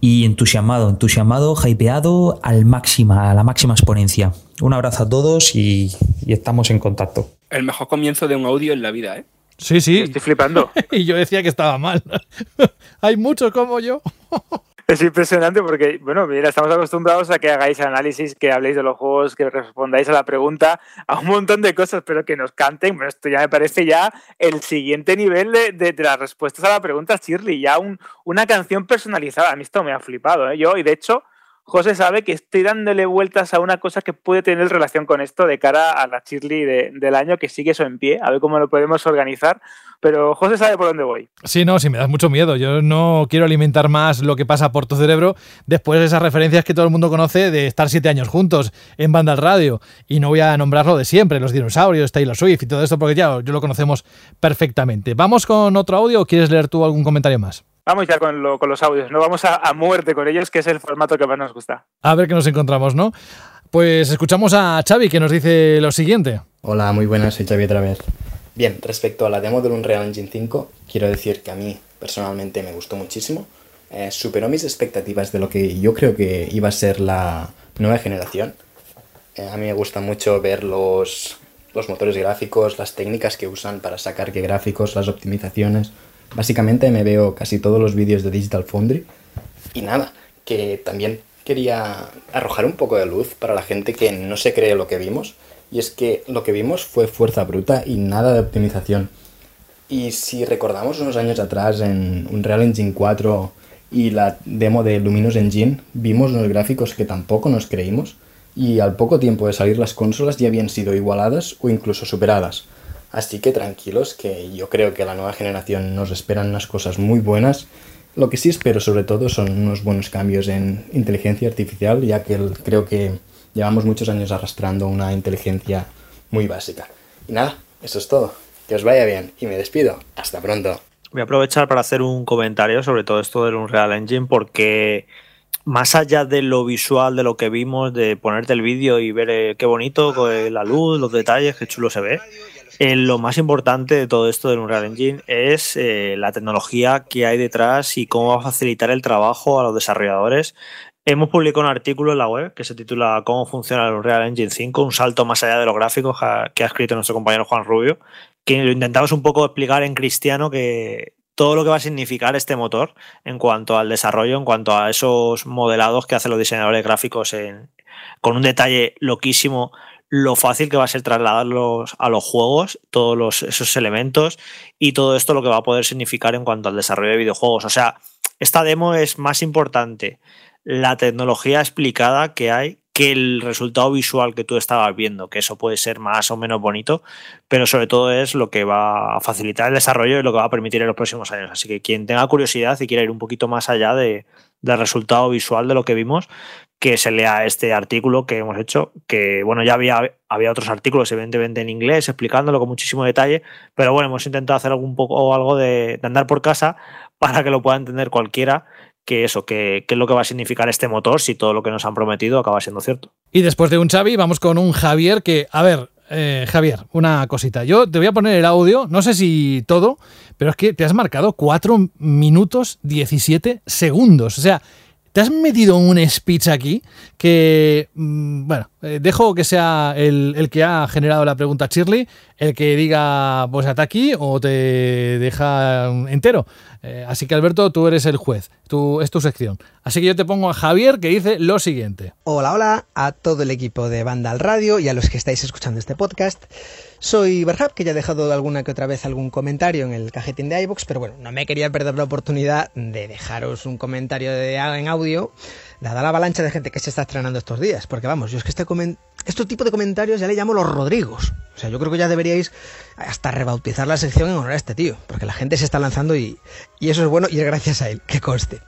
Y entusiasmado, entusiasmado, hypeado al máxima, a la máxima exponencia. Un abrazo a todos y, y estamos en contacto. El mejor comienzo de un audio en la vida, ¿eh? Sí, sí. Estoy flipando. y yo decía que estaba mal. Hay muchos como yo. Es impresionante porque, bueno, mira, estamos acostumbrados a que hagáis análisis, que habléis de los juegos, que respondáis a la pregunta, a un montón de cosas, pero que nos canten. Esto ya me parece ya el siguiente nivel de, de- las respuestas a la pregunta Shirley, ya un- una canción personalizada. A mí esto me ha flipado, ¿eh? Yo, y de hecho, José sabe que estoy dándole vueltas a una cosa que puede tener relación con esto de cara a la Shirley de- del año, que sigue eso en pie, a ver cómo lo podemos organizar. Pero José sabe por dónde voy. Sí, no, sí, me das mucho miedo. Yo no quiero alimentar más lo que pasa por tu cerebro después de esas referencias que todo el mundo conoce de estar siete años juntos en banda al radio. Y no voy a nombrarlo de siempre, los dinosaurios, Taylor Swift y todo esto, porque ya yo lo conocemos perfectamente. ¿Vamos con otro audio o quieres leer tú algún comentario más? Vamos ya con, lo- con los audios, no vamos a, a muerte con ellos, que es el formato que más nos gusta. A ver qué nos encontramos, ¿no? Pues escuchamos a Xavi que nos dice lo siguiente. Hola, muy buenas, soy Xavi otra vez. Bien, respecto a la demo del Unreal Engine 5, quiero decir que a mí personalmente me gustó muchísimo. Eh, superó mis expectativas de lo que yo creo que iba a ser la nueva generación. Eh, a mí me gusta mucho ver los, los motores gráficos, las técnicas que usan para sacar gráficos, las optimizaciones. Básicamente me veo casi todos los vídeos de Digital Foundry. Y nada, que también quería arrojar un poco de luz para la gente que no se cree lo que vimos. Y es que lo que vimos fue fuerza bruta y nada de optimización. Y si recordamos unos años atrás en Unreal Engine 4 y la demo de Luminous Engine, vimos unos gráficos que tampoco nos creímos y al poco tiempo de salir las consolas ya habían sido igualadas o incluso superadas. Así que tranquilos que yo creo que la nueva generación nos esperan unas cosas muy buenas. Lo que sí espero sobre todo son unos buenos cambios en inteligencia artificial, ya que creo que llevamos muchos años arrastrando una inteligencia muy básica. Y nada, eso es todo. Que os vaya bien y me despido. Hasta pronto. Voy a aprovechar para hacer un comentario sobre todo esto del Unreal Engine porque más allá de lo visual, de lo que vimos, de ponerte el vídeo y ver eh, qué bonito, eh, la luz, los detalles, qué chulo se ve, eh, lo más importante de todo esto del Unreal Engine es la tecnología que hay detrás y cómo va a facilitar el trabajo a los desarrolladores. Hemos publicado un artículo en la web que se titula Cómo funciona el Unreal Engine 5, un salto más allá de los gráficos que ha escrito nuestro compañero Juan Rubio, que lo intentamos un poco explicar en cristiano que todo lo que va a significar este motor en cuanto al desarrollo, en cuanto a esos modelados que hacen los diseñadores gráficos en- con un detalle loquísimo, lo fácil que va a ser trasladarlos a los juegos, todos esos elementos y todo esto lo que va a poder significar en cuanto al desarrollo de videojuegos. O sea, esta demo es más importante la tecnología explicada que hay que el resultado visual que tú estabas viendo, que eso puede ser más o menos bonito, pero sobre todo es lo que va a facilitar el desarrollo y lo que va a permitir en los próximos años. Así que quien tenga curiosidad y quiera ir un poquito más allá de, del resultado visual de lo que vimos, que se lea este artículo que hemos hecho, que bueno, ya había, había otros artículos evidentemente en inglés explicándolo con muchísimo detalle, pero bueno, hemos intentado hacer algún poco o algo de, de andar por casa para que lo pueda entender cualquiera que eso, que, que es lo que va a significar este motor si todo lo que nos han prometido acaba siendo cierto. Y después de un Xavi, vamos con un Javier que, a ver, eh, Javier, una cosita. Yo te voy a poner el audio, no sé si todo, pero es que te has marcado 4 minutos 17 segundos. O sea, te has metido un speech aquí que, mm, bueno, eh, dejo que sea el, el, que ha generado la pregunta Shirley, el que diga pues hasta aquí o te deja entero. Eh, así que Alberto, tú eres el juez, tú, es tu sección. Así que yo te pongo a Javier que dice lo siguiente. Hola, hola a todo el equipo de Banda al Radio y a los que estáis escuchando este podcast. Soy Berhab, que ya he dejado alguna que otra vez algún comentario en el cajetín de iVoox, pero bueno, no me quería perder la oportunidad de dejaros un comentario de, en audio dada la avalancha de gente que se está estrenando estos días. Porque vamos, yo es que este, este tipo de comentarios ya le llamo los Rodrigos. O sea, yo creo que ya deberíais hasta rebautizar la sección en honor a este tío. Porque la gente se está lanzando y, y eso es bueno y es gracias a él, que conste.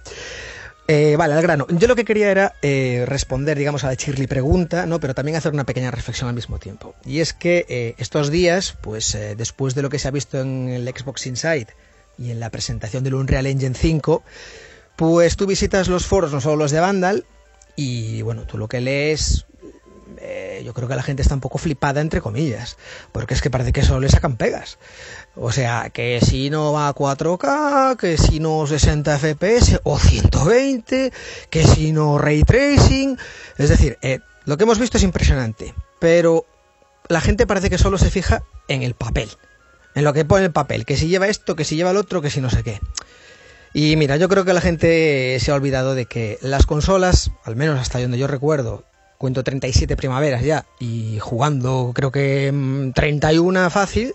Eh, vale, al grano. Yo lo que quería era eh, responder, digamos, a la Chirly pregunta, ¿no? Pero también hacer una pequeña reflexión al mismo tiempo. Y es que eh, estos días, pues eh, después de lo que se ha visto en el Xbox Inside y en la presentación del Unreal Engine 5, pues tú visitas los foros, no solo los de Vandal, y bueno, tú lo que lees, yo creo que la gente está un poco flipada, entre comillas, porque es que parece que solo le sacan pegas. O sea, que si no va a 4K, que si no 60 FPS o 120, que si no ray tracing. Es decir, eh, lo que hemos visto es impresionante, pero la gente parece que solo se fija en el papel, en lo que pone el papel, que si lleva esto, que si lleva el otro, que si no sé qué. Y mira, yo creo que la gente se ha olvidado de que las consolas, al menos hasta donde yo recuerdo, cuento 37 primaveras ya, y jugando creo que 31 mm, fácil,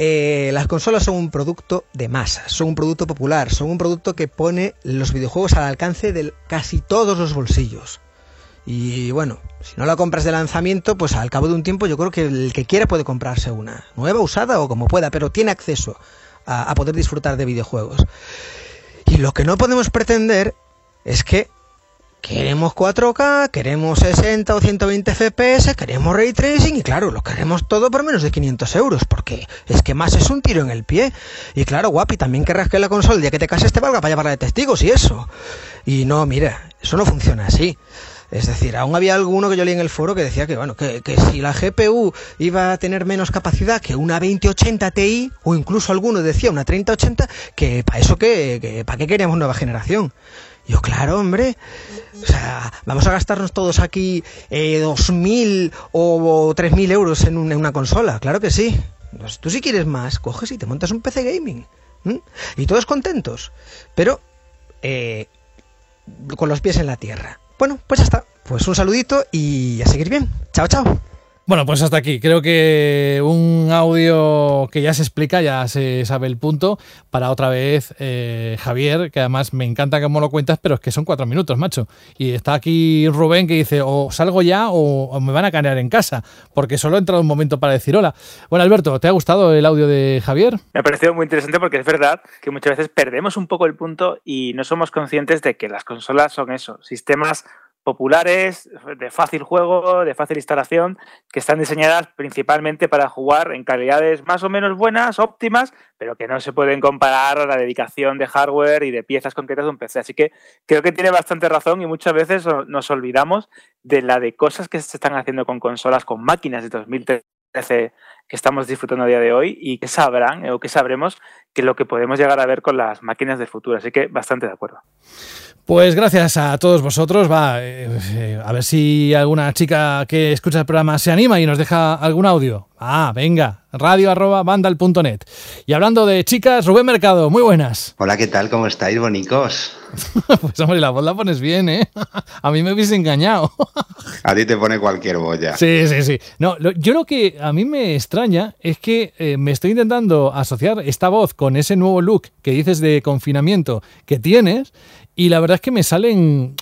eh, las consolas son un producto de masa, son un producto popular, son un producto que pone los videojuegos al alcance de casi todos los bolsillos. Y bueno, si no la compras de lanzamiento, pues al cabo de un tiempo yo creo que el que quiera puede comprarse una, nueva, usada o como pueda, pero tiene acceso a, a poder disfrutar de videojuegos. Y lo que no podemos pretender es que queremos 4K, queremos 60 o 120 FPS, queremos ray tracing y claro, lo queremos todo por menos de 500 euros, porque es que más es un tiro en el pie. Y claro, guapi, también querrás que la consola el día que te cases te valga para llevarla de testigos y eso. Y no, mira, eso no funciona así. Es decir, aún había alguno que yo leí en el foro que decía que, bueno, que, si la GPU iba a tener menos capacidad que una 2080 Ti, o incluso alguno decía una 3080, que para eso que, que para qué queríamos nueva generación. Yo, claro, hombre. O sea, vamos a gastarnos todos aquí eh, 2.000 o, o 3.000 euros en, un, en, una consola. Claro que sí. Tú si quieres más, coges y te montas un PC gaming. Y todos contentos. Pero eh, con los pies en la tierra. Bueno, pues ya está. Pues un saludito y a seguir bien. Chao, chao. Bueno, pues hasta aquí. Creo que un audio que ya se explica, ya se sabe el punto, para otra vez eh, Javier, que además me encanta cómo lo cuentas, pero es que son cuatro minutos, macho. Y está aquí Rubén que dice, o salgo ya o, o me van a canear en casa, porque solo he entrado un momento para decir hola. Bueno, Alberto, ¿te ha gustado el audio de Javier? Me ha parecido muy interesante porque es verdad que muchas veces perdemos un poco el punto y no somos conscientes de que las consolas son eso, sistemas populares, de fácil juego, de fácil instalación, que están diseñadas principalmente para jugar en calidades más o menos buenas, óptimas, pero que no se pueden comparar a la dedicación de hardware y de piezas concretas de un PC. Así que creo que tiene bastante razón y muchas veces nos olvidamos de la de cosas que se están haciendo con consolas, con máquinas de 2013 que estamos disfrutando a día de hoy y que sabrán o que sabremos que lo que podemos llegar a ver con las máquinas del futuro. Así que bastante de acuerdo. Pues gracias a todos vosotros. Va, eh, eh, a ver si alguna chica que escucha el programa se anima y nos deja algún audio. Ah, venga, radio arroba vandal.net. Y hablando de chicas, Rubén Mercado, muy buenas. Hola, ¿qué tal? ¿Cómo estáis, bonicos? pues hombre, la voz la pones bien, ¿eh? a mí me hubiese engañado. a ti te pone cualquier boya. Sí, sí, sí. No, lo, yo lo que a mí me extraña es que eh, me estoy intentando asociar esta voz con ese nuevo look que dices de confinamiento que tienes y la verdad es que me salen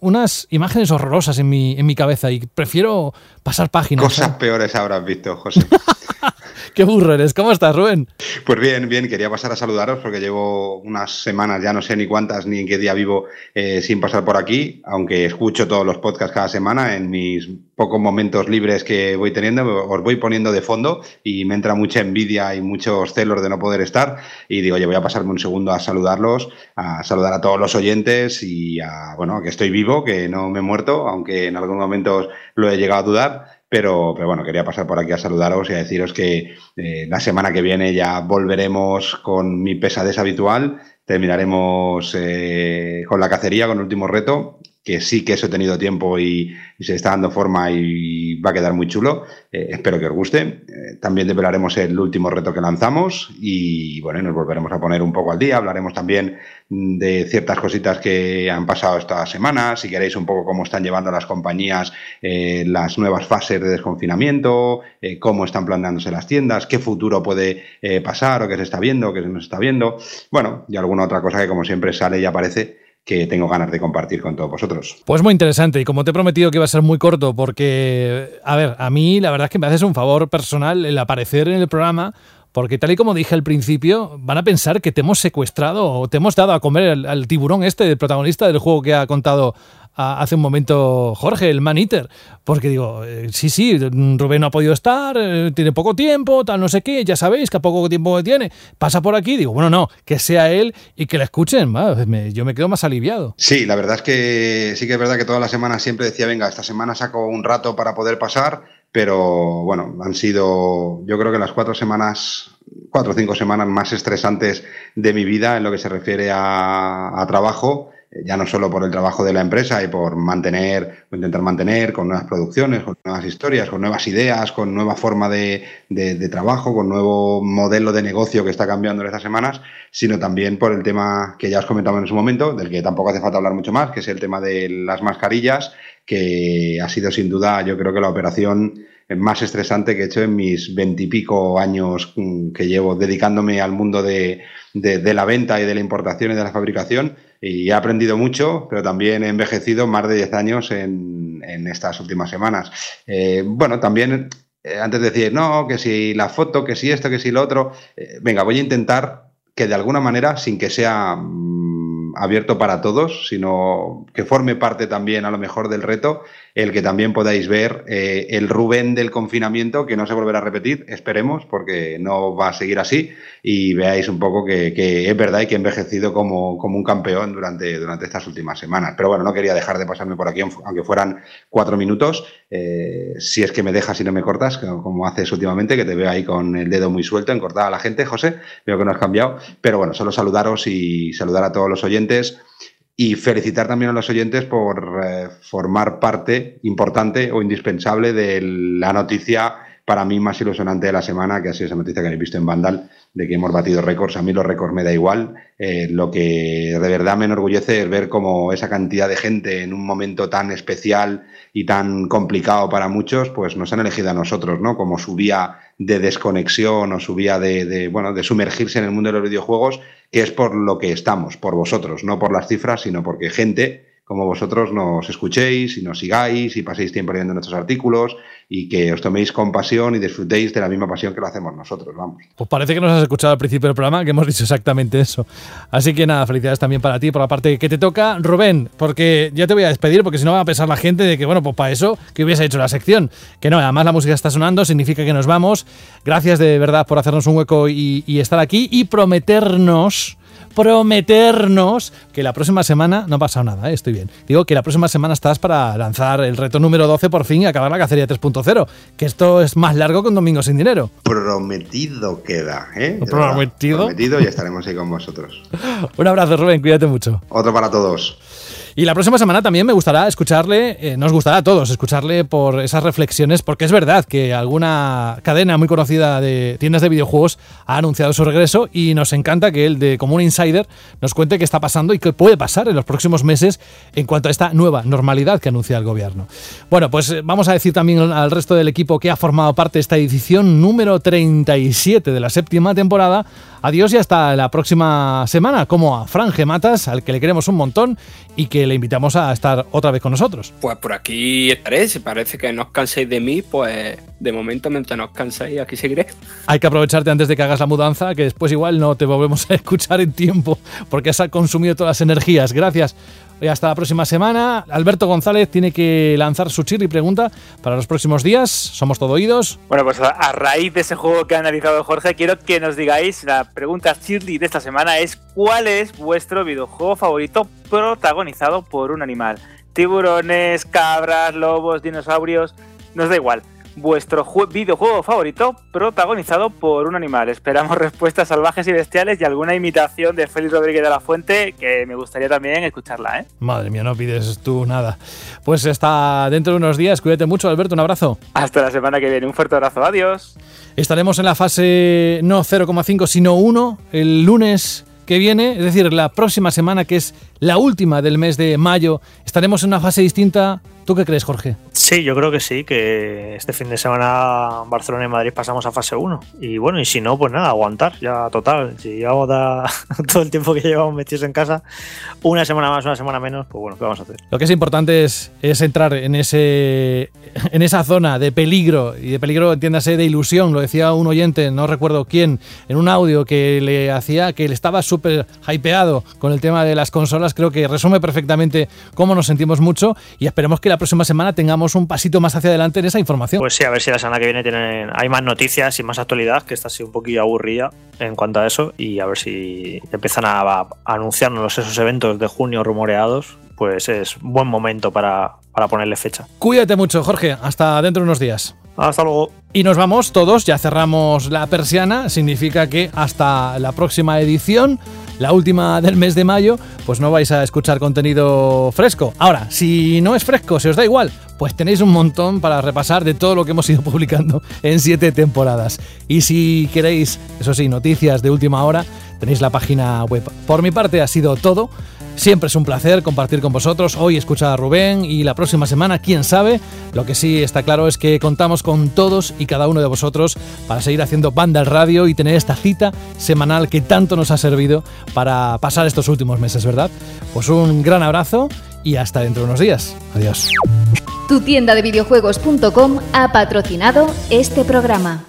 unas imágenes horrorosas en mi, en mi cabeza y prefiero pasar páginas. Cosas peores habrás visto, José. Qué burro eres. ¿Cómo estás, Rubén? Pues bien, bien. Quería pasar a saludaros porque llevo unas semanas, ya no sé ni cuántas ni en qué día vivo eh, sin pasar por aquí, aunque escucho todos los podcasts cada semana en mis pocos momentos libres que voy teniendo, os voy poniendo de fondo y me entra mucha envidia y muchos celos de no poder estar. Y digo, oye, voy a pasarme un segundo a saludarlos, a saludar a todos los oyentes y a, bueno, que estoy vivo, que no me he muerto, aunque en algunos momentos lo he llegado a dudar. Pero, pero, bueno, quería pasar por aquí a saludaros y a deciros que eh, la semana que viene ya volveremos con mi pesadez habitual, terminaremos eh, con la cacería, con el último reto que sí que eso he tenido tiempo y, se está dando forma y va a quedar muy chulo. Eh, espero que os guste. Eh, también develaremos el último reto que lanzamos y bueno, nos volveremos a poner un poco al día. Hablaremos también de ciertas cositas que han pasado esta semana. Si queréis un poco cómo están llevando las compañías eh, las nuevas fases de desconfinamiento, cómo están planeándose las tiendas, qué futuro puede pasar o qué se está viendo, qué se nos está viendo. Bueno, y alguna otra cosa que como siempre sale y aparece que tengo ganas de compartir con todos vosotros. Pues muy interesante y como te he prometido que iba a ser muy corto porque, a ver, a mí la verdad es que me haces un favor personal el aparecer en el programa porque tal y como dije al principio, van a pensar que te hemos secuestrado o te hemos dado a comer al, al tiburón este, el protagonista del juego que ha contado hace un momento Jorge, el Man Eater, porque digo, eh, sí, sí, Rubén no ha podido estar, eh, tiene poco tiempo, tal, no sé qué, ya sabéis que a poco tiempo tiene, pasa por aquí, digo, bueno, no, que sea él y que le escuchen, yo me quedo más aliviado. Sí, la verdad es que sí que es verdad que todas las semanas siempre decía, venga, esta semana saco un rato para poder pasar, pero bueno, han sido, yo creo que las cuatro semanas, cuatro o cinco semanas más estresantes de mi vida en lo que se refiere a trabajo ya no solo por el trabajo de la empresa y por mantener o intentar mantener con nuevas producciones, con nuevas historias, con nuevas ideas, con nueva forma de, trabajo, con nuevo modelo de negocio que está cambiando en estas semanas, sino también por el tema que ya os comentaba en su momento, del que tampoco hace falta hablar mucho más, que es el tema de las mascarillas, que ha sido sin duda, yo creo que la operación más estresante que he hecho en mis veintipico años mm, que llevo dedicándome al mundo de, de la venta y de la importación y de la fabricación y he aprendido mucho, pero también he envejecido más de 10 años en, estas últimas semanas. Eh, bueno, también eh, antes de decir, no, que si la foto, que si esto, que si lo otro, eh, venga, voy a intentar que de alguna manera, sin que sea mm, abierto para todos, sino que forme parte también a lo mejor del reto, el que también podáis ver eh, el Rubén del confinamiento, que no se volverá a repetir, esperemos, porque no va a seguir así, y veáis un poco que, es verdad y que he envejecido como, como, un campeón durante, durante estas últimas semanas. Pero bueno, no quería dejar de pasarme por aquí, aunque fueran cuatro minutos, eh, si es que me dejas y no me cortas, como haces últimamente, que te veo ahí con el dedo muy suelto en cortar a la gente, José, veo que no has cambiado, pero bueno, solo saludaros y saludar a todos los oyentes y felicitar también a los oyentes por eh, formar parte importante o indispensable de la noticia para mí más ilusionante de la semana, que ha sido esa noticia que habéis visto en Vandal, de que hemos batido récords. A mí los récords me da igual. Eh, lo que de verdad me enorgullece es ver cómo esa cantidad de gente en un momento tan especial y tan complicado para muchos, pues nos han elegido a nosotros, ¿no? Como su vía de desconexión o su vía de, bueno, de sumergirse en el mundo de los videojuegos, es por lo que estamos, por vosotros, no por las cifras, sino porque gente como vosotros nos escuchéis y nos sigáis y paséis tiempo leyendo nuestros artículos y que os toméis compasión y disfrutéis de la misma pasión que lo hacemos nosotros, vamos. Pues parece que nos has escuchado al principio del programa, que hemos dicho exactamente eso. Así que nada, felicidades también para ti por la parte que te toca. Rubén, porque ya te voy a despedir, porque si no va a pensar la gente de que, bueno, pues para eso que hubiese hecho la sección. Que no, además la música está sonando, significa que nos vamos. Gracias de verdad por hacernos un hueco y, y estar aquí y prometernos prometernos que la próxima semana, no ha pasado nada, ¿eh? estoy bien, digo que la próxima semana estás para lanzar el reto número 12 por fin y acabar la cacería 3.0, que esto es más largo que un domingo sin dinero. Prometido queda, ¿eh? Prometido. Prometido y estaremos ahí con vosotros. un abrazo, Rubén, cuídate mucho. Otro para todos. Y la próxima semana también me gustará escucharle, eh, nos gustará a todos escucharle por esas reflexiones, porque es verdad que alguna cadena muy conocida de tiendas de videojuegos ha anunciado su regreso y nos encanta que él, de como un insider, nos cuente qué está pasando y qué puede pasar en los próximos meses en cuanto a esta nueva normalidad que anuncia el gobierno. Bueno, pues eh, vamos a decir también al resto del equipo que ha formado parte de esta edición número 37 de la séptima temporada. Adiós y hasta la próxima semana, como a Fran Matas, al que le queremos un montón y que le invitamos a estar otra vez con nosotros. Pues por aquí estaré, si parece que no os canséis de mí, pues de momento mientras no os canséis, aquí seguiré. Hay que aprovecharte antes de que hagas la mudanza, que después igual no te volvemos a escuchar en tiempo, porque has consumido todas las energías. Gracias. Y hasta la próxima semana. Alberto González tiene que lanzar su chirri pregunta para los próximos días. Somos todo oídos. Bueno, pues a raíz de ese juego que ha analizado Jorge, quiero que nos digáis, la pregunta chirri de esta semana es ¿cuál es vuestro videojuego favorito protagonizado por un animal? Tiburones, cabras, lobos, dinosaurios, nos da igual. Vuestro videojuego favorito protagonizado por un animal. Esperamos respuestas salvajes y bestiales y alguna imitación de Félix Rodríguez de la Fuente que me gustaría también escucharla. ¿eh? Madre mía, no pides tú nada. Pues está dentro de unos días. Cuídate mucho, Alberto. Un abrazo. Hasta la semana que viene. Un fuerte abrazo. Adiós. Estaremos en la fase no 0,5 sino 1 el lunes que viene, es decir, la próxima semana, que es la última del mes de mayo, estaremos en una fase distinta. ¿Tú qué crees, Jorge? Sí, yo creo que sí, que este fin de semana Barcelona y Madrid pasamos a fase 1. Y bueno, y si no, pues nada, aguantar, ya total. Si llevamos todo el tiempo que llevamos metidos en casa, una semana más, una semana menos, pues bueno, ¿qué vamos a hacer? Lo que es importante es, es entrar en, ese, en esa zona de peligro, y de peligro, entiéndase, de ilusión. Lo decía un oyente, no recuerdo quién, en un audio que le hacía que él estaba súper hypeado con el tema de las consolas. Creo que resume perfectamente cómo nos sentimos mucho y esperemos que la próxima semana tengamos un pasito más hacia adelante en esa información. Pues sí, a ver si la semana que viene tienen, hay más noticias y más actualidad, que está así un poquillo aburrida en cuanto a eso, y a ver si empiezan a, a anunciarnos esos eventos de junio rumoreados, pues es buen momento para, para ponerle fecha. Cuídate mucho, Jorge. Hasta dentro de unos días. Hasta luego. Y nos vamos todos, ya cerramos la persiana, significa que hasta la próxima edición, la última del mes de mayo, pues no vais a escuchar contenido fresco. Ahora, si no es fresco, si os da igual, pues tenéis un montón para repasar de todo lo que hemos ido publicando en siete temporadas. Y si queréis, eso sí, noticias de última hora, tenéis la página web. Por mi parte ha sido todo. Siempre es un placer compartir con vosotros. Hoy escucha a Rubén y la próxima semana, quién sabe. Lo que sí está claro es que contamos con todos y cada uno de vosotros para seguir haciendo banda al radio y tener esta cita semanal que tanto nos ha servido para pasar estos últimos meses, ¿verdad? Pues un gran abrazo y hasta dentro de unos días. Adiós. Tu tienda de videojuegos.com ha patrocinado este programa.